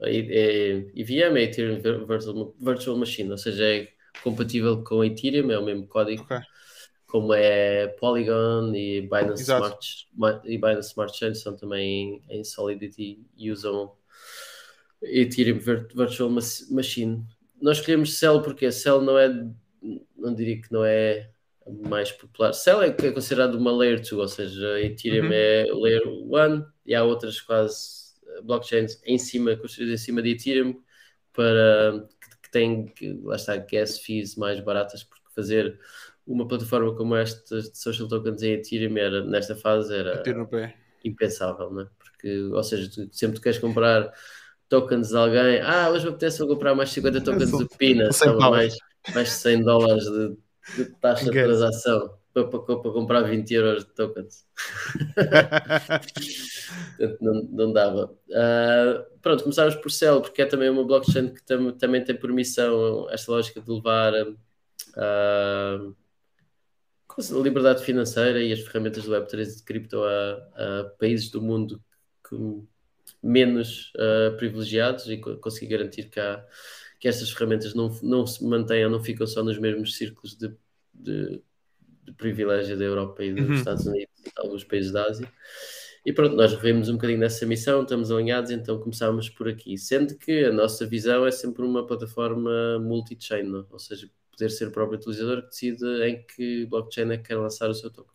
é, EVM é Ethereum Virtual, Virtual Machine, ou seja, é compatível com Ethereum, é o mesmo código. Okay como é Polygon e Binance, Smart, e Binance Smart Chain são também em Solidity e usam Ethereum Virtual Machine. Nós escolhemos Cell porque Cell não é, não diria que não é mais popular. Cell é, é considerado uma Layer 2, ou seja, Ethereum uhum. é Layer 1 e há outras quase blockchains em cima, construídas em cima de Ethereum para que, que têm, que, lá está, gas fees mais baratas, porque fazer uma plataforma como esta de social tokens em Ethereum era, nesta fase era impensável, não é? Porque, ou seja, tu, sempre tu queres comprar tokens de alguém, ah, hoje me apetece comprar mais 50 tokens de Pina, são mais, mais 100 dólares de, de taxa de transação para, para, para, comprar 20 euros de tokens. Portanto, não, não dava. Uh, pronto, começámos por Cell, porque é também uma blockchain que tam, também tem permissão, esta lógica de levar uh, a liberdade financeira e as ferramentas do Web3 de cripto a, a países do mundo que, menos uh, privilegiados e conseguir garantir que, há, que estas ferramentas não, não se mantenham, não ficam só nos mesmos círculos de, de, de privilégio da Europa e dos uhum. Estados Unidos e alguns países da Ásia. E pronto, nós vemos um bocadinho nessa missão, estamos alinhados, então começámos por aqui. Sendo que a nossa visão é sempre uma plataforma multi-chain, ou seja, poder ser o próprio utilizador que decide em que blockchain é que quer lançar o seu token.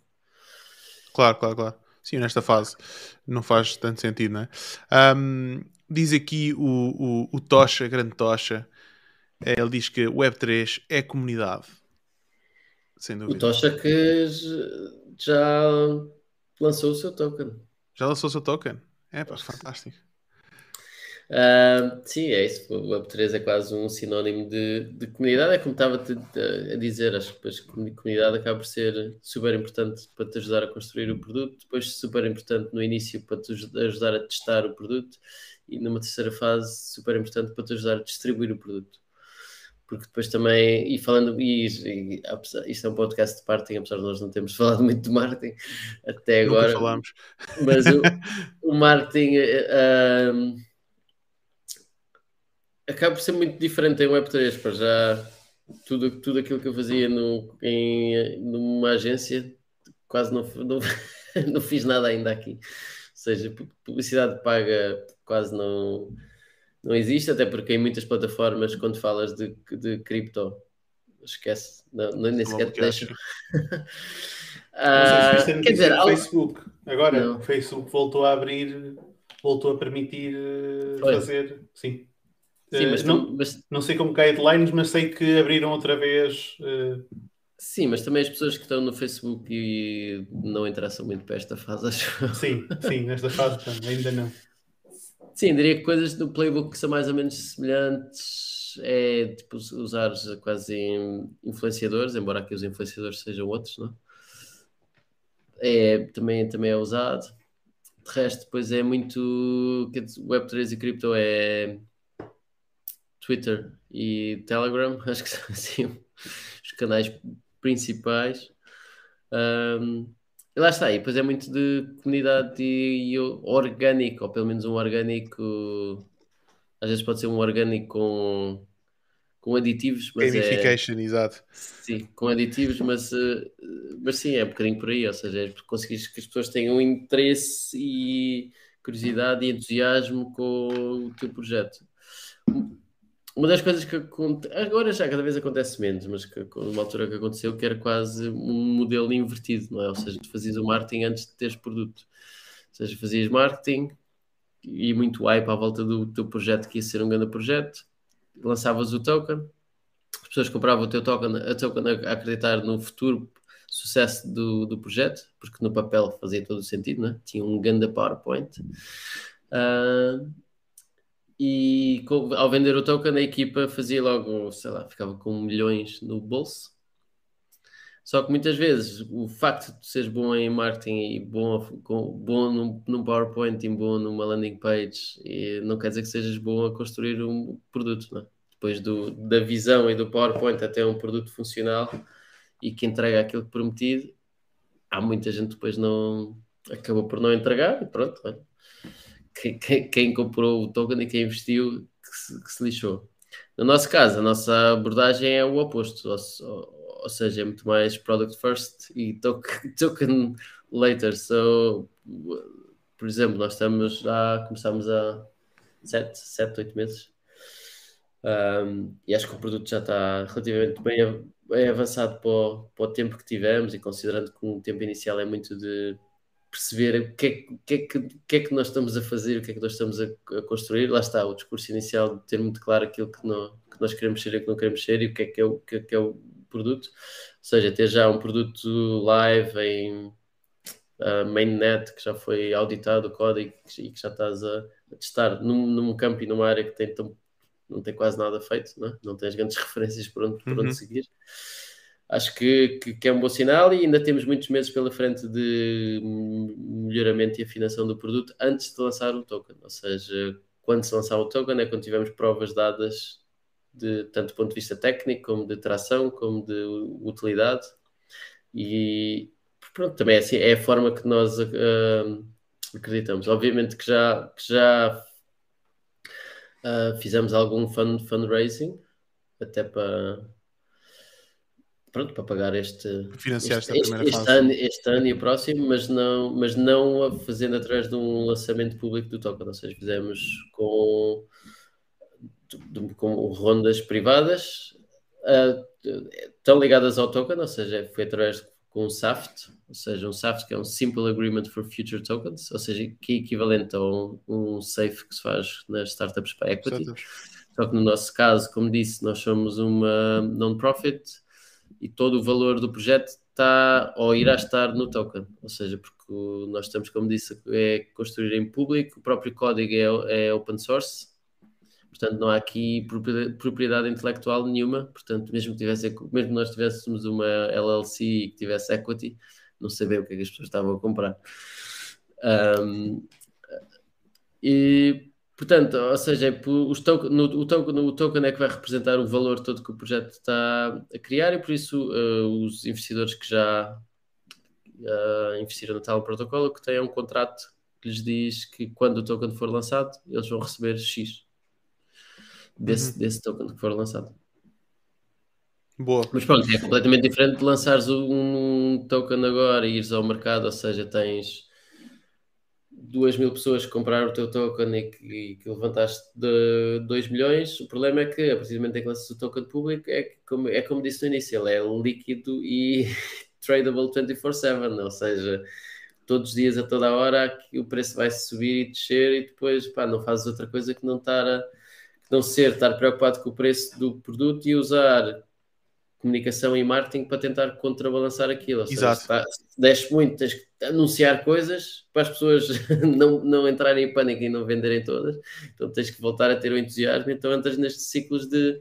Claro, claro, claro. Sim, nesta fase não faz tanto sentido, não é? Um, diz aqui o, o, o Tocha, grande Tocha, eh, ele diz que Web3 é comunidade. Sem dúvida. O Tocha que já lançou o seu token. Já lançou o seu token? É, pá, fantástico. Uh, sim, é isso. O Web3 é quase um sinónimo de, de comunidade. É como estava a dizer, acho que a comunidade acaba por ser super importante para te ajudar a construir o produto, depois super importante no início para te ajudar a testar o produto e numa terceira fase super importante para te ajudar a distribuir o produto. Porque depois também, e falando, e, e isto é um podcast de marketing, apesar de nós não termos falado muito de marketing até agora. Nunca falamos. Mas o, o marketing. Uh, acaba por ser muito diferente em Web3, para já tudo, tudo aquilo que eu fazia no, em, numa agência, quase não, não, não fiz nada ainda aqui. Ou seja, publicidade paga quase não, não existe, até porque em muitas plataformas, quando falas de, de cripto, esquece, não, não nem sequer te deixam. ah, quer dizer, ao... Facebook. Agora, o Facebook voltou a abrir, voltou a permitir Foi. fazer, sim. Sim, mas, uh, não, mas... não sei como guidelines, mas sei que abriram outra vez. Uh... Sim, mas também as pessoas que estão no Facebook e não interessam muito para esta fase, acho. Sim, sim, nesta fase ainda não. Sim, diria que coisas no playbook que são mais ou menos semelhantes é tipo usar quase influenciadores, embora aqui os influenciadores sejam outros, não é? é também, também é usado. De resto, depois é muito. Web3 e cripto é Twitter e Telegram, acho que são assim os canais principais. Um, e lá está, e depois é muito de comunidade e, orgânico, ou pelo menos um orgânico, às vezes pode ser um orgânico com, com aditivos, mas é Gamification, é, exato. Sim, com aditivos, mas, eh, mas sim, é um bocadinho por aí, ou seja, é conseguir que as pessoas tenham interesse e curiosidade e entusiasmo com o teu projeto uma das coisas que agora já cada vez acontece menos, mas que numa altura que aconteceu que era quase um modelo invertido, não é? Ou seja, tu fazias o marketing antes de teres produto. Ou seja, fazias marketing e muito hype à volta do teu projeto que ia ser um grande projeto, lançavas o token, as pessoas compravam o teu token, a token a acreditar no futuro sucesso do, do projeto, porque no papel fazia todo o sentido, né? tinha um grande PowerPoint. Uh, e ao vender o token, a equipa fazia logo, sei lá, ficava com milhões no bolso. Só que muitas vezes o facto de seres bom em marketing e bom, bom num, num PowerPoint e bom numa landing page não quer dizer que sejas bom a construir um produto. Não é? Depois do, da visão e do PowerPoint até um produto funcional e que entrega aquilo prometido, há muita gente depois não acabou por não entregar e pronto, olha, quem, quem, comprou o token e quem investiu que se, que se, lixou. No nosso caso, a nossa abordagem é o oposto, ou, ou seja, é muito mais product first e token, token later. So, por exemplo, nós estamos já, começamos há 7, 7, 8 meses Um, e acho que o produto já está relativamente bem, bem avançado para o, para o, tempo que tivemos e considerando que o tempo inicial é muito de perceber o que é que, que, é que, é que nós estamos a fazer, o que é que nós estamos a, a, construir. Lá está, o discurso inicial de ter muito claro aquilo que, não, que nós queremos ser e que não queremos ser e o que é que é o, que é, que é o produto. Ou seja, ter já um produto live em uh, mainnet que já foi auditado o código e que já estás a, a testar num, num campo e numa área que tem tão não tem quase nada feito, não, é? não tens grandes referências por onde, por onde uhum. seguir. Acho que, que, que, é um bom sinal e ainda temos muitos meses pela frente de melhoramento e afinação do produto antes de lançar o token. Ou seja, quando se lançar o token é quando tivermos provas dadas de tanto do ponto de vista técnico, como de tração, como de utilidade. E pronto, também é, assim, é a forma que nós uh, acreditamos. Obviamente que já, que já Uh, fizemos algum fund, fundraising até para pronto, para pagar este, este, este, este, ano, este ano e o próximo, mas não, mas não fazendo através de um lançamento público do token, ou seja, fizemos com, com rondas privadas uh, tão ligadas ao token, ou seja, foi através com um SAFT, ou seja, um SAFT que é um Simple Agreement for Future Tokens, ou seja, que é equivalente a um, um SAFE que se faz nas startups para equity. Só que no nosso caso, como disse, nós somos uma non-profit e todo o valor do projeto está ou irá estar no token, ou seja, porque nós estamos, como disse, é construir em público, o próprio código é, é open source, Portanto, não há aqui propriedade intelectual nenhuma. Portanto, mesmo que tivesse, mesmo nós tivéssemos uma LLC que tivesse equity, não sabia o que, é que as pessoas estavam a comprar. Um, e, portanto, ou seja, os token, no, o, token, o token é que vai representar o valor todo que o projeto está a criar e por isso uh, os investidores que já uh, investiram no tal protocolo que têm um contrato que lhes diz que quando o token for lançado, eles vão receber X desse, uhum. desse token que for lançado. Boa. Mas pronto, é completamente diferente de lançares um token agora e ires ao mercado, ou seja, tens duas mil pessoas que compraram o teu token e que, e que levantaste de 2 milhões. O problema é que, a partir do momento em que lanças o token público, é, que, como, é como disse no início, ele é líquido e tradable 24-7, ou seja, todos os dias, a toda a hora, o preço vai subir e descer e depois pá, não fazes outra coisa que não estar a não ser estar preocupado com o preço do produto e usar comunicação e marketing para tentar contrabalançar aquilo. Ou seja, Exato. Se, desce muito, tens que anunciar coisas para as pessoas não, não entrarem em pânico e não venderem todas. Então tens que voltar a ter o entusiasmo. Então entras nestes ciclos de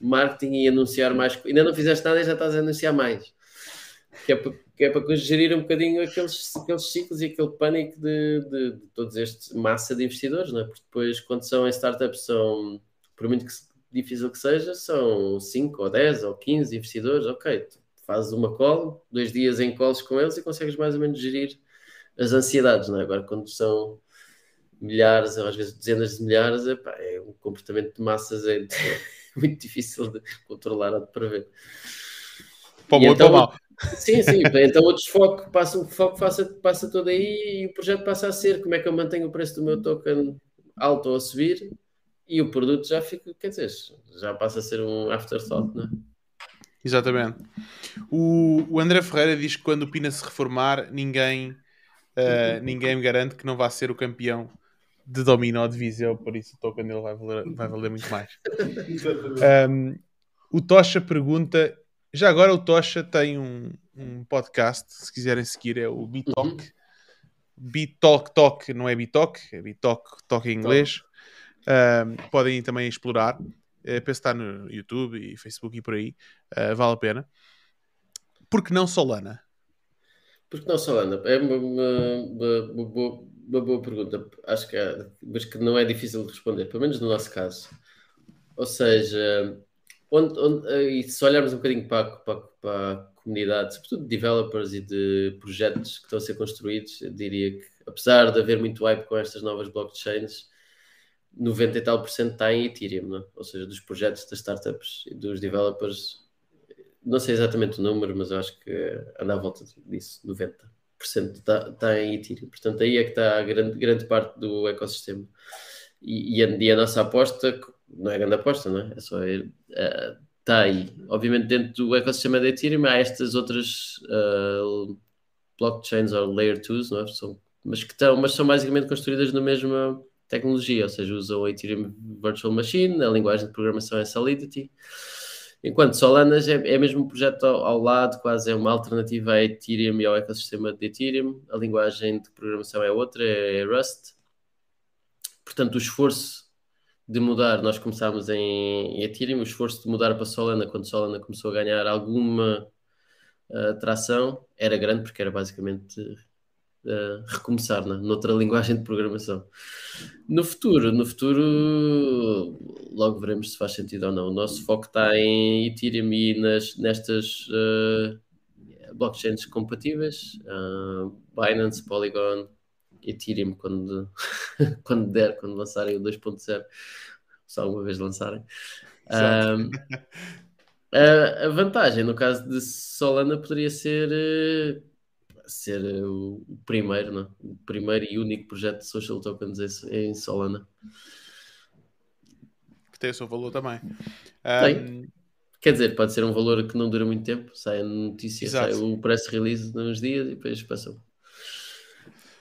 marketing e anunciar mais. Ainda não fizeste nada e já estás a anunciar mais. Que é para, que é para gerir um bocadinho aqueles, aqueles ciclos e aquele pânico de, de, de todos estes massa de investidores, não é? Porque depois, quando são em startups, são, por muito que difícil que seja, são 5 ou 10 ou 15 investidores, ok, fazes uma call, dois dias em calls com eles e consegues mais ou menos gerir as ansiedades, não é? Agora, quando são milhares, às vezes dezenas de milhares, epá, é um comportamento de massas é muito difícil de controlar ou de prever. Para bom então, mal. Sim, sim, então o desfoque passa, o foco passa, passa todo aí e o projeto passa a ser como é que eu mantenho o preço do meu token alto ou a subir e o produto já fica, quer dizer, já passa a ser um afterthought, não é? Exatamente. O, o André Ferreira diz que quando o Pina se reformar, ninguém, uh, ninguém me garante que não vai ser o campeão de domínio de Viseu, por isso o token dele vai valer, vai valer muito mais. um, o Tocha pergunta já agora o Tocha tem um, um podcast, se quiserem seguir, é o Bitalk. Uhum. Bitalk Talk, não é Bitalk, é Bitalk Talk em inglês. Podem também explorar. Uh, penso está no YouTube e Facebook e por aí. Uh, vale a pena. Porque não Solana? Porque não Solana? É uma, uma, uma, boa, uma boa pergunta. Acho que é, mas que não é difícil de responder, pelo menos no nosso caso. Ou seja, onde, onde, eh, e se olharmos um bocadinho para, para, para, a comunidade, sobretudo de developers e de projetos que estão a ser construídos, eu diria que, apesar de haver muito hype com estas novas blockchains, 90 e tal por cento está em Ethereum? É? ou seja, dos projetos das startups e dos developers, não sei exatamente o número, mas eu acho que anda à volta disso, 90% está, está em Ethereum. Portanto, aí é que está a grande, grande parte do ecossistema. e, e, a, e, a, nossa aposta, não é grande aposta, não é? É só ir. Uh, está aí. Obviamente, dentro do ecossistema da Ethereum há estas outras uh, blockchains ou layer 2, não é? São, mas, que estão, mas são basicamente construídas na mesma tecnologia, ou seja, usam a Ethereum Virtual Machine, a linguagem de programação é Solidity. Enquanto Solanas é, é mesmo um projeto ao, ao, lado, quase é uma alternativa a Ethereum e ao ecossistema de Ethereum. A linguagem de programação é outra, é Rust. Portanto, o esforço de mudar, nós começámos em Ethereum, o esforço de mudar para Solana, quando Solana começou a ganhar alguma uh, tração, era grande, porque era basicamente uh, recomeçar né? noutra linguagem de programação. No futuro, no futuro, logo veremos se faz sentido ou não. O nosso foco está em Ethereum e nas, nestas uh, blockchains compatíveis, Binance, Polygon, Ethereum quando, quando der, quando lançarem o 2.0, se alguma vez lançarem. Um, a, vantagem no caso de Solana poderia ser uh, ser o, o primeiro, não? É? o primeiro e único projeto de social tokens em, Solana. Que tem o seu valor também. Um... Quer dizer, pode ser um valor que não dura muito tempo, sai a notícia, Exato. sai o press release uns dias e depois passou.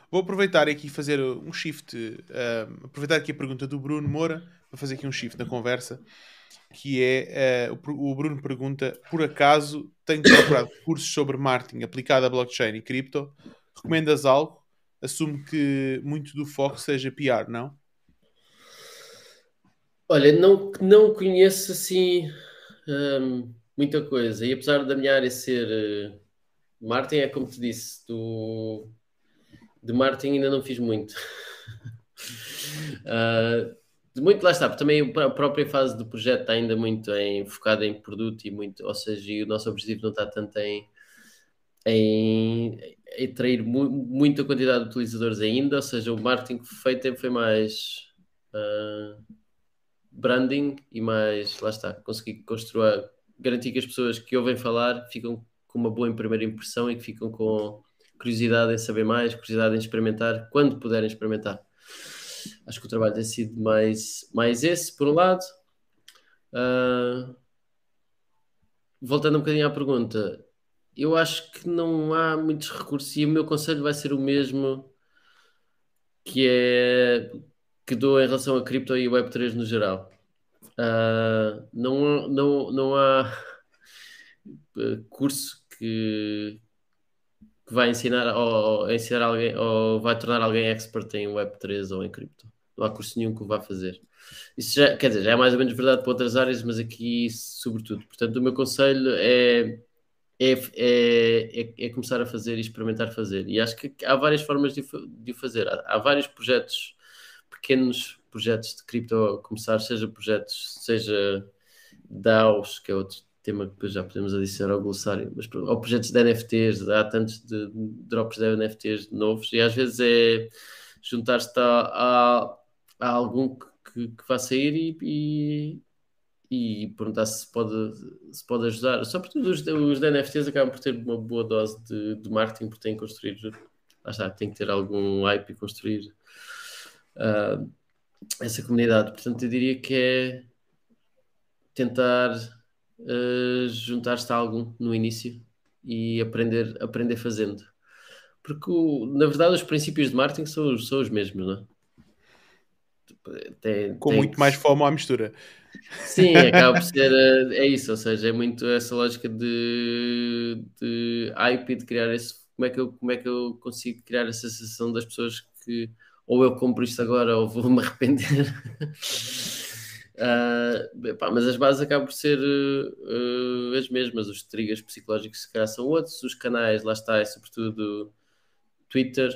Vou aproveitar aqui e fazer um shift, aproveitar aqui a pergunta do Bruno Moura para fazer aqui um shift na conversa, que é, uh, o Bruno pergunta, por acaso tenho procurado cursos sobre marketing aplicado a blockchain e cripto, recomendas algo? Assumo que muito do foco seja PR, não? Olha, não, não conheço assim um, muita coisa, e apesar da minha área ser uh, marketing, é como te disse, do de marketing ainda não fiz muito. uh, muito lá está, também a própria fase do projeto está ainda muito em, focada em produto e muito, ou seja, o nosso objetivo não está tanto em, em, atrair mu muita quantidade de utilizadores ainda, ou seja, o marketing feito foi mais uh, branding e mais, lá está, conseguir construir, garantir que as pessoas que ouvem falar ficam com uma boa primeira impressão e que ficam com curiosidade em saber mais, curiosidade em experimentar, quando puderem experimentar. Acho que o trabalho tem sido mais, mais esse, por um lado. Uh, voltando um bocadinho à pergunta, eu acho que não há muitos recursos e o meu conselho vai ser o mesmo que é que dou em relação a cripto e Web3 no geral. Uh, não, não, não há curso que, que vai ensinar ou, ensinar alguém ou vai tornar alguém expert em Web3 ou em cripto. Não há curso nenhum que o vá fazer. Isso já, quer dizer, já é mais ou menos verdade para outras áreas, mas aqui sobretudo. Portanto, o meu conselho é, é, é, é, é começar a fazer e experimentar fazer. E acho que há várias formas de, de o fazer. Há, há vários projetos, pequenos projetos de cripto a começar, seja projetos, seja DAOs, que é outro tema que depois já podemos adicionar ao glossário, mas ou projetos de NFTs, há tantos de, drops de NFTs novos e às vezes é juntar-se a, a, a, algum que, que, vá sair e, e, e, perguntar se pode, se pode ajudar. Só porque os, os de NFTs acabam por ter uma boa dose de, de marketing, porque têm que construir, lá está, tem que ter algum hype e construir uh, essa comunidade. Portanto, eu diria que é tentar uh, juntar-se a algum no início e aprender, aprender fazendo. Porque, o, na verdade, os princípios de marketing são, são os mesmos, não é? Tem, Com tem muito que... mais fome à mistura. Sim, acaba por ser eh, é isso, ou seja, é muito essa lógica de, de hype e de criar esse como é que eu como é que eu consigo criar essa sensação das pessoas que ou eu compro isto agora ou vou me arrepender Uh, pá, mas as bases acabam por ser uh, as mesmas. Os triggers psicológicos, se calhar, são outros. Os canais, lá está, é sobretudo Twitter.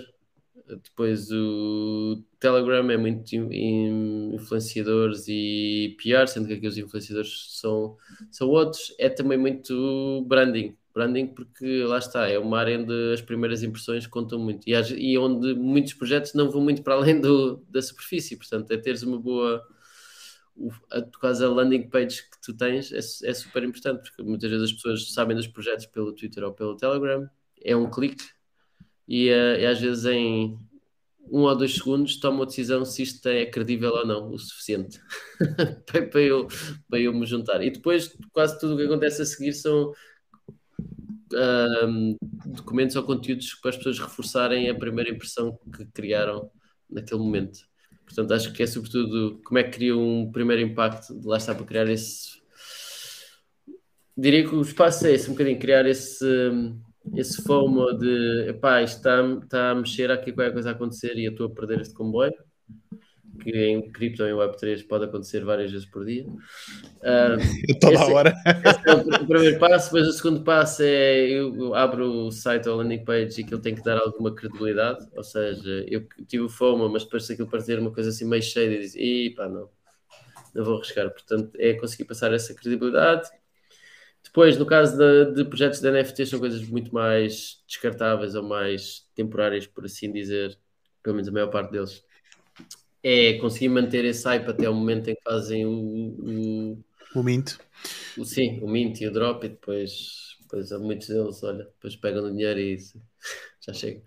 Depois o Telegram é muito influenciadores e PR, sendo que aqui os influenciadores são, são outros. É também muito branding. Branding porque lá está, é uma área onde as primeiras impressões contam muito e, e onde muitos projetos não vão muito para além do, da superfície. Portanto, é teres uma boa o, a, quase a landing page que tu tens é, é, super importante, porque muitas vezes as pessoas sabem dos projetos pelo Twitter ou pelo Telegram, é um clique, e, uh, e às vezes em um ou dois segundos tomo a decisão se isto é credível ou não, o suficiente para, eu, para eu me juntar. E depois quase tudo o que acontece a seguir são um, documentos ou conteúdos para as pessoas reforçarem a primeira impressão que criaram naquele momento. Portanto, acho que é sobretudo como é que cria um primeiro impacto, lá está para criar esse. Diria que o espaço é esse, um bocadinho criar esse, esse fomo de epá, isto está, está a mexer, aqui qualquer coisa a acontecer e eu estou a perder este comboio que em cripto em Web3 pode acontecer várias vezes por dia. Uh, Toda esse, hora. Esse é o primeiro passo, depois o segundo passo é eu abro o site ou landing page e que ele tem que dar alguma credibilidade, ou seja, eu tive o FOMO, mas depois se aquilo parecer uma coisa assim meio cheia, diz, e pá, não, não vou arriscar. Portanto, é conseguir passar essa credibilidade. Depois, no caso de, de projetos de NFT, são coisas muito mais descartáveis ou mais temporárias, por assim dizer, pelo menos a maior parte deles é conseguir manter esse hype até o momento em que fazem o. O, o mint. O, sim, o mint e o drop, e depois, depois muitos deles, olha, depois pegam no dinheiro e isso, já chega.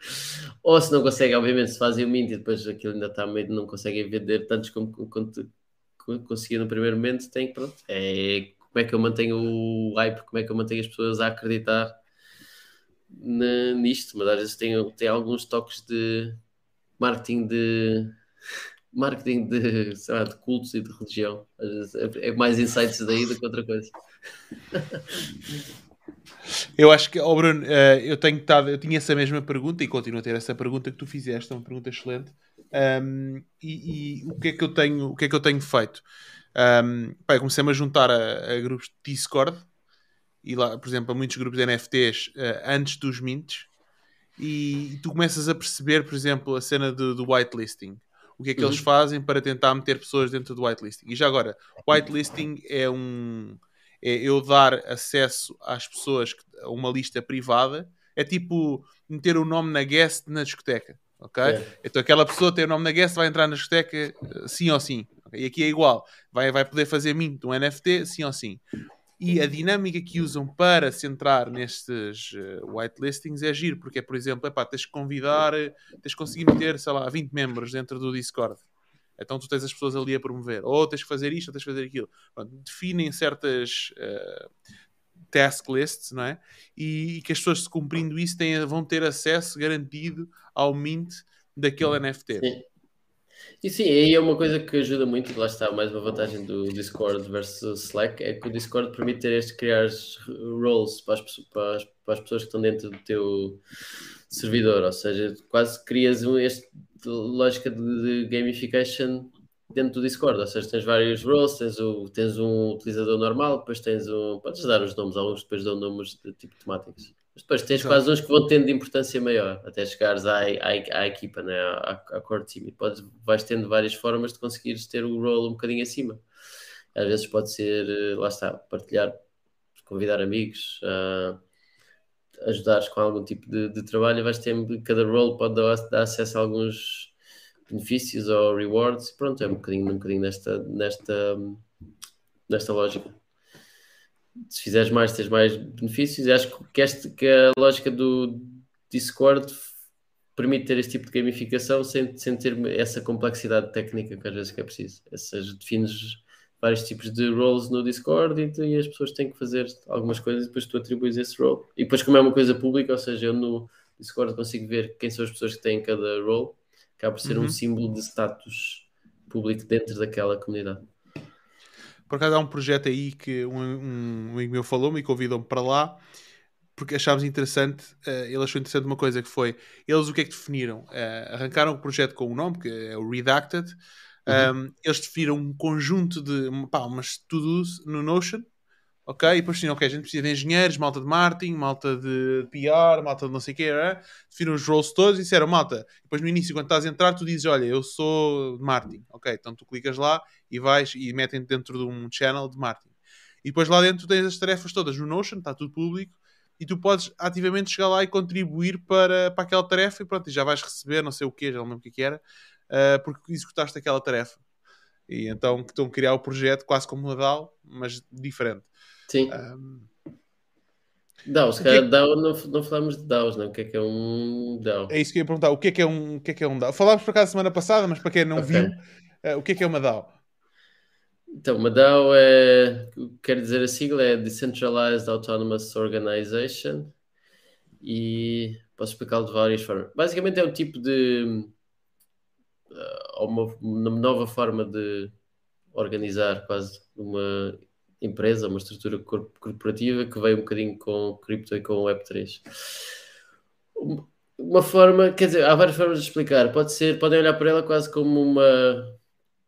Ou se não conseguem, obviamente, se fazem o mint e depois aquilo ainda está meio não conseguem vender tantos como, como, como conseguiam no primeiro momento, tem pronto. É como é que eu mantenho o hype, como é que eu mantenho as pessoas a acreditar nisto, mas às vezes tem, tem alguns toques de marketing de marketing de, lá, de cultos e de religião. É mais insights daí do que outra coisa. Eu acho que, oh Bruno, uh, eu tenho estado, eu tinha essa mesma pergunta e continuo a ter essa pergunta que tu fizeste, é uma pergunta excelente. Um, e, e, o que é que eu tenho, o que é que eu tenho feito? Um, pá, comecei-me a juntar a, a, grupos de Discord e lá, por exemplo, a muitos grupos de NFTs uh, eh, antes dos mints e, e, tu começas a perceber, por exemplo, a cena do, do whitelisting o que é que uhum. eles fazem para tentar meter pessoas dentro do whitelisting. E já agora, whitelisting é um é eu dar acesso às pessoas a uma lista privada, é tipo meter o nome na guest na discoteca. Ok? É. Então aquela pessoa tem o nome na guest, vai entrar na discoteca eh, sim ou sim. Okay? E aqui é igual, vai, vai poder fazer mint um NFT sim ou sim. E a dinâmica que usam para se entrar nestes uh, whitelistings é giro, porque é, por exemplo, epá, tens que convidar, tens que conseguir meter, sei lá, 20 membros dentro do Discord. Então tu tens as pessoas ali a promover. Ou tens que fazer isto, ou tens que fazer aquilo. Pronto, definem certas uh, task lists, não é? E, e, que as pessoas, se cumprindo isso, têm, vão ter acesso garantido ao mint daquele NFT. Sim. E sim, aí é uma coisa que ajuda muito, e lá está mais uma vantagem do Discord versus Slack, é que o Discord permite ter este criar roles para as, para, as, para as, pessoas que estão dentro do teu servidor, ou seja, quase crias este lógica de, de gamification dentro do Discord, ou seja, tens vários roles, tens, o, tens um utilizador normal, depois tens um. Podes dar os nomes, alguns depois dão nomes de tipo temáticos. Mas depois tens Exato. quase uns que vão tendo de importância maior, até chegares à, à, à equipa, né? à, à core team. E podes, vais tendo várias formas de conseguires ter o role um bocadinho acima. Às vezes pode ser, eh, lá está, partilhar, convidar amigos, uh, ajudares com algum tipo de, de trabalho. Vais ter, cada role pode dar, dar acesso a alguns benefícios ou rewards. Pronto, é um bocadinho, um bocadinho nesta, nesta, nesta lógica se fizeres mais, tens mais benefícios. E acho que, este, que a lógica do Discord permite ter este tipo de gamificação sem, sem ter essa complexidade técnica que às vezes é preciso. Essas defines vários tipos de roles no Discord e, e, as pessoas têm que fazer algumas coisas e depois tu atribuis esse role. E depois, como é uma coisa pública, ou seja, eu no Discord consigo ver quem são as pessoas que têm cada role, acaba por ser uhum. um símbolo de status público dentro daquela comunidade. Por acaso há um projeto aí que um, um, um amigo meu falou-me e convidou-me para lá porque achámos interessante, uh, ele achou interessante uma coisa que foi, eles o que é que definiram? Uh, arrancaram o projeto com o um nome, que é o Redacted, uhum. um, eles definiram um conjunto de, pá, umas to-dos no Notion, ok? E depois sim, ok, a gente precisa de engenheiros, malta de marketing, malta de PR, malta de não sei o quê, é? definiram os roles todos e disseram, malta, depois no início, quando estás a entrar, tu dizes, olha, eu sou de marketing, ok? Então tu clicas lá e vais e metem dentro de um channel de marketing. E depois lá dentro tens as tarefas todas no Notion, está tudo público, e tu podes ativamente chegar lá e contribuir para, para aquela tarefa e pronto, e já vais receber não sei o que, já não lembro o que era, uh, porque executaste aquela tarefa. E então estão a criar o projeto quase como uma DAO, mas diferente. Sim. Um, DAO, se calhar DAO não, não falamos de DAOs, não? O que é que é um DAO? É isso que eu ia perguntar. O que é que é um, o que é, que é um DAO? Falámos por acaso semana passada, mas para quem não okay. viu, uh, o que é que é uma DAO? Então, uma DAO é, quer dizer a sigla é Decentralized Autonomous Organization e posso explicá-lo de várias formas. Basicamente é um tipo de uh, uma, uma nova forma de organizar quase uma empresa, uma estrutura corporativa que veio um bocadinho com cripto e com Web3. Uma forma, quer dizer, há várias formas de explicar. Pode ser, podem olhar para ela quase como uma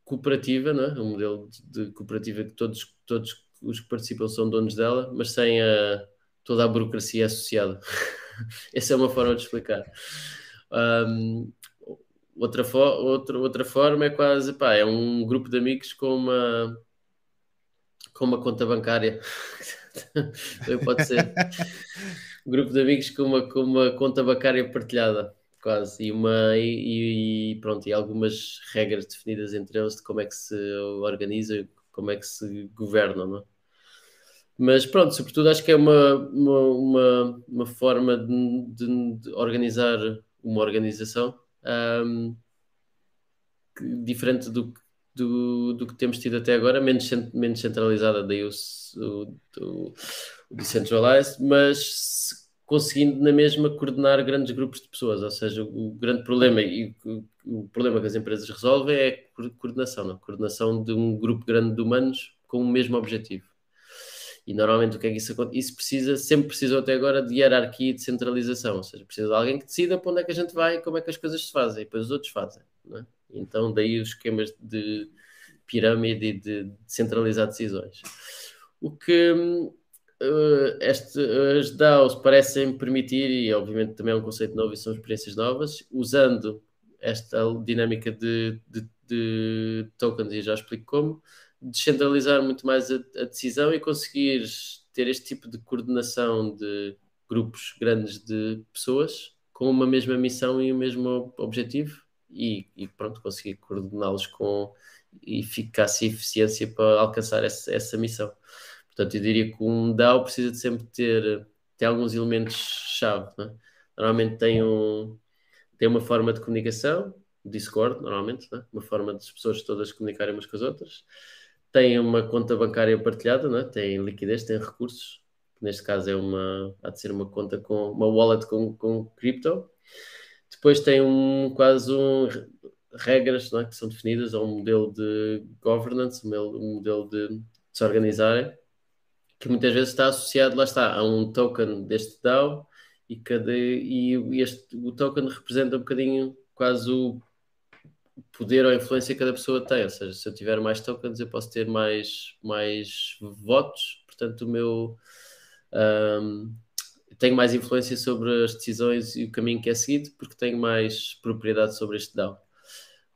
cooperativa, não é? um modelo de cooperativa que todos, todos os que participam são donos dela, mas sem a, toda a burocracia associada. Essa é uma forma de explicar. Um, outra, fo outra, outra forma é quase, pá, é um grupo de amigos com uma com uma conta bancária. pode ser. Um grupo de amigos com uma, com uma conta bancária partilhada, quase. E, uma, e, e pronto, e algumas regras definidas entre eles de como é que se organiza, como é que se governa, não é? Mas pronto, sobretudo acho que é uma, uma, uma, uma forma de, de, de, organizar uma organização um, diferente do que do, do que temos tido até agora, menos, menos centralizada, daí o, o, o, o decentralized, mas conseguindo na mesma coordenar grandes grupos de pessoas, ou seja, o grande problema e o, o problema que as empresas resolvem é a coordenação, não? coordenação de um grupo grande de humanos com o mesmo objetivo. E normalmente o que é que isso acontece? Isso precisa, sempre precisou até agora de hierarquia e de centralização, ou seja, precisa de alguém que decida para onde é que a gente vai e como é que as coisas se fazem, e depois os outros fazem. Não é? Então, daí os esquemas de pirâmide e de centralizar decisões. O que uh, este, as DAOs parecem permitir, e obviamente também é um conceito novo e são experiências novas, usando esta dinâmica de, de, de tokens, e já explico como, descentralizar muito mais a, a, decisão e conseguir ter este tipo de coordenação de grupos grandes de pessoas com uma mesma missão e o mesmo objetivo e, e pronto, conseguir coordená-los com eficácia e eficiência para alcançar essa, essa missão. Portanto, eu diria que um DAO precisa de sempre ter, ter alguns elementos-chave. É? Normalmente tem, um, tem uma forma de comunicação, Discord, normalmente, é? uma forma das pessoas todas comunicarem umas com as outras. Tem uma conta bancária partilhada, é? tem liquidez, tem recursos. Neste caso é uma, há de ser uma conta com uma wallet com, com cripto depois tem um quase um regras é, que são definidas, ou um modelo de governance, um modelo, um modelo de, de se organizarem, que muitas vezes está associado, lá está, a um token deste DAO e, cada, e este, o token representa um bocadinho quase o poder ou influência que cada pessoa tem, ou seja, se eu tiver mais tokens eu posso ter mais, mais votos, portanto o meu um, tenho mais influência sobre as decisões e o caminho que é seguido, porque tenho mais propriedade sobre este DAO.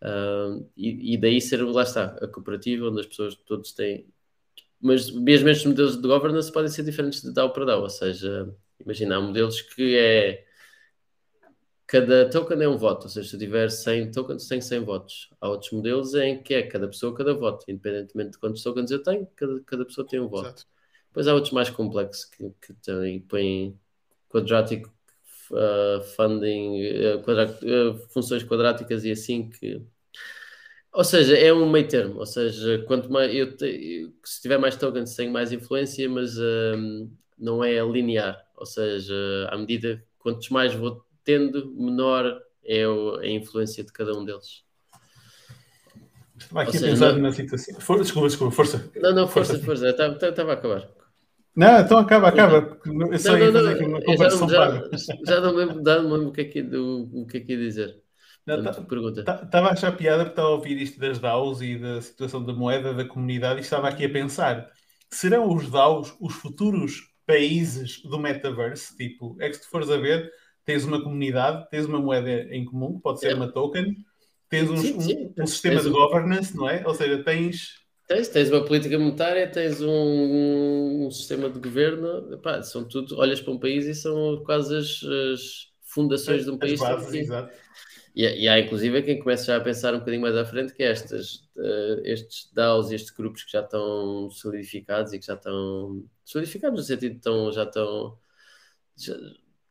Uh, e, e, daí ser, lá está, a cooperativa, onde as pessoas todos têm. Mas mesmo estes modelos de governance podem ser diferentes de DAO para DAO, ou seja, imagina, há modelos que é. Cada token é um voto, ou seja, se eu tiver 100 tokens, tenho 100 votos. Há outros modelos em que é cada pessoa, cada voto, independentemente de quantos tokens eu tenho, cada, cada pessoa tem um voto. Exato. Depois há outros mais complexos que, que também põem quadrático uh, funding, uh, uh, funções quadráticas e assim que. Ou seja, é um meio termo. Ou seja, quanto mais eu, te, se tiver mais tokens, tenho mais influência, mas não é linear. Ou seja, à medida quantos mais vou tendo, menor é a influência de cada um deles. Estava aqui seja, a pensar não... na situação. For, desculpa, desculpa, força. Não, não, força, força. força. Estava, estava a acabar. Não, então acaba, acaba. Eu só ia fazer aqui uma comparação já, já, não lembro, já não lembro o que é que, do, o que, é que ia dizer. Estava tá, tá, a achar piada porque estava a ouvir isto das DAOs e da situação da moeda, da comunidade, e estava aqui a pensar: serão os DAOs os futuros países do metaverse? Tipo, é que se tu fores a ver, tens uma comunidade, tens uma moeda em comum, pode ser é. uma token, tens um, sim, sim. um, um sistema de governance, não é? Ou seja, tens Tens, tens uma política monetária, tens um, um sistema de governo, epá, são tudo, olhas para um país e são quase as, as fundações de um país. Bases. E, e, há inclusive quem começa já a pensar um bocadinho mais à frente que estas, uh, estes DAOs e estes grupos que já estão solidificados e que já estão solidificados no sentido de estão, já estão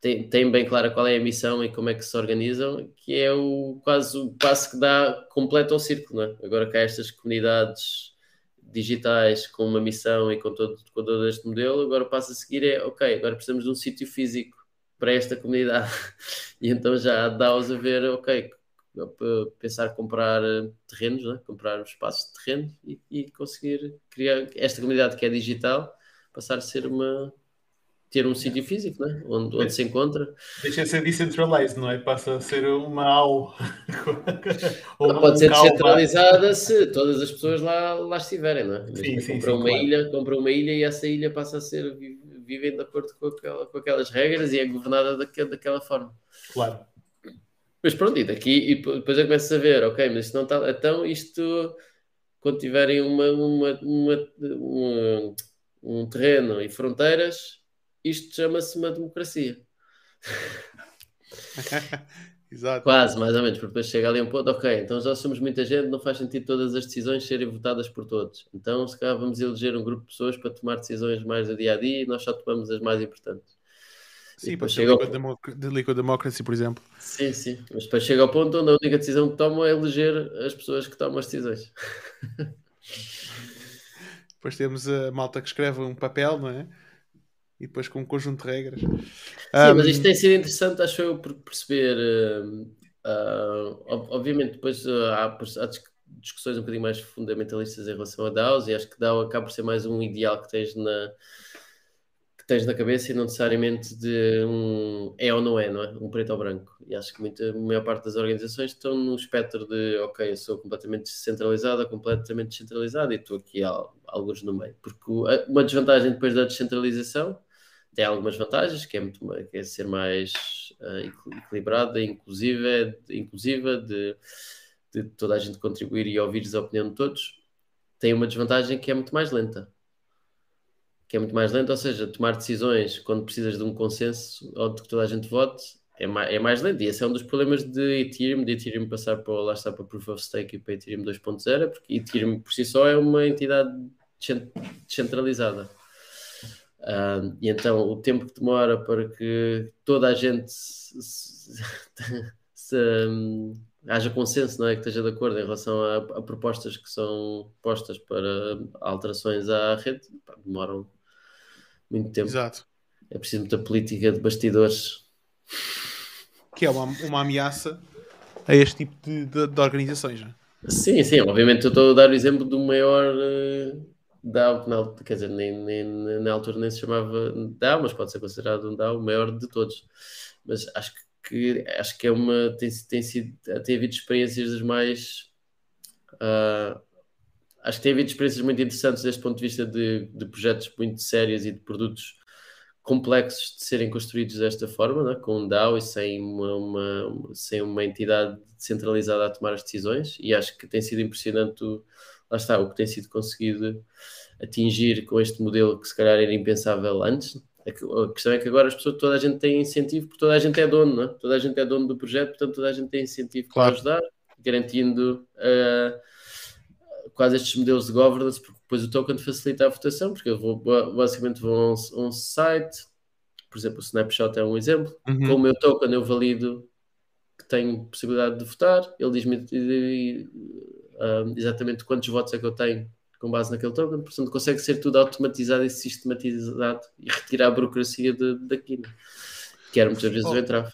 têm, têm bem clara qual é a missão e como é que se organizam, que é o quase o passo que dá completo ao círculo. É? Agora que há estas comunidades digitais com uma missão e com todo, com todo este modelo, agora o passo a seguir é ok, agora precisamos de um sítio físico para esta comunidade. E então já dá-os a ver, ok, pensar comprar eh, terrenos, né? comprar espaços de terreno e, e, conseguir criar esta comunidade que é digital, passar a ser uma ter um sítio físico, né? onde, onde se encontra. Deixa de ser decentralized, não é? Passa a ser uma AU. Ou pode um ser descentralizada se todas as pessoas lá, lá estiverem, não é? Sim, sim, compra sim, uma claro. ilha, compra uma ilha e essa ilha passa a ser vivem de acordo com, aquela, com aquelas regras e é governada daquela, daquela forma. Claro. Mas pronto, e daqui e depois eu começo a ver, ok, mas isto não está. Então isto quando tiverem uma, uma, uma, uma um terreno e fronteiras, isto chama-se uma democracia. Exato. Quase, mais ou menos, porque depois chega ali um ponto, ok, então já somos muita gente, não faz sentido todas as decisões serem votadas por todos. Então, se calhar vamos eleger um grupo de pessoas para tomar decisões mais a dia a dia e nós só tomamos as mais importantes. Sim, para chega ao... de Liquid Democracy, por exemplo. Sim, sim, mas depois chega ao ponto onde a única decisão que tomam é eleger as pessoas que tomam as decisões. depois temos a malta que escreve um papel, não é? E depois com um conjunto de regras. Sim, um... mas isto tem sido interessante, acho eu, por perceber. Uh, uh, obviamente, depois uh, há, há, discussões um bocadinho mais fundamentalistas em relação a DAOs, e acho que DAO acaba por ser mais um ideal que tens na, que tens na cabeça e não necessariamente de um é ou não é, não é? Um preto ou branco. E acho que muita, a maior parte das organizações estão no espectro de, ok, eu sou completamente descentralizada, completamente descentralizada e estou aqui alguns no meio. Porque uma desvantagem depois da descentralização tem algumas vantagens, que é, muito, que é ser mais uh, equilibrada, inclusiva, inclusiva de, de, toda a gente contribuir e ouvir a opinião de todos. Tem uma desvantagem que é muito mais lenta. Que é muito mais lenta, ou seja, tomar decisões quando precisas de um consenso ou de que toda a gente vote é mais, é mais lento. E esse é um dos problemas de Ethereum, de Ethereum passar para, lá está, para Proof of Stake e para Ethereum 2.0, porque Ethereum por si só é uma entidade descentralizada Uh, e então o tempo que demora para que toda a gente se, se, se, um, haja consenso, não é? Que esteja de acordo em relação a, a propostas que são postas para alterações à rede, demoram muito tempo. Exato. É preciso muita política de bastidores. Que é uma, uma ameaça a este tipo de, de, de organizações, não é? Sim, sim, obviamente eu estou a dar o exemplo do maior uh, DAO, na, quer dizer, nem, nem, na altura nem se chamava DAO, mas pode ser considerado um DAO maior de todos. Mas acho que, acho que é uma, tem, tem, sido, tem havido experiências das mais. Uh, acho que tem havido experiências muito interessantes deste ponto de vista de, de projetos muito sérios e de produtos complexos de serem construídos desta forma, né? com um DAO e sem uma, uma, sem uma entidade centralizada a tomar as decisões, e acho que tem sido impressionante o, lá está, o que tem sido conseguido atingir com este modelo que se calhar era impensável antes. A questão é que agora as pessoas, toda a gente tem incentivo, porque toda a gente é dono, não é? toda a gente é dono do projeto, portanto toda a gente tem incentivo claro. para ajudar, garantindo uh, quase estes modelos de governance, porque depois o token facilita a votação, porque eu vou, basicamente vou a um, um site, por exemplo, o Snapshot é um exemplo, uhum. com o meu token eu valido que tenho possibilidade de votar, ele diz-me exatamente quantos votos é que eu tenho com base naquele token, portanto consegue ser tudo automatizado e sistematizado e retirar a burocracia de, daquilo, que era muitas vezes oh, o entrave.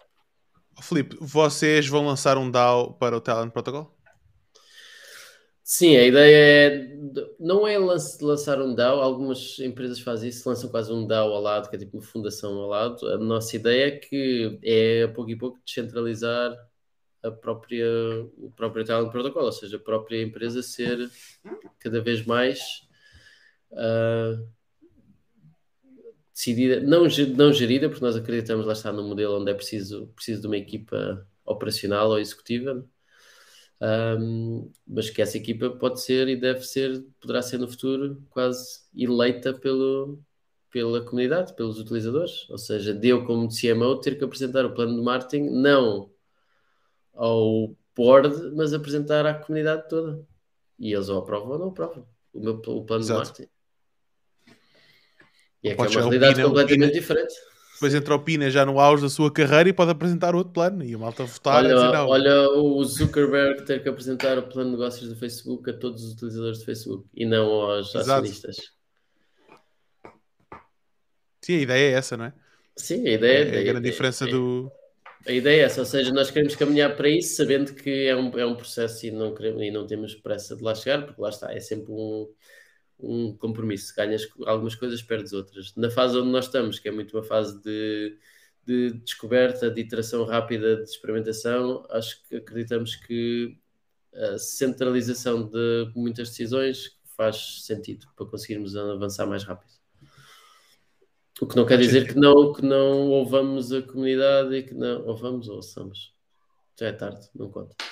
Filipe, vocês vão lançar um DAO para o Talent Protocol? Sim, a ideia é não é lançar um DAO, algumas empresas fazem isso, lançam quase um DAO ao lado, que é tipo uma fundação ao lado. A nossa ideia é que é a pouco e pouco descentralizar a própria, o próprio Talent Protocol, ou seja, a própria empresa ser cada vez mais uh, decidida, não, não gerida, porque nós acreditamos lá está no modelo onde é preciso, preciso de uma equipa operacional ou executiva, um, mas que essa equipa pode ser e deve ser, poderá ser no futuro quase eleita pelo, pela comunidade, pelos utilizadores, ou seja, deu como CMO ter que apresentar o plano de marketing não ao board, mas apresentar à comunidade toda. E eles ou aprovam ou não aprovam o meu o plano Exato. de marketing. E é que é uma realidade completamente diferente. Depois entra o Pina já no auge da sua carreira e pode apresentar outro plano e a malta votar. Olha, dizer, olha o Zuckerberg ter que apresentar o plano de negócios do Facebook a todos os utilizadores do Facebook e não aos Exato. acionistas. Sim, a ideia é essa, não é? Sim, a ideia É a grande é- diferença é- do. A ideia é essa, ou seja, nós queremos caminhar para isso sabendo que é um, é um processo e não, queremos, e não temos pressa de lá chegar, porque lá está, é sempre um, um compromisso. Ganhas algumas coisas, perdes outras. Na fase onde nós estamos, que é muito uma fase de, de descoberta, de iteração rápida, de experimentação, acho que acreditamos que a centralização de muitas decisões faz sentido para conseguirmos avançar mais rápido. O que não quer dizer que não, que não ouvamos a comunidade e que não ouvamos ou ouçamos. Já é tarde, não conta.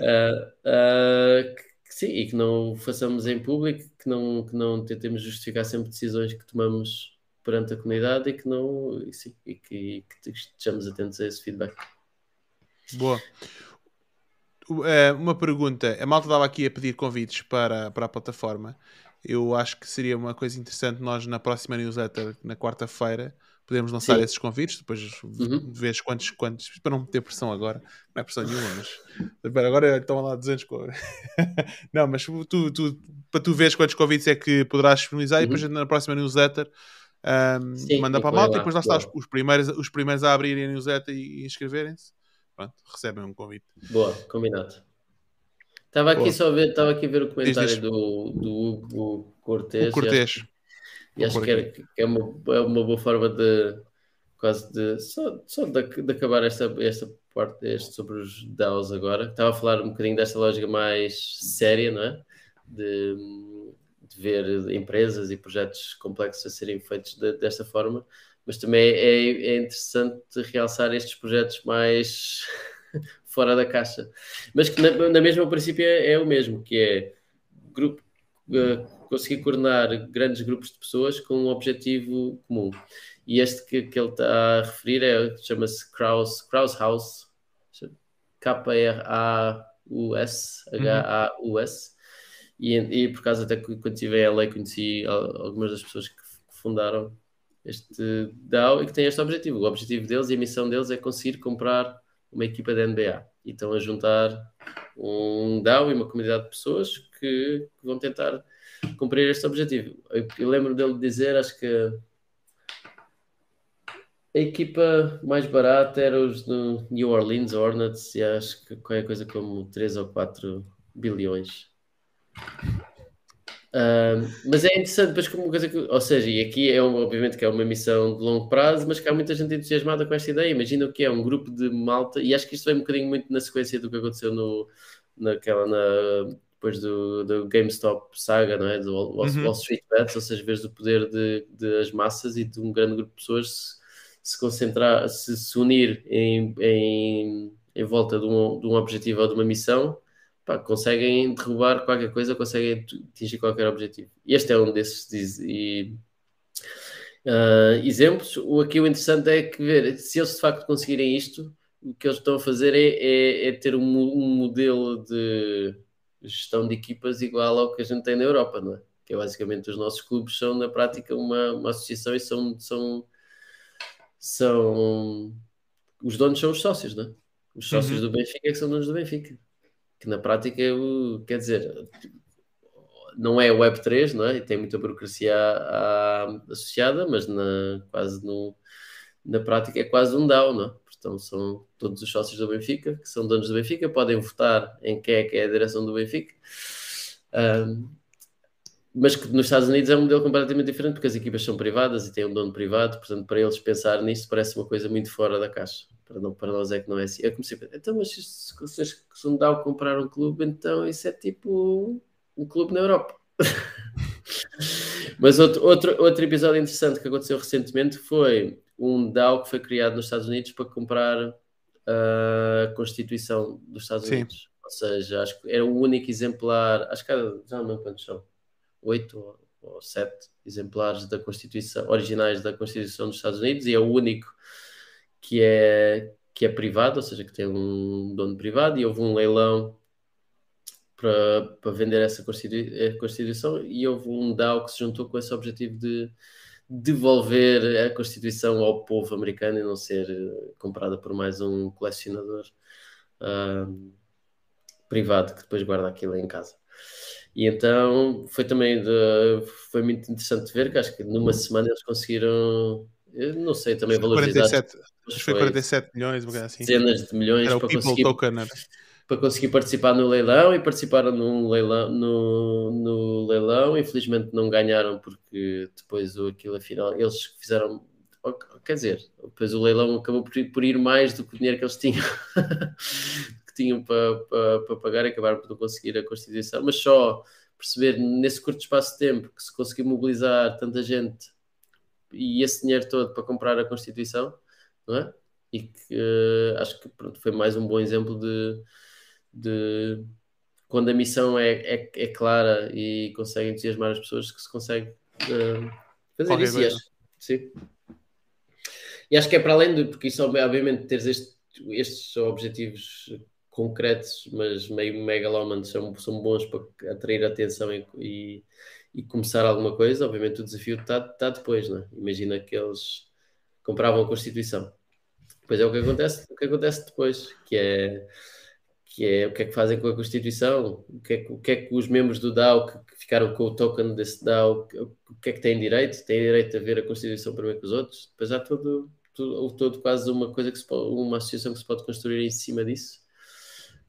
Ah, ah, que- sim, e que não façamos em público, que não, que não tentemos justificar sempre decisões que tomamos perante a comunidade e que não e, sim, e que, e que estejamos atentos a esse feedback. Boa. Eh, uma pergunta. A malta estava aqui a pedir convites para, para a plataforma. Eu acho que seria uma coisa interessante nós, na próxima newsletter, na quarta-feira, podemos lançar Sim. esses convites. Depois Uhum. vês quantos, quantos. Para não ter pressão agora. Não é pressão nenhuma, mas. Agora estão lá 200. co- não, mas tu, tu, para tu veres quantos convites é que poderás disponibilizar e Uhum. depois na próxima newsletter. Sim, manda para a malta lá, e depois lá está, os, claro. os primeiros, os primeiros a abrirem a newsletter e, e inscreverem-se. Pronto, recebem um convite. Boa, combinado. Estava aqui Boa. só a ver, estava aqui a ver o comentário diz. do, do Hugo Cortês. Cortês. E acho que, é, que é, uma, é uma boa forma de quase de só, só de, de acabar esta, esta parte este sobre os DAOs agora. Estava a falar um bocadinho desta lógica mais séria, não é? De, de ver empresas e projetos complexos a serem feitos de- desta forma, mas também é, é interessante realçar estes projetos mais fora da caixa, mas que na, na mesma princípio é, é o mesmo, que é grupo, eh, conseguir coordenar grandes grupos de pessoas com um objetivo comum. E este que, que ele está a referir é, chama-se Kraus, House, K-R-A-U-S, H-A-U-S. E, e por acaso, até que quando estive em LA, conheci al- algumas das pessoas que fundaram este DAO e que têm este objetivo. O objetivo deles e a missão deles é conseguir comprar uma equipa da NBA. E estão a juntar um DAO e uma comunidade de pessoas que, vão tentar cumprir este objetivo. Eu, eu lembro dele dizer, acho que a equipa mais barata era os do New Orleans Hornets e acho que qualquer coisa como 3 ou 4 bilhões. Mas é interessante, depois como uma coisa que, ou seja, e aqui é um- obviamente que é uma missão de longo prazo, mas que há muita gente entusiasmada com esta ideia. Imagina o que é um grupo de malta, e acho que isto vem um bocadinho muito na sequência do que aconteceu no, naquela, na, depois do, do GameStop saga, não é? Do Wall, Uhum. Wall Street Bets, ou seja, vês o poder de, das massas e de um grande grupo de pessoas se, se concentrar, se, se unir em, em, em volta de um, de um objetivo ou de uma missão pá, conseguem derrubar qualquer coisa, conseguem atingir qualquer objetivo. E este é um desses diz- e, ah, exemplos. O, aqui o interessante é que ver se eles de facto conseguirem isto, o que eles estão a fazer é, é- é ter um, um modelo de gestão de equipas igual ao que a gente tem na Europa, não é? Que é basicamente os nossos clubes são na prática uma, uma associação e são, são, são os donos são os sócios, não é? Os sócios Uhum. do Benfica é que são donos do Benfica que na prática quer dizer, não é Web3, não é? E tem muita burocracia à- à- associada, mas na, quase no, na prática é quase um DAO, não é? Portanto, são todos os sócios do Benfica, que são donos do Benfica, podem votar em quem é que é a direção do Benfica. Ahm, mas que nos Estados Unidos é um modelo completamente diferente, porque as equipas são privadas e têm um dono privado, portanto, para eles pensar nisso parece uma coisa muito fora da caixa. Para, não, para nós é que não é assim. Eu comecei a pensar, então, mas se que se um DAO comprar um clube, então isso é tipo um clube na Europa. mas outro, outro, outro episódio interessante que aconteceu recentemente foi um DAO que foi criado nos Estados Unidos para comprar a Constituição dos Estados Sim. Unidos. Ou seja, acho que era o único exemplar, acho que era, já não lembro quantos são, oito ou, sete exemplares da Constituição, originais da Constituição dos Estados Unidos, e é o único que é, que é privado, ou seja, que tem um dono privado, e houve um leilão para, para vender essa Constitu- Constituição, e houve um DAO que se juntou com esse objetivo de, devolver a Constituição ao povo americano e não ser eh, comprada por mais um colecionador uh, privado que depois guarda aquilo em casa. E então foi também de, foi muito interessante ver que acho que numa semana eles conseguiram, não sei, também valorizar. 47, acho foi 47 milhões, assim. Dezenas de milhões era para conseguir, token, para conseguir participar no leilão e participaram no leilão, no, no leilão. Infelizmente não ganharam porque depois o, aquilo afinal eles fizeram. Quer dizer, depois o leilão acabou por ir mais do que o dinheiro que eles tinham. tinham para, para, para pagar e acabaram por não conseguir a Constituição, mas só perceber nesse curto espaço de tempo que se conseguiu mobilizar tanta gente e esse dinheiro todo para comprar a Constituição, não é? E que uh, acho que pronto, foi mais um bom exemplo de, de quando a missão é, é, é, clara e consegue entusiasmar as pessoas que se consegue uh, fazer Qualquer isso. E acho, sim. E acho que é para além de, porque isso obviamente teres este, estes objetivos concretos, mas meio megalómanos, são, são bons para atrair atenção e, e, e, começar alguma coisa. Obviamente, o desafio está, está depois, não é? Imagina que eles compravam a Constituição. Depois é o que acontece, o que acontece depois, que é, que é o que é que fazem com a Constituição, o que é, o que, é que os membros do DAO que, que ficaram com o token desse DAO, o que é que têm direito? Têm direito a ver a Constituição primeiro que os outros? Depois há todo, todo, todo quase uma coisa que se uma associação que se pode construir em cima disso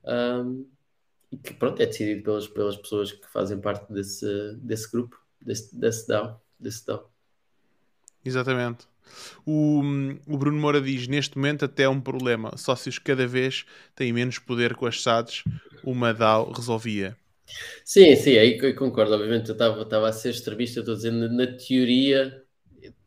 um, e que pronto, é decidido pelas, pelas pessoas que fazem parte desse, desse grupo, desse, desse DAO, desse DAO. Exatamente. O, o, Bruno Moura diz: neste momento, até é um problema. Sócios cada vez têm menos poder com as SADs. Uma DAO resolvia. Sim, sim, aí eu concordo. Obviamente, eu estava a ser extremista. Estou dizendo, na teoria,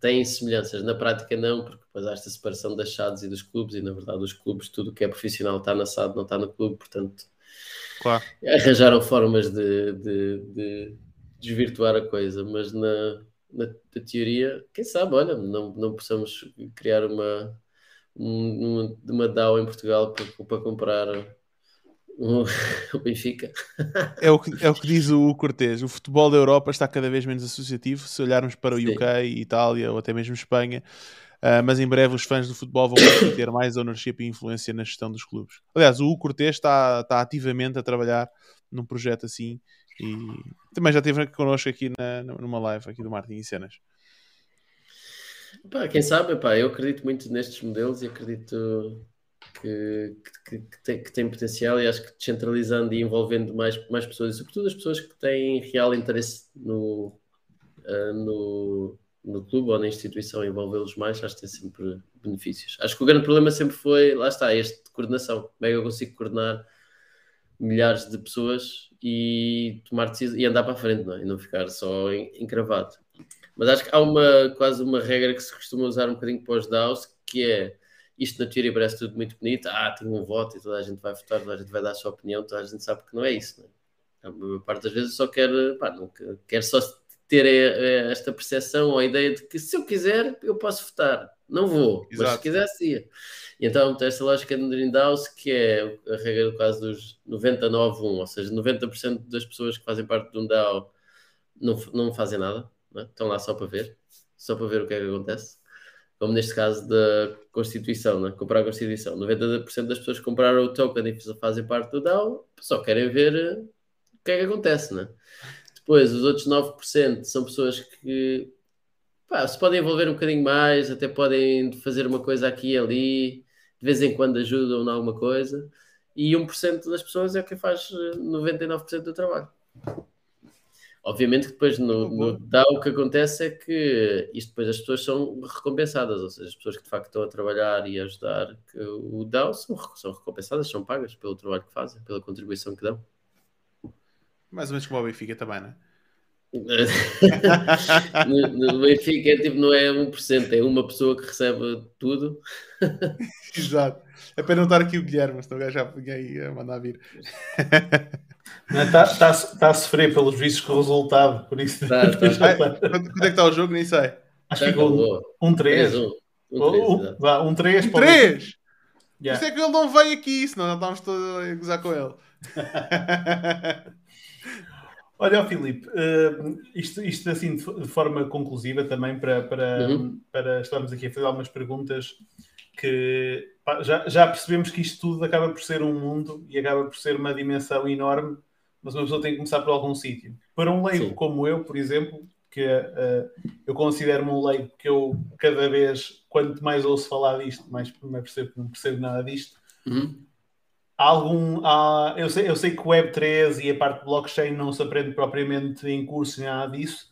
tem semelhanças, na prática, não, porque depois há esta separação das SADs e dos clubes. E na verdade, os clubes, tudo que é profissional está na SAD, não está no clube. Portanto, claro. arranjaram formas de, de, de desvirtuar a coisa, mas na na, na, teoria, quem sabe, olha, não, não possamos criar uma, uma, uma DAO em Portugal para, para comprar o, o Benfica. É o, que, é o que diz o Cortês. O futebol da Europa está cada vez menos associativo. Se olharmos para o Sim. UK, Itália ou até mesmo Espanha, uh, mas em breve os fãs do futebol vão ter mais ownership e influência na gestão dos clubes. Aliás, o Cortês está, está ativamente a trabalhar num projeto assim e também já esteve connosco aqui na, numa live aqui do Martin e Cenas. Pá, quem sabe, pá, eu acredito muito nestes modelos e acredito que, que, que, tem, que tem potencial e acho que descentralizando e envolvendo mais, mais pessoas, e sobretudo as pessoas que têm real interesse no, uh, no, no clube ou na instituição, envolvê-los mais, acho que tem sempre benefícios. Acho que o grande problema sempre foi, lá está, este de coordenação. Como é que eu consigo coordenar milhares de pessoas e tomar decisões e andar para a frente, não é? E não ficar só encravado. Mas acho que há uma quase uma regra que se costuma usar um bocadinho para os DAOs, que é isto na teoria parece tudo muito bonito, ah, tenho um voto e toda a gente vai votar, toda a gente vai dar a sua opinião, toda a gente sabe que não é isso, não é? A maior parte das vezes só quer, pá, não, quer só ter eh, eh, esta percepção ou a ideia de que se eu quiser, eu posso votar. Não vou, Exato. mas se quisesse, ia. E então tem esta lógica de Drindhouse, que é a regra do caso dos 99-1, ou seja, 90% das pessoas que fazem parte de um DAO não, não fazem nada, não é? estão lá só para ver, só para ver o que é que acontece. Como neste caso da Constituição, é? comprar a Constituição. 90% das pessoas que compraram o token e fazem parte do DAO só querem ver eh, o que é que acontece. Não é? Depois, os outros 9% são pessoas que pá, se podem envolver um bocadinho mais, até podem fazer uma coisa aqui e ali, de vez em quando ajudam em alguma coisa, e 1% das pessoas é quem faz 99% eh, do trabalho. Obviamente que depois no, no DAO o que acontece é que isto depois as pessoas são recompensadas, ou seja, as pessoas que de facto estão a trabalhar e a ajudar que o DAO são, são recompensadas, são pagas pelo trabalho que fazem, pela contribuição que dão. Mais ou menos como o Benfica também, não é? no, no Benfica é tipo, não é 1%, é uma pessoa que recebe tudo. Exato. É para não estar aqui o Guilherme, senão o gajo já vinha a mandar vir. Está, está, está a sofrer pelos vícios com o resultado, por isso. Tá, tá. quando, quando é que está o jogo? Nem sei. Acho que ficou um 3. Um 3. Um 3? Yeah. Isso é que ele não veio aqui, senão já estávamos todos a gozar com ele. Olha, Filipe, uh, isto, isto assim de, de, forma conclusiva também para, para, uhum. para estarmos aqui a fazer algumas perguntas que pá, já, já percebemos que isto tudo acaba por ser um mundo e acaba por ser uma dimensão enorme, mas uma pessoa tem que começar por algum sítio. Para um leigo Sim. como eu, por exemplo, que uh, eu considero-me um leigo que eu cada vez, quanto mais ouço falar disto, mais me percebo que não percebo nada disto. Uhum. Há algum, há, eu, sei, eu sei que o Web3 e a parte de blockchain não se aprende propriamente em curso nem nada disso,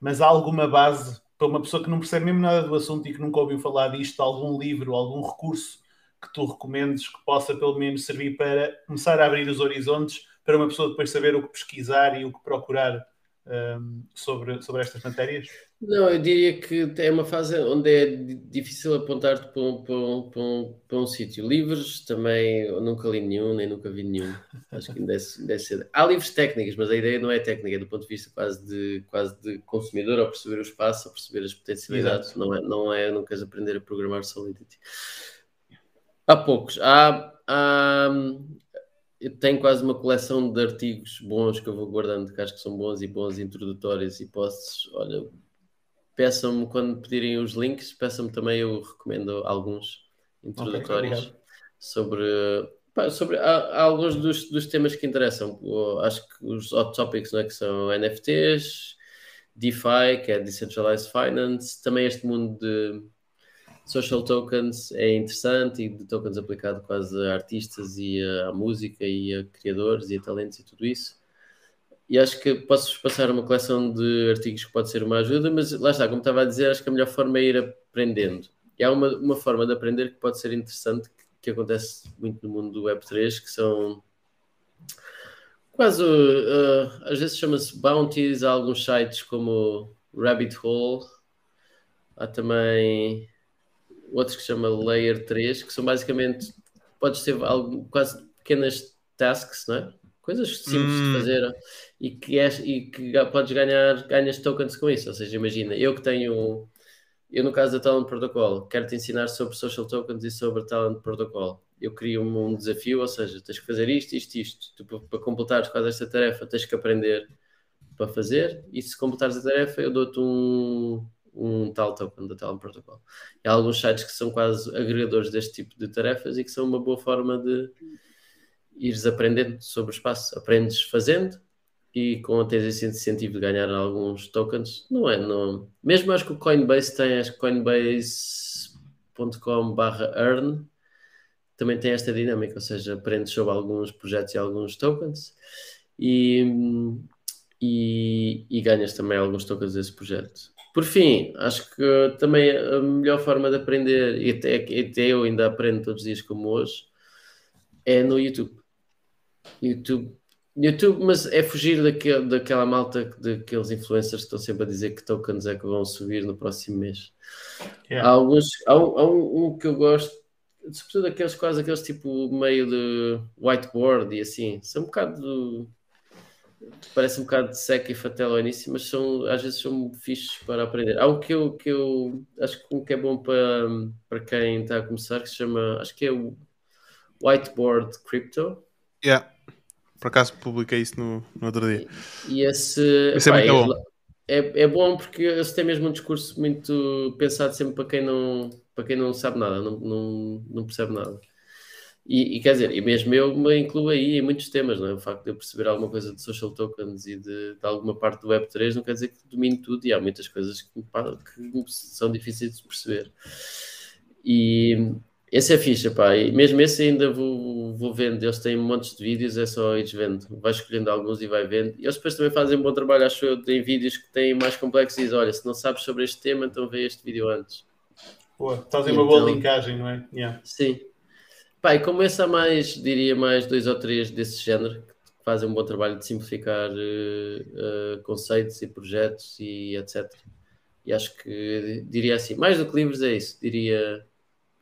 mas há alguma base para uma pessoa que não percebe mesmo nada do assunto e que nunca ouviu falar disto, algum livro, algum recurso que tu recomendes que possa pelo menos servir para começar a abrir os horizontes para uma pessoa depois saber o que pesquisar e o que procurar um, sobre, sobre estas matérias? Não, eu diria que é uma fase onde é difícil apontar-te para um, para um, para um, para um sítio. Livros também eu nunca li nenhum, nem nunca vi nenhum. Acho que deve, deve ser. Há livros técnicos, mas a ideia não é técnica, é do ponto de vista quase de, quase de consumidor, ao perceber o espaço, ao perceber as potencialidades. Não é, não é, não queres aprender a programar Solidity. Há poucos. Há, há, eu tenho quase uma coleção de artigos bons que eu vou guardando, que acho que são bons e bons introdutórios e posso, olha, peçam-me quando pedirem os links, peçam-me também, eu recomendo alguns introdutórios okay, sobre, pá, sobre há, há alguns dos, dos, temas que interessam. Acho que os hot topics não é, que são NFTs, DeFi, que é Decentralized Finance, também este mundo de social tokens é interessante e de tokens aplicado quase a artistas e a, música e a criadores e a talentos e tudo isso. E acho que posso passar uma coleção de artigos que pode ser uma ajuda, mas lá está, como estava a dizer, acho que a melhor forma é ir aprendendo. E há uma, uma forma de aprender que pode ser interessante, que, que acontece muito no mundo do Web3, que são quase, uh, às vezes chama-se bounties, há alguns sites como Rabbit Hole, há também outros que se chama Layer 3, que são basicamente, podes ter algo, quase pequenas tasks, não é? Coisas simples hum. de fazer e que, é, e que podes ganhar, ganhas tokens com isso. Ou seja, imagina, eu que tenho, eu no caso da Talent Protocol, quero te ensinar sobre social tokens e sobre Talent Protocol. Eu crio um, um desafio, ou seja, tens que fazer isto, isto, isto. Tu, para, para completares quase esta tarefa, tens que aprender para fazer, e se completares a tarefa, eu dou-te um, um tal token da Talent Protocol. E há alguns sites que são quase agregadores deste tipo de tarefas e que são uma boa forma de ires aprendendo sobre o espaço. Aprendes fazendo e com tens esse incentivo de ganhar alguns tokens. Não é? Não... Mesmo acho que o Coinbase tem, acho que coinbase.com earn também tem esta dinâmica, ou seja, aprendes sobre alguns projetos e alguns tokens e, e, e ganhas também alguns tokens desse projeto. Por fim, acho que também a melhor forma de aprender, e até, até eu ainda aprendo todos os dias como hoje, é no YouTube. YouTube, YouTube mas é fugir daquele, daquela malta, daqueles influencers que estão sempre a dizer que tokens é que vão subir no próximo mês. Yeah. Há alguns, há um, há um, um que eu gosto, sobretudo aqueles quase aqueles tipo meio de whiteboard e assim, são um bocado parece um bocado de seca e fatela ao início, mas são, às vezes são fixos para aprender. Há um que eu, que eu acho que, um que é bom para, para quem está a começar, que se chama, acho que é o Whiteboard Crypto. Yeah. Por acaso publiquei isso no, no outro dia. E, esse, esse é, muito bom. É, é bom porque esse tem mesmo um discurso muito pensado sempre para quem não, para quem não sabe nada, não, não, não percebe nada. E, e, quer dizer, e mesmo eu me incluo aí em muitos temas, não é? O facto de eu perceber alguma coisa de social tokens e de, de alguma parte do Web3 não quer dizer que domine tudo e há muitas coisas que, que são difíceis de perceber. E esse é ficha, pá. E mesmo esse ainda vou, vou vendo. Eles têm montes de vídeos, é só ir vendo. Vai escolhendo alguns e vai vendo. E eles depois também fazem um bom trabalho, acho eu. Tem vídeos que têm mais complexos e dizem: olha, se não sabes sobre este tema, então vê este vídeo antes. Boa, fazem uma boa então, linkagem, não é? Yeah. Sim. Pá, e esse há mais, diria mais dois ou três desse género, que fazem um bom trabalho de simplificar uh, uh, conceitos e projetos e etc. E acho que diria assim, mais do que livros é isso, diria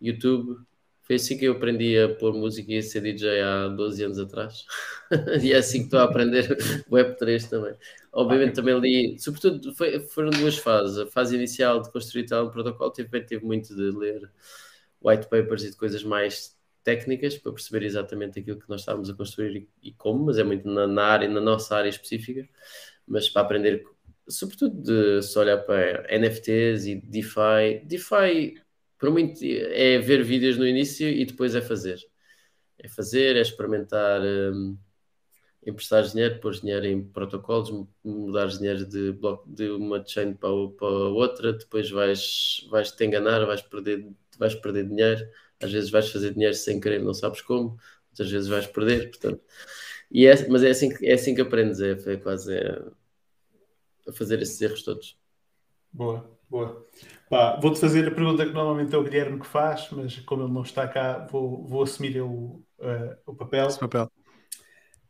YouTube. Foi assim que eu aprendi a pôr música e a ser DJ há 12 anos atrás. e é assim que estou a aprender Web3 também. Obviamente também li, sobretudo foi, foram duas fases. A fase inicial de construir tal protocolo tive, tive muito de ler white papers e de coisas mais técnicas para perceber exatamente aquilo que nós estávamos a construir e, e como, mas é muito na, na, área, na nossa área específica, mas para aprender, sobretudo de se olhar para NFTs e DeFi. DeFi, para muito, é ver vídeos no início e depois é fazer. É fazer, é experimentar. Um, emprestar dinheiro, pôr dinheiro em protocolos, mudar dinheiro de, bloco, de uma chain para, para outra, depois vais, vais te enganar, vais perder, vais perder dinheiro, às vezes vais fazer dinheiro sem querer, não sabes como, muitas vezes vais perder, portanto. E é, mas é assim, é assim que aprendes, é, é quase é, a fazer esses erros todos. Boa, boa. Vou-te fazer a pergunta que normalmente é o Guilherme que faz, mas como ele não está cá, vou, vou assumir eu, uh, o papel. Esse papel.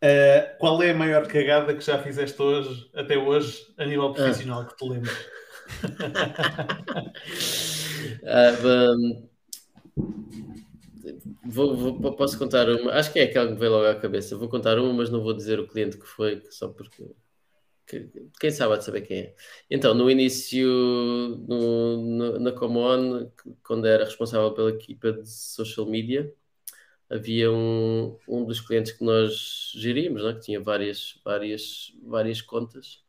Uh, qual é a maior cagada que já fizeste hoje, até hoje, a nível profissional, ah. que te lembras? uh, um, vou, vou, posso contar uma, acho que é aquela que me veio logo à cabeça. Vou contar uma, mas não vou dizer o cliente que foi, só porque que, quem sabe de saber quem é. Então, no início, no, no, na Common, quando era responsável pela equipa de social media, havia um, um dos clientes que nós geríamos, né, que tinha várias, várias, várias contas,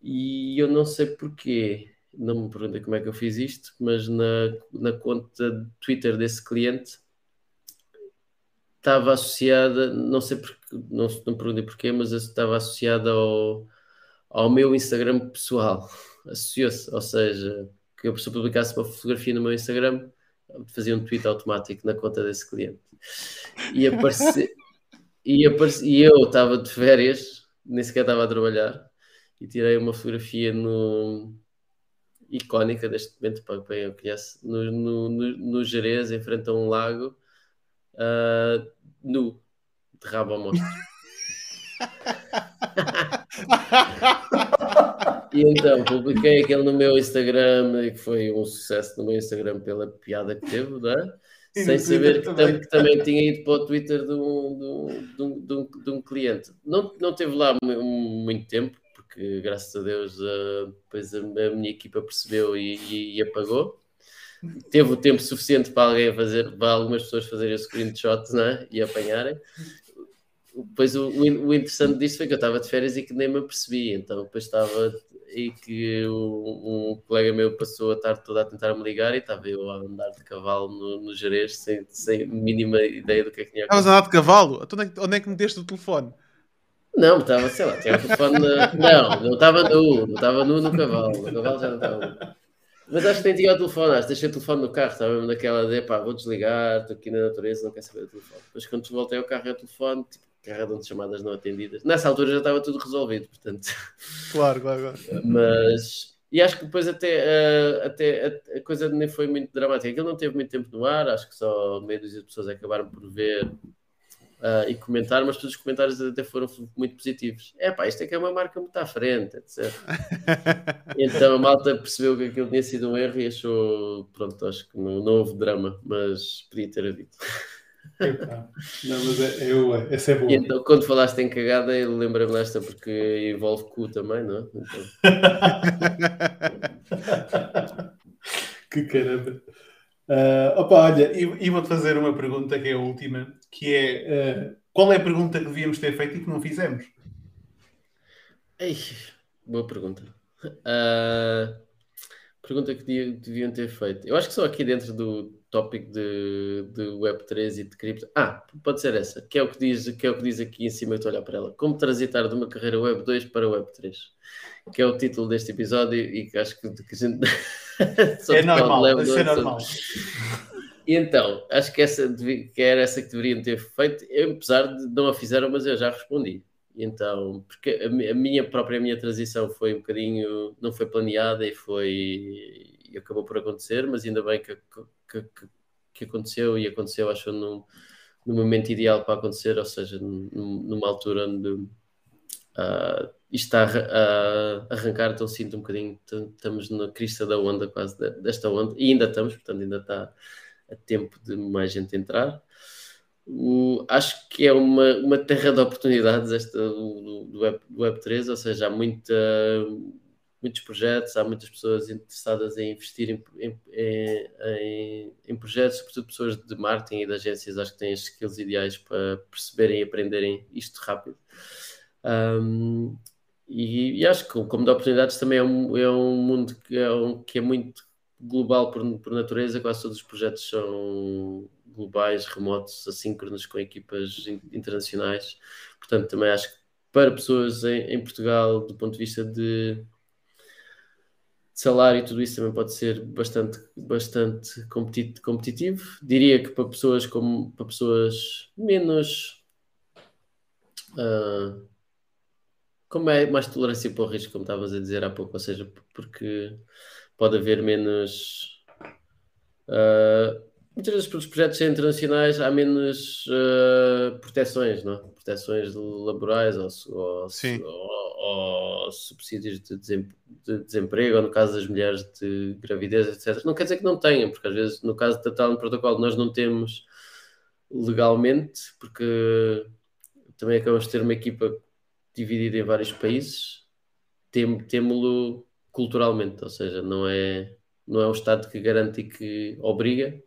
e eu não sei porquê, não me perguntei como é que eu fiz isto, mas na, na conta de Twitter desse cliente estava associada, não sei porque, não, não perguntei porquê, mas estava associada ao, ao meu Instagram pessoal, associou-se, ou seja, que eu se eu publicasse uma fotografia no meu Instagram, fazia um tweet automático na conta desse cliente. E, apareci, e, apareci, e eu estava de férias, nem sequer estava a trabalhar, e tirei uma fotografia no, icónica deste momento, para quem eu conhece, no, no, no, no Jerez, em frente a um lago, uh, nu, de rabo ao monstro. E então publiquei aquele no meu Instagram, que foi um sucesso no meu Instagram pela piada que teve, não é? Sem saber que também. que também. tinha ido para o Twitter de um, de um, de um, de um cliente. Não, não teve lá muito tempo, porque graças a Deus depois a, a minha equipa percebeu e, e, e, apagou. Teve o tempo suficiente para alguém fazer, para algumas pessoas fazerem o screenshot né, e apanharem. Depois o, o interessante disso foi que eu estava de férias e que nem me apercebi, então depois estava e que um, um, colega meu passou a tarde toda a tentar me ligar e estava eu a andar de cavalo no, no Jerez sem, sem mínima ideia do que é que tinha Estavas a andar de cavalo? Então, onde, é que, onde é que o telefone? Não, estava, sei lá, tinha o telefone. Na... Não, não estava nu, não estava nu no cavalo, o cavalo já não estava nu. Mas acho que nem tinha o telefone, acho que deixei o telefone no carro, estava mesmo naquela de pá, vou desligar, estou aqui na natureza, não quero saber do telefone. Depois quando voltei ao carro e ao telefone, tipo, carregam de chamadas não atendidas. Nessa altura já estava tudo resolvido, portanto. Claro, claro, claro. Mas. E acho que depois até, uh, até a, a, coisa nem foi muito dramática. Aquilo não teve muito tempo no ar, acho que só meia dúzia de pessoas acabaram por ver uh, e comentar, mas todos os comentários até foram muito positivos. É pá, isto é que é uma marca muito à frente, etc. então a malta percebeu que aquilo tinha sido um erro e achou, pronto, acho que não, não houve drama, mas podia ter havido. Não, mas é, eu, essa é boa. E então, quando falaste em cagada, eu lembro-me desta porque envolve cu também, não é? Então... que caramba. Uh, opa, olha, e vou-te fazer uma pergunta que é a última, que é uh, qual é a pergunta que devíamos ter feito e que não fizemos? Ei, boa pergunta. Uh, pergunta que deviam ter feito. Eu acho que só aqui dentro do, tópico de, de Web3 e de cripto. Ah, pode ser essa, que é o que diz, que é o que diz aqui em cima, eu estou a olhar para ela. Como transitar de uma carreira Web 2 para Web 3. Que é o título deste episódio e que acho que, que a gente. é normal, isso é normal. E então, acho que, essa, que era essa que deveriam ter feito, apesar de não a fizeram, mas eu já respondi. Então, porque a, a minha própria minha transição foi um bocadinho, não foi planeada e foi e acabou por acontecer, mas ainda bem que, que, que, aconteceu e aconteceu, acho, no momento ideal para acontecer, ou seja, numa altura onde uh, isto está a, a, arrancar, então sinto um bocadinho, estamos na crista da onda quase desta onda, e ainda estamos, portanto ainda está a tempo de mais gente entrar. Acho que é uma, uma terra de oportunidades esta do, do, Web, do Web3, ou seja, há muita muitos projetos, há muitas pessoas interessadas em investir em, em, em, em, projetos, sobretudo pessoas de marketing e de agências, acho que têm as skills ideais para perceberem e aprenderem isto rápido. Um, e, e, acho que, como de oportunidades, também é um, é um mundo que é, um, que é muito global por, por natureza, quase todos os projetos são globais, remotos, assíncronos com equipas internacionais. Portanto, também acho que para pessoas em, em Portugal, do ponto de vista de, de salário e tudo isso também pode ser bastante, bastante competitivo. Diria que para pessoas como para pessoas menos uh, como é mais tolerância para o risco, como estavas a dizer há pouco, ou seja, porque pode haver menos uh, muitas vezes para os projetos internacionais há menos uh, proteções, não? É? proteções laborais ou, ou, ou, ou subsídios de, de, desemprego, ou no caso das mulheres de gravidez, etc. Não quer dizer que não tenham, porque às vezes no caso da tal protocolo nós não temos legalmente, porque também acabamos de ter uma equipa dividida em vários países, tem, temo-lo culturalmente, ou seja, não é, não é o Estado que garante e que obriga,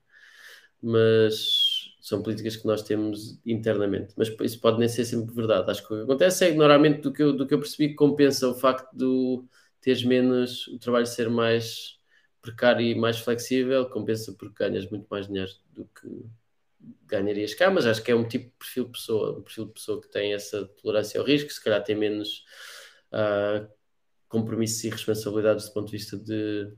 mas são políticas que nós temos internamente. Mas isso pode nem ser sempre verdade. Acho que o que acontece é normalmente, do que eu, do que eu percebi, compensa o facto de teres menos, o trabalho ser mais precário e mais flexível, compensa porque ganhas muito mais dinheiro do que ganharias cá, mas acho que é um tipo de perfil de pessoa, um perfil de pessoa que tem essa tolerância ao risco, se calhar tem menos uh, compromissos e responsabilidades do ponto de vista de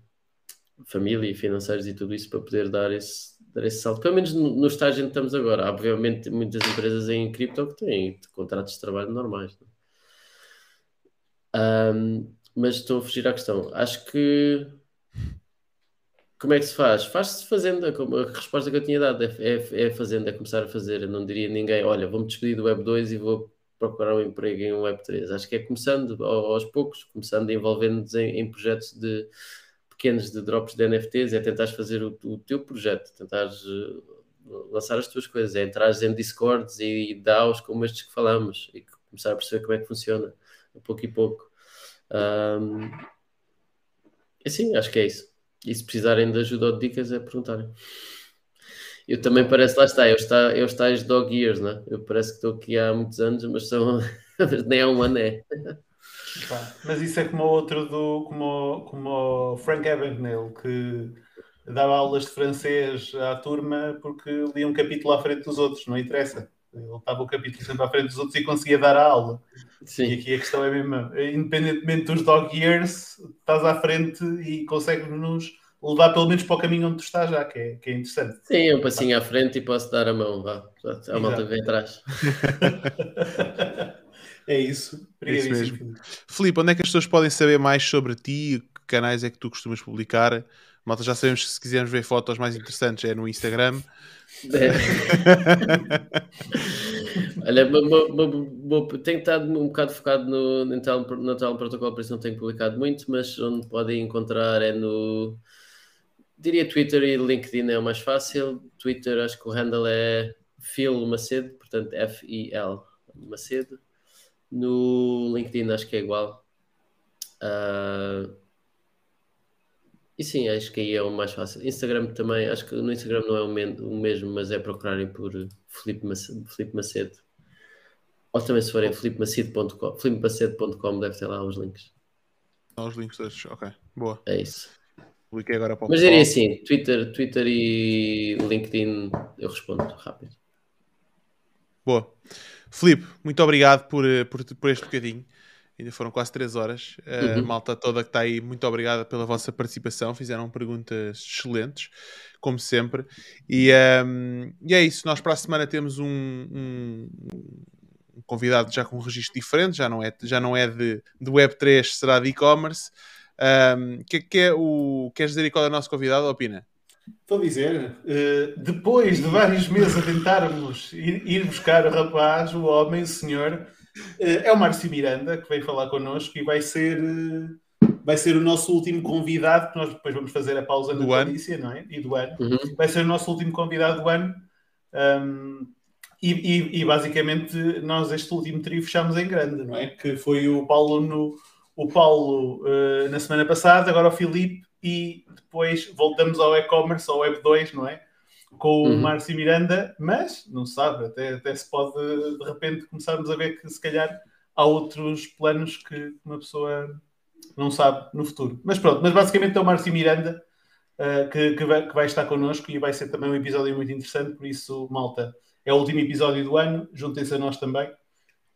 família e financeiros e tudo isso para poder dar esse, dar esse salto, pelo menos no, no estágio que estamos agora. Há, obviamente, muitas empresas em cripto que têm contratos de trabalho normais. Um, mas estou a fugir à questão. Acho que. Como é que se faz? Faz-se fazendo. A resposta que eu tinha dado é, é, é fazendo, é começar a fazer. Eu não diria a ninguém: olha, vou-me despedir do Web 2 e vou procurar um emprego em Web 3. Acho que é começando aos poucos, começando envolvendo-nos em, em projetos de pequenos de drops de NFTs, é tentar fazer o, o teu projeto, tentar uh, lançar as tuas coisas, é entrar em Discords e, e DAOs como estes que falamos e começar a perceber como é que funciona, a pouco e pouco. Um, assim, acho que é isso. E se precisarem de ajuda ou de dicas, é perguntarem. Eu também parece, lá está, eu, está, eu estáis dog years, né? Eu parece que estou aqui há muitos anos, mas são, nem há um ano é. Mas isso é como o outro do como, como o Frank Abagnale, que dava aulas de francês à turma porque lia um capítulo à frente dos outros, não interessa. Ele estava o capítulo sempre à frente dos outros e conseguia dar a aula. Sim. E aqui a questão é mesmo, independentemente dos dog years, estás à frente e consegues-nos levar pelo menos para o caminho onde tu estás já, que é, que é interessante. Sim, um passinho à frente e posso dar a mão, vá. A malta vem atrás. É isso. É isso mesmo. Filipe, onde é que as pessoas podem saber mais sobre ti? Que canais é que tu costumas publicar? Malta, já sabemos que se quisermos ver fotos mais interessantes é no Instagram. É. Olha, tenho estado um bocado focado no, no, no tal protocolo, por isso não tenho publicado muito, mas onde podem encontrar é no diria Twitter e LinkedIn é o mais fácil. Twitter acho que o handle é Phil Macedo, portanto F-I-L Macedo. No LinkedIn acho que é igual. Uh, e sim, acho que aí é o mais fácil. Instagram também, acho que no Instagram não é o, mesmo, mas é procurarem por Felipe Macedo, Felipe Macedo. Ou também se forem felipemacedo.com deve ter lá os links. Os links ok, boa. É isso. Publiquei agora para o Mas diria assim, Twitter, Twitter e LinkedIn eu respondo rápido. Boa. Filipe, muito obrigado por, eh, por, por este bocadinho. Ainda foram quase 3 horas. A uhum. malta toda que está aí, muito obrigada pela vossa participação. Fizeram perguntas excelentes, como sempre. E, um, ehm, e é isso. Nós para a semana temos um, um, um, convidado já com um registro diferente. Já não é, já não é de, de Web3, será de e-commerce. Um, que, que é o, queres dizer qual é o nosso convidado? Opina. Estou a dizer, uh, depois de vários meses a tentarmos ir, ir, buscar o rapaz, o homem, o senhor, uh, é o Márcio Miranda que veio falar connosco e vai ser, uh, vai ser o nosso último convidado, que nós depois vamos fazer a pausa do na polícia, não é? E do ano. Uhum. Vai ser o nosso último convidado do ano. Um, e, e, e, basicamente nós este último trio fechámos em grande, não é? Que foi o Paulo no o Paulo uh, na semana passada, agora o Filipe, e depois voltamos ao e-commerce, ao Web 2, não é? Com o uhum. Márcio Miranda, mas não se sabe, até, até se pode de repente começarmos a ver que se calhar há outros planos que uma pessoa não sabe no futuro. Mas pronto, mas basicamente é o Márcio Miranda uh, que, que, vai, que vai estar connosco e vai ser também um episódio muito interessante, por isso, malta, é o último episódio do ano, juntem-se a nós também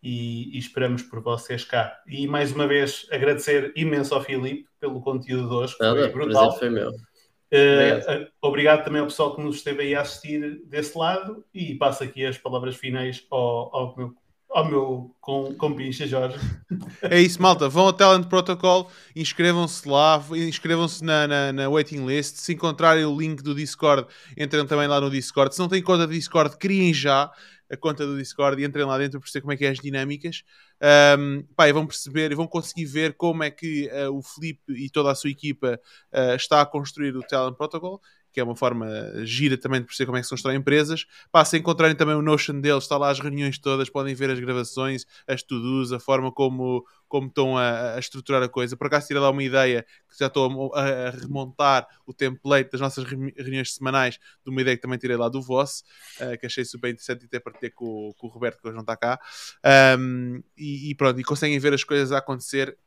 e, e, esperamos por vocês cá. E mais uma vez agradecer imenso ao Filipe pelo conteúdo de hoje, Nada, foi brutal. Foi meu. Uh, obrigado também ao pessoal que nos esteve aí a assistir desse lado e passo aqui as palavras finais ao, ao meu ao meu com, com pincha, Jorge. É isso, malta. Vão ao Talent Protocol, inscrevam-se lá, inscrevam-se na, na, na, waiting list. Se encontrarem o link do Discord, entrem também lá no Discord. Se não têm conta do Discord, criem já a conta do Discord e entrem lá dentro para perceber como é que é as dinâmicas. Um, pá, e vão perceber e vão conseguir ver como é que uh, o Felipe e toda a sua equipa uh, está a construir o Talent Protocol que é uma forma gira também de perceber como é que se constroem empresas. Pá, se encontrarem também o Notion deles, está lá as reuniões todas, podem ver as gravações, as to-dos, a forma como, como estão a, a, estruturar a coisa. Por acaso, tirei lá uma ideia que já estou a, a, remontar o template das nossas reuniões semanais de uma ideia que também tirei lá do Voss, uh, que achei super interessante e até partilhei com, com o Roberto, que hoje não está cá. Um, e, e, pronto, e conseguem ver as coisas a acontecer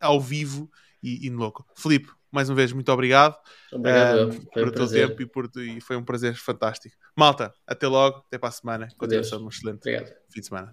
ao vivo e, e louco. Filipe, mais uma vez, muito obrigado, obrigado uh, por o teu tempo e, por, e foi um prazer fantástico. Malta, até logo, até para a semana. Continuação de um excelente obrigado. fim de semana.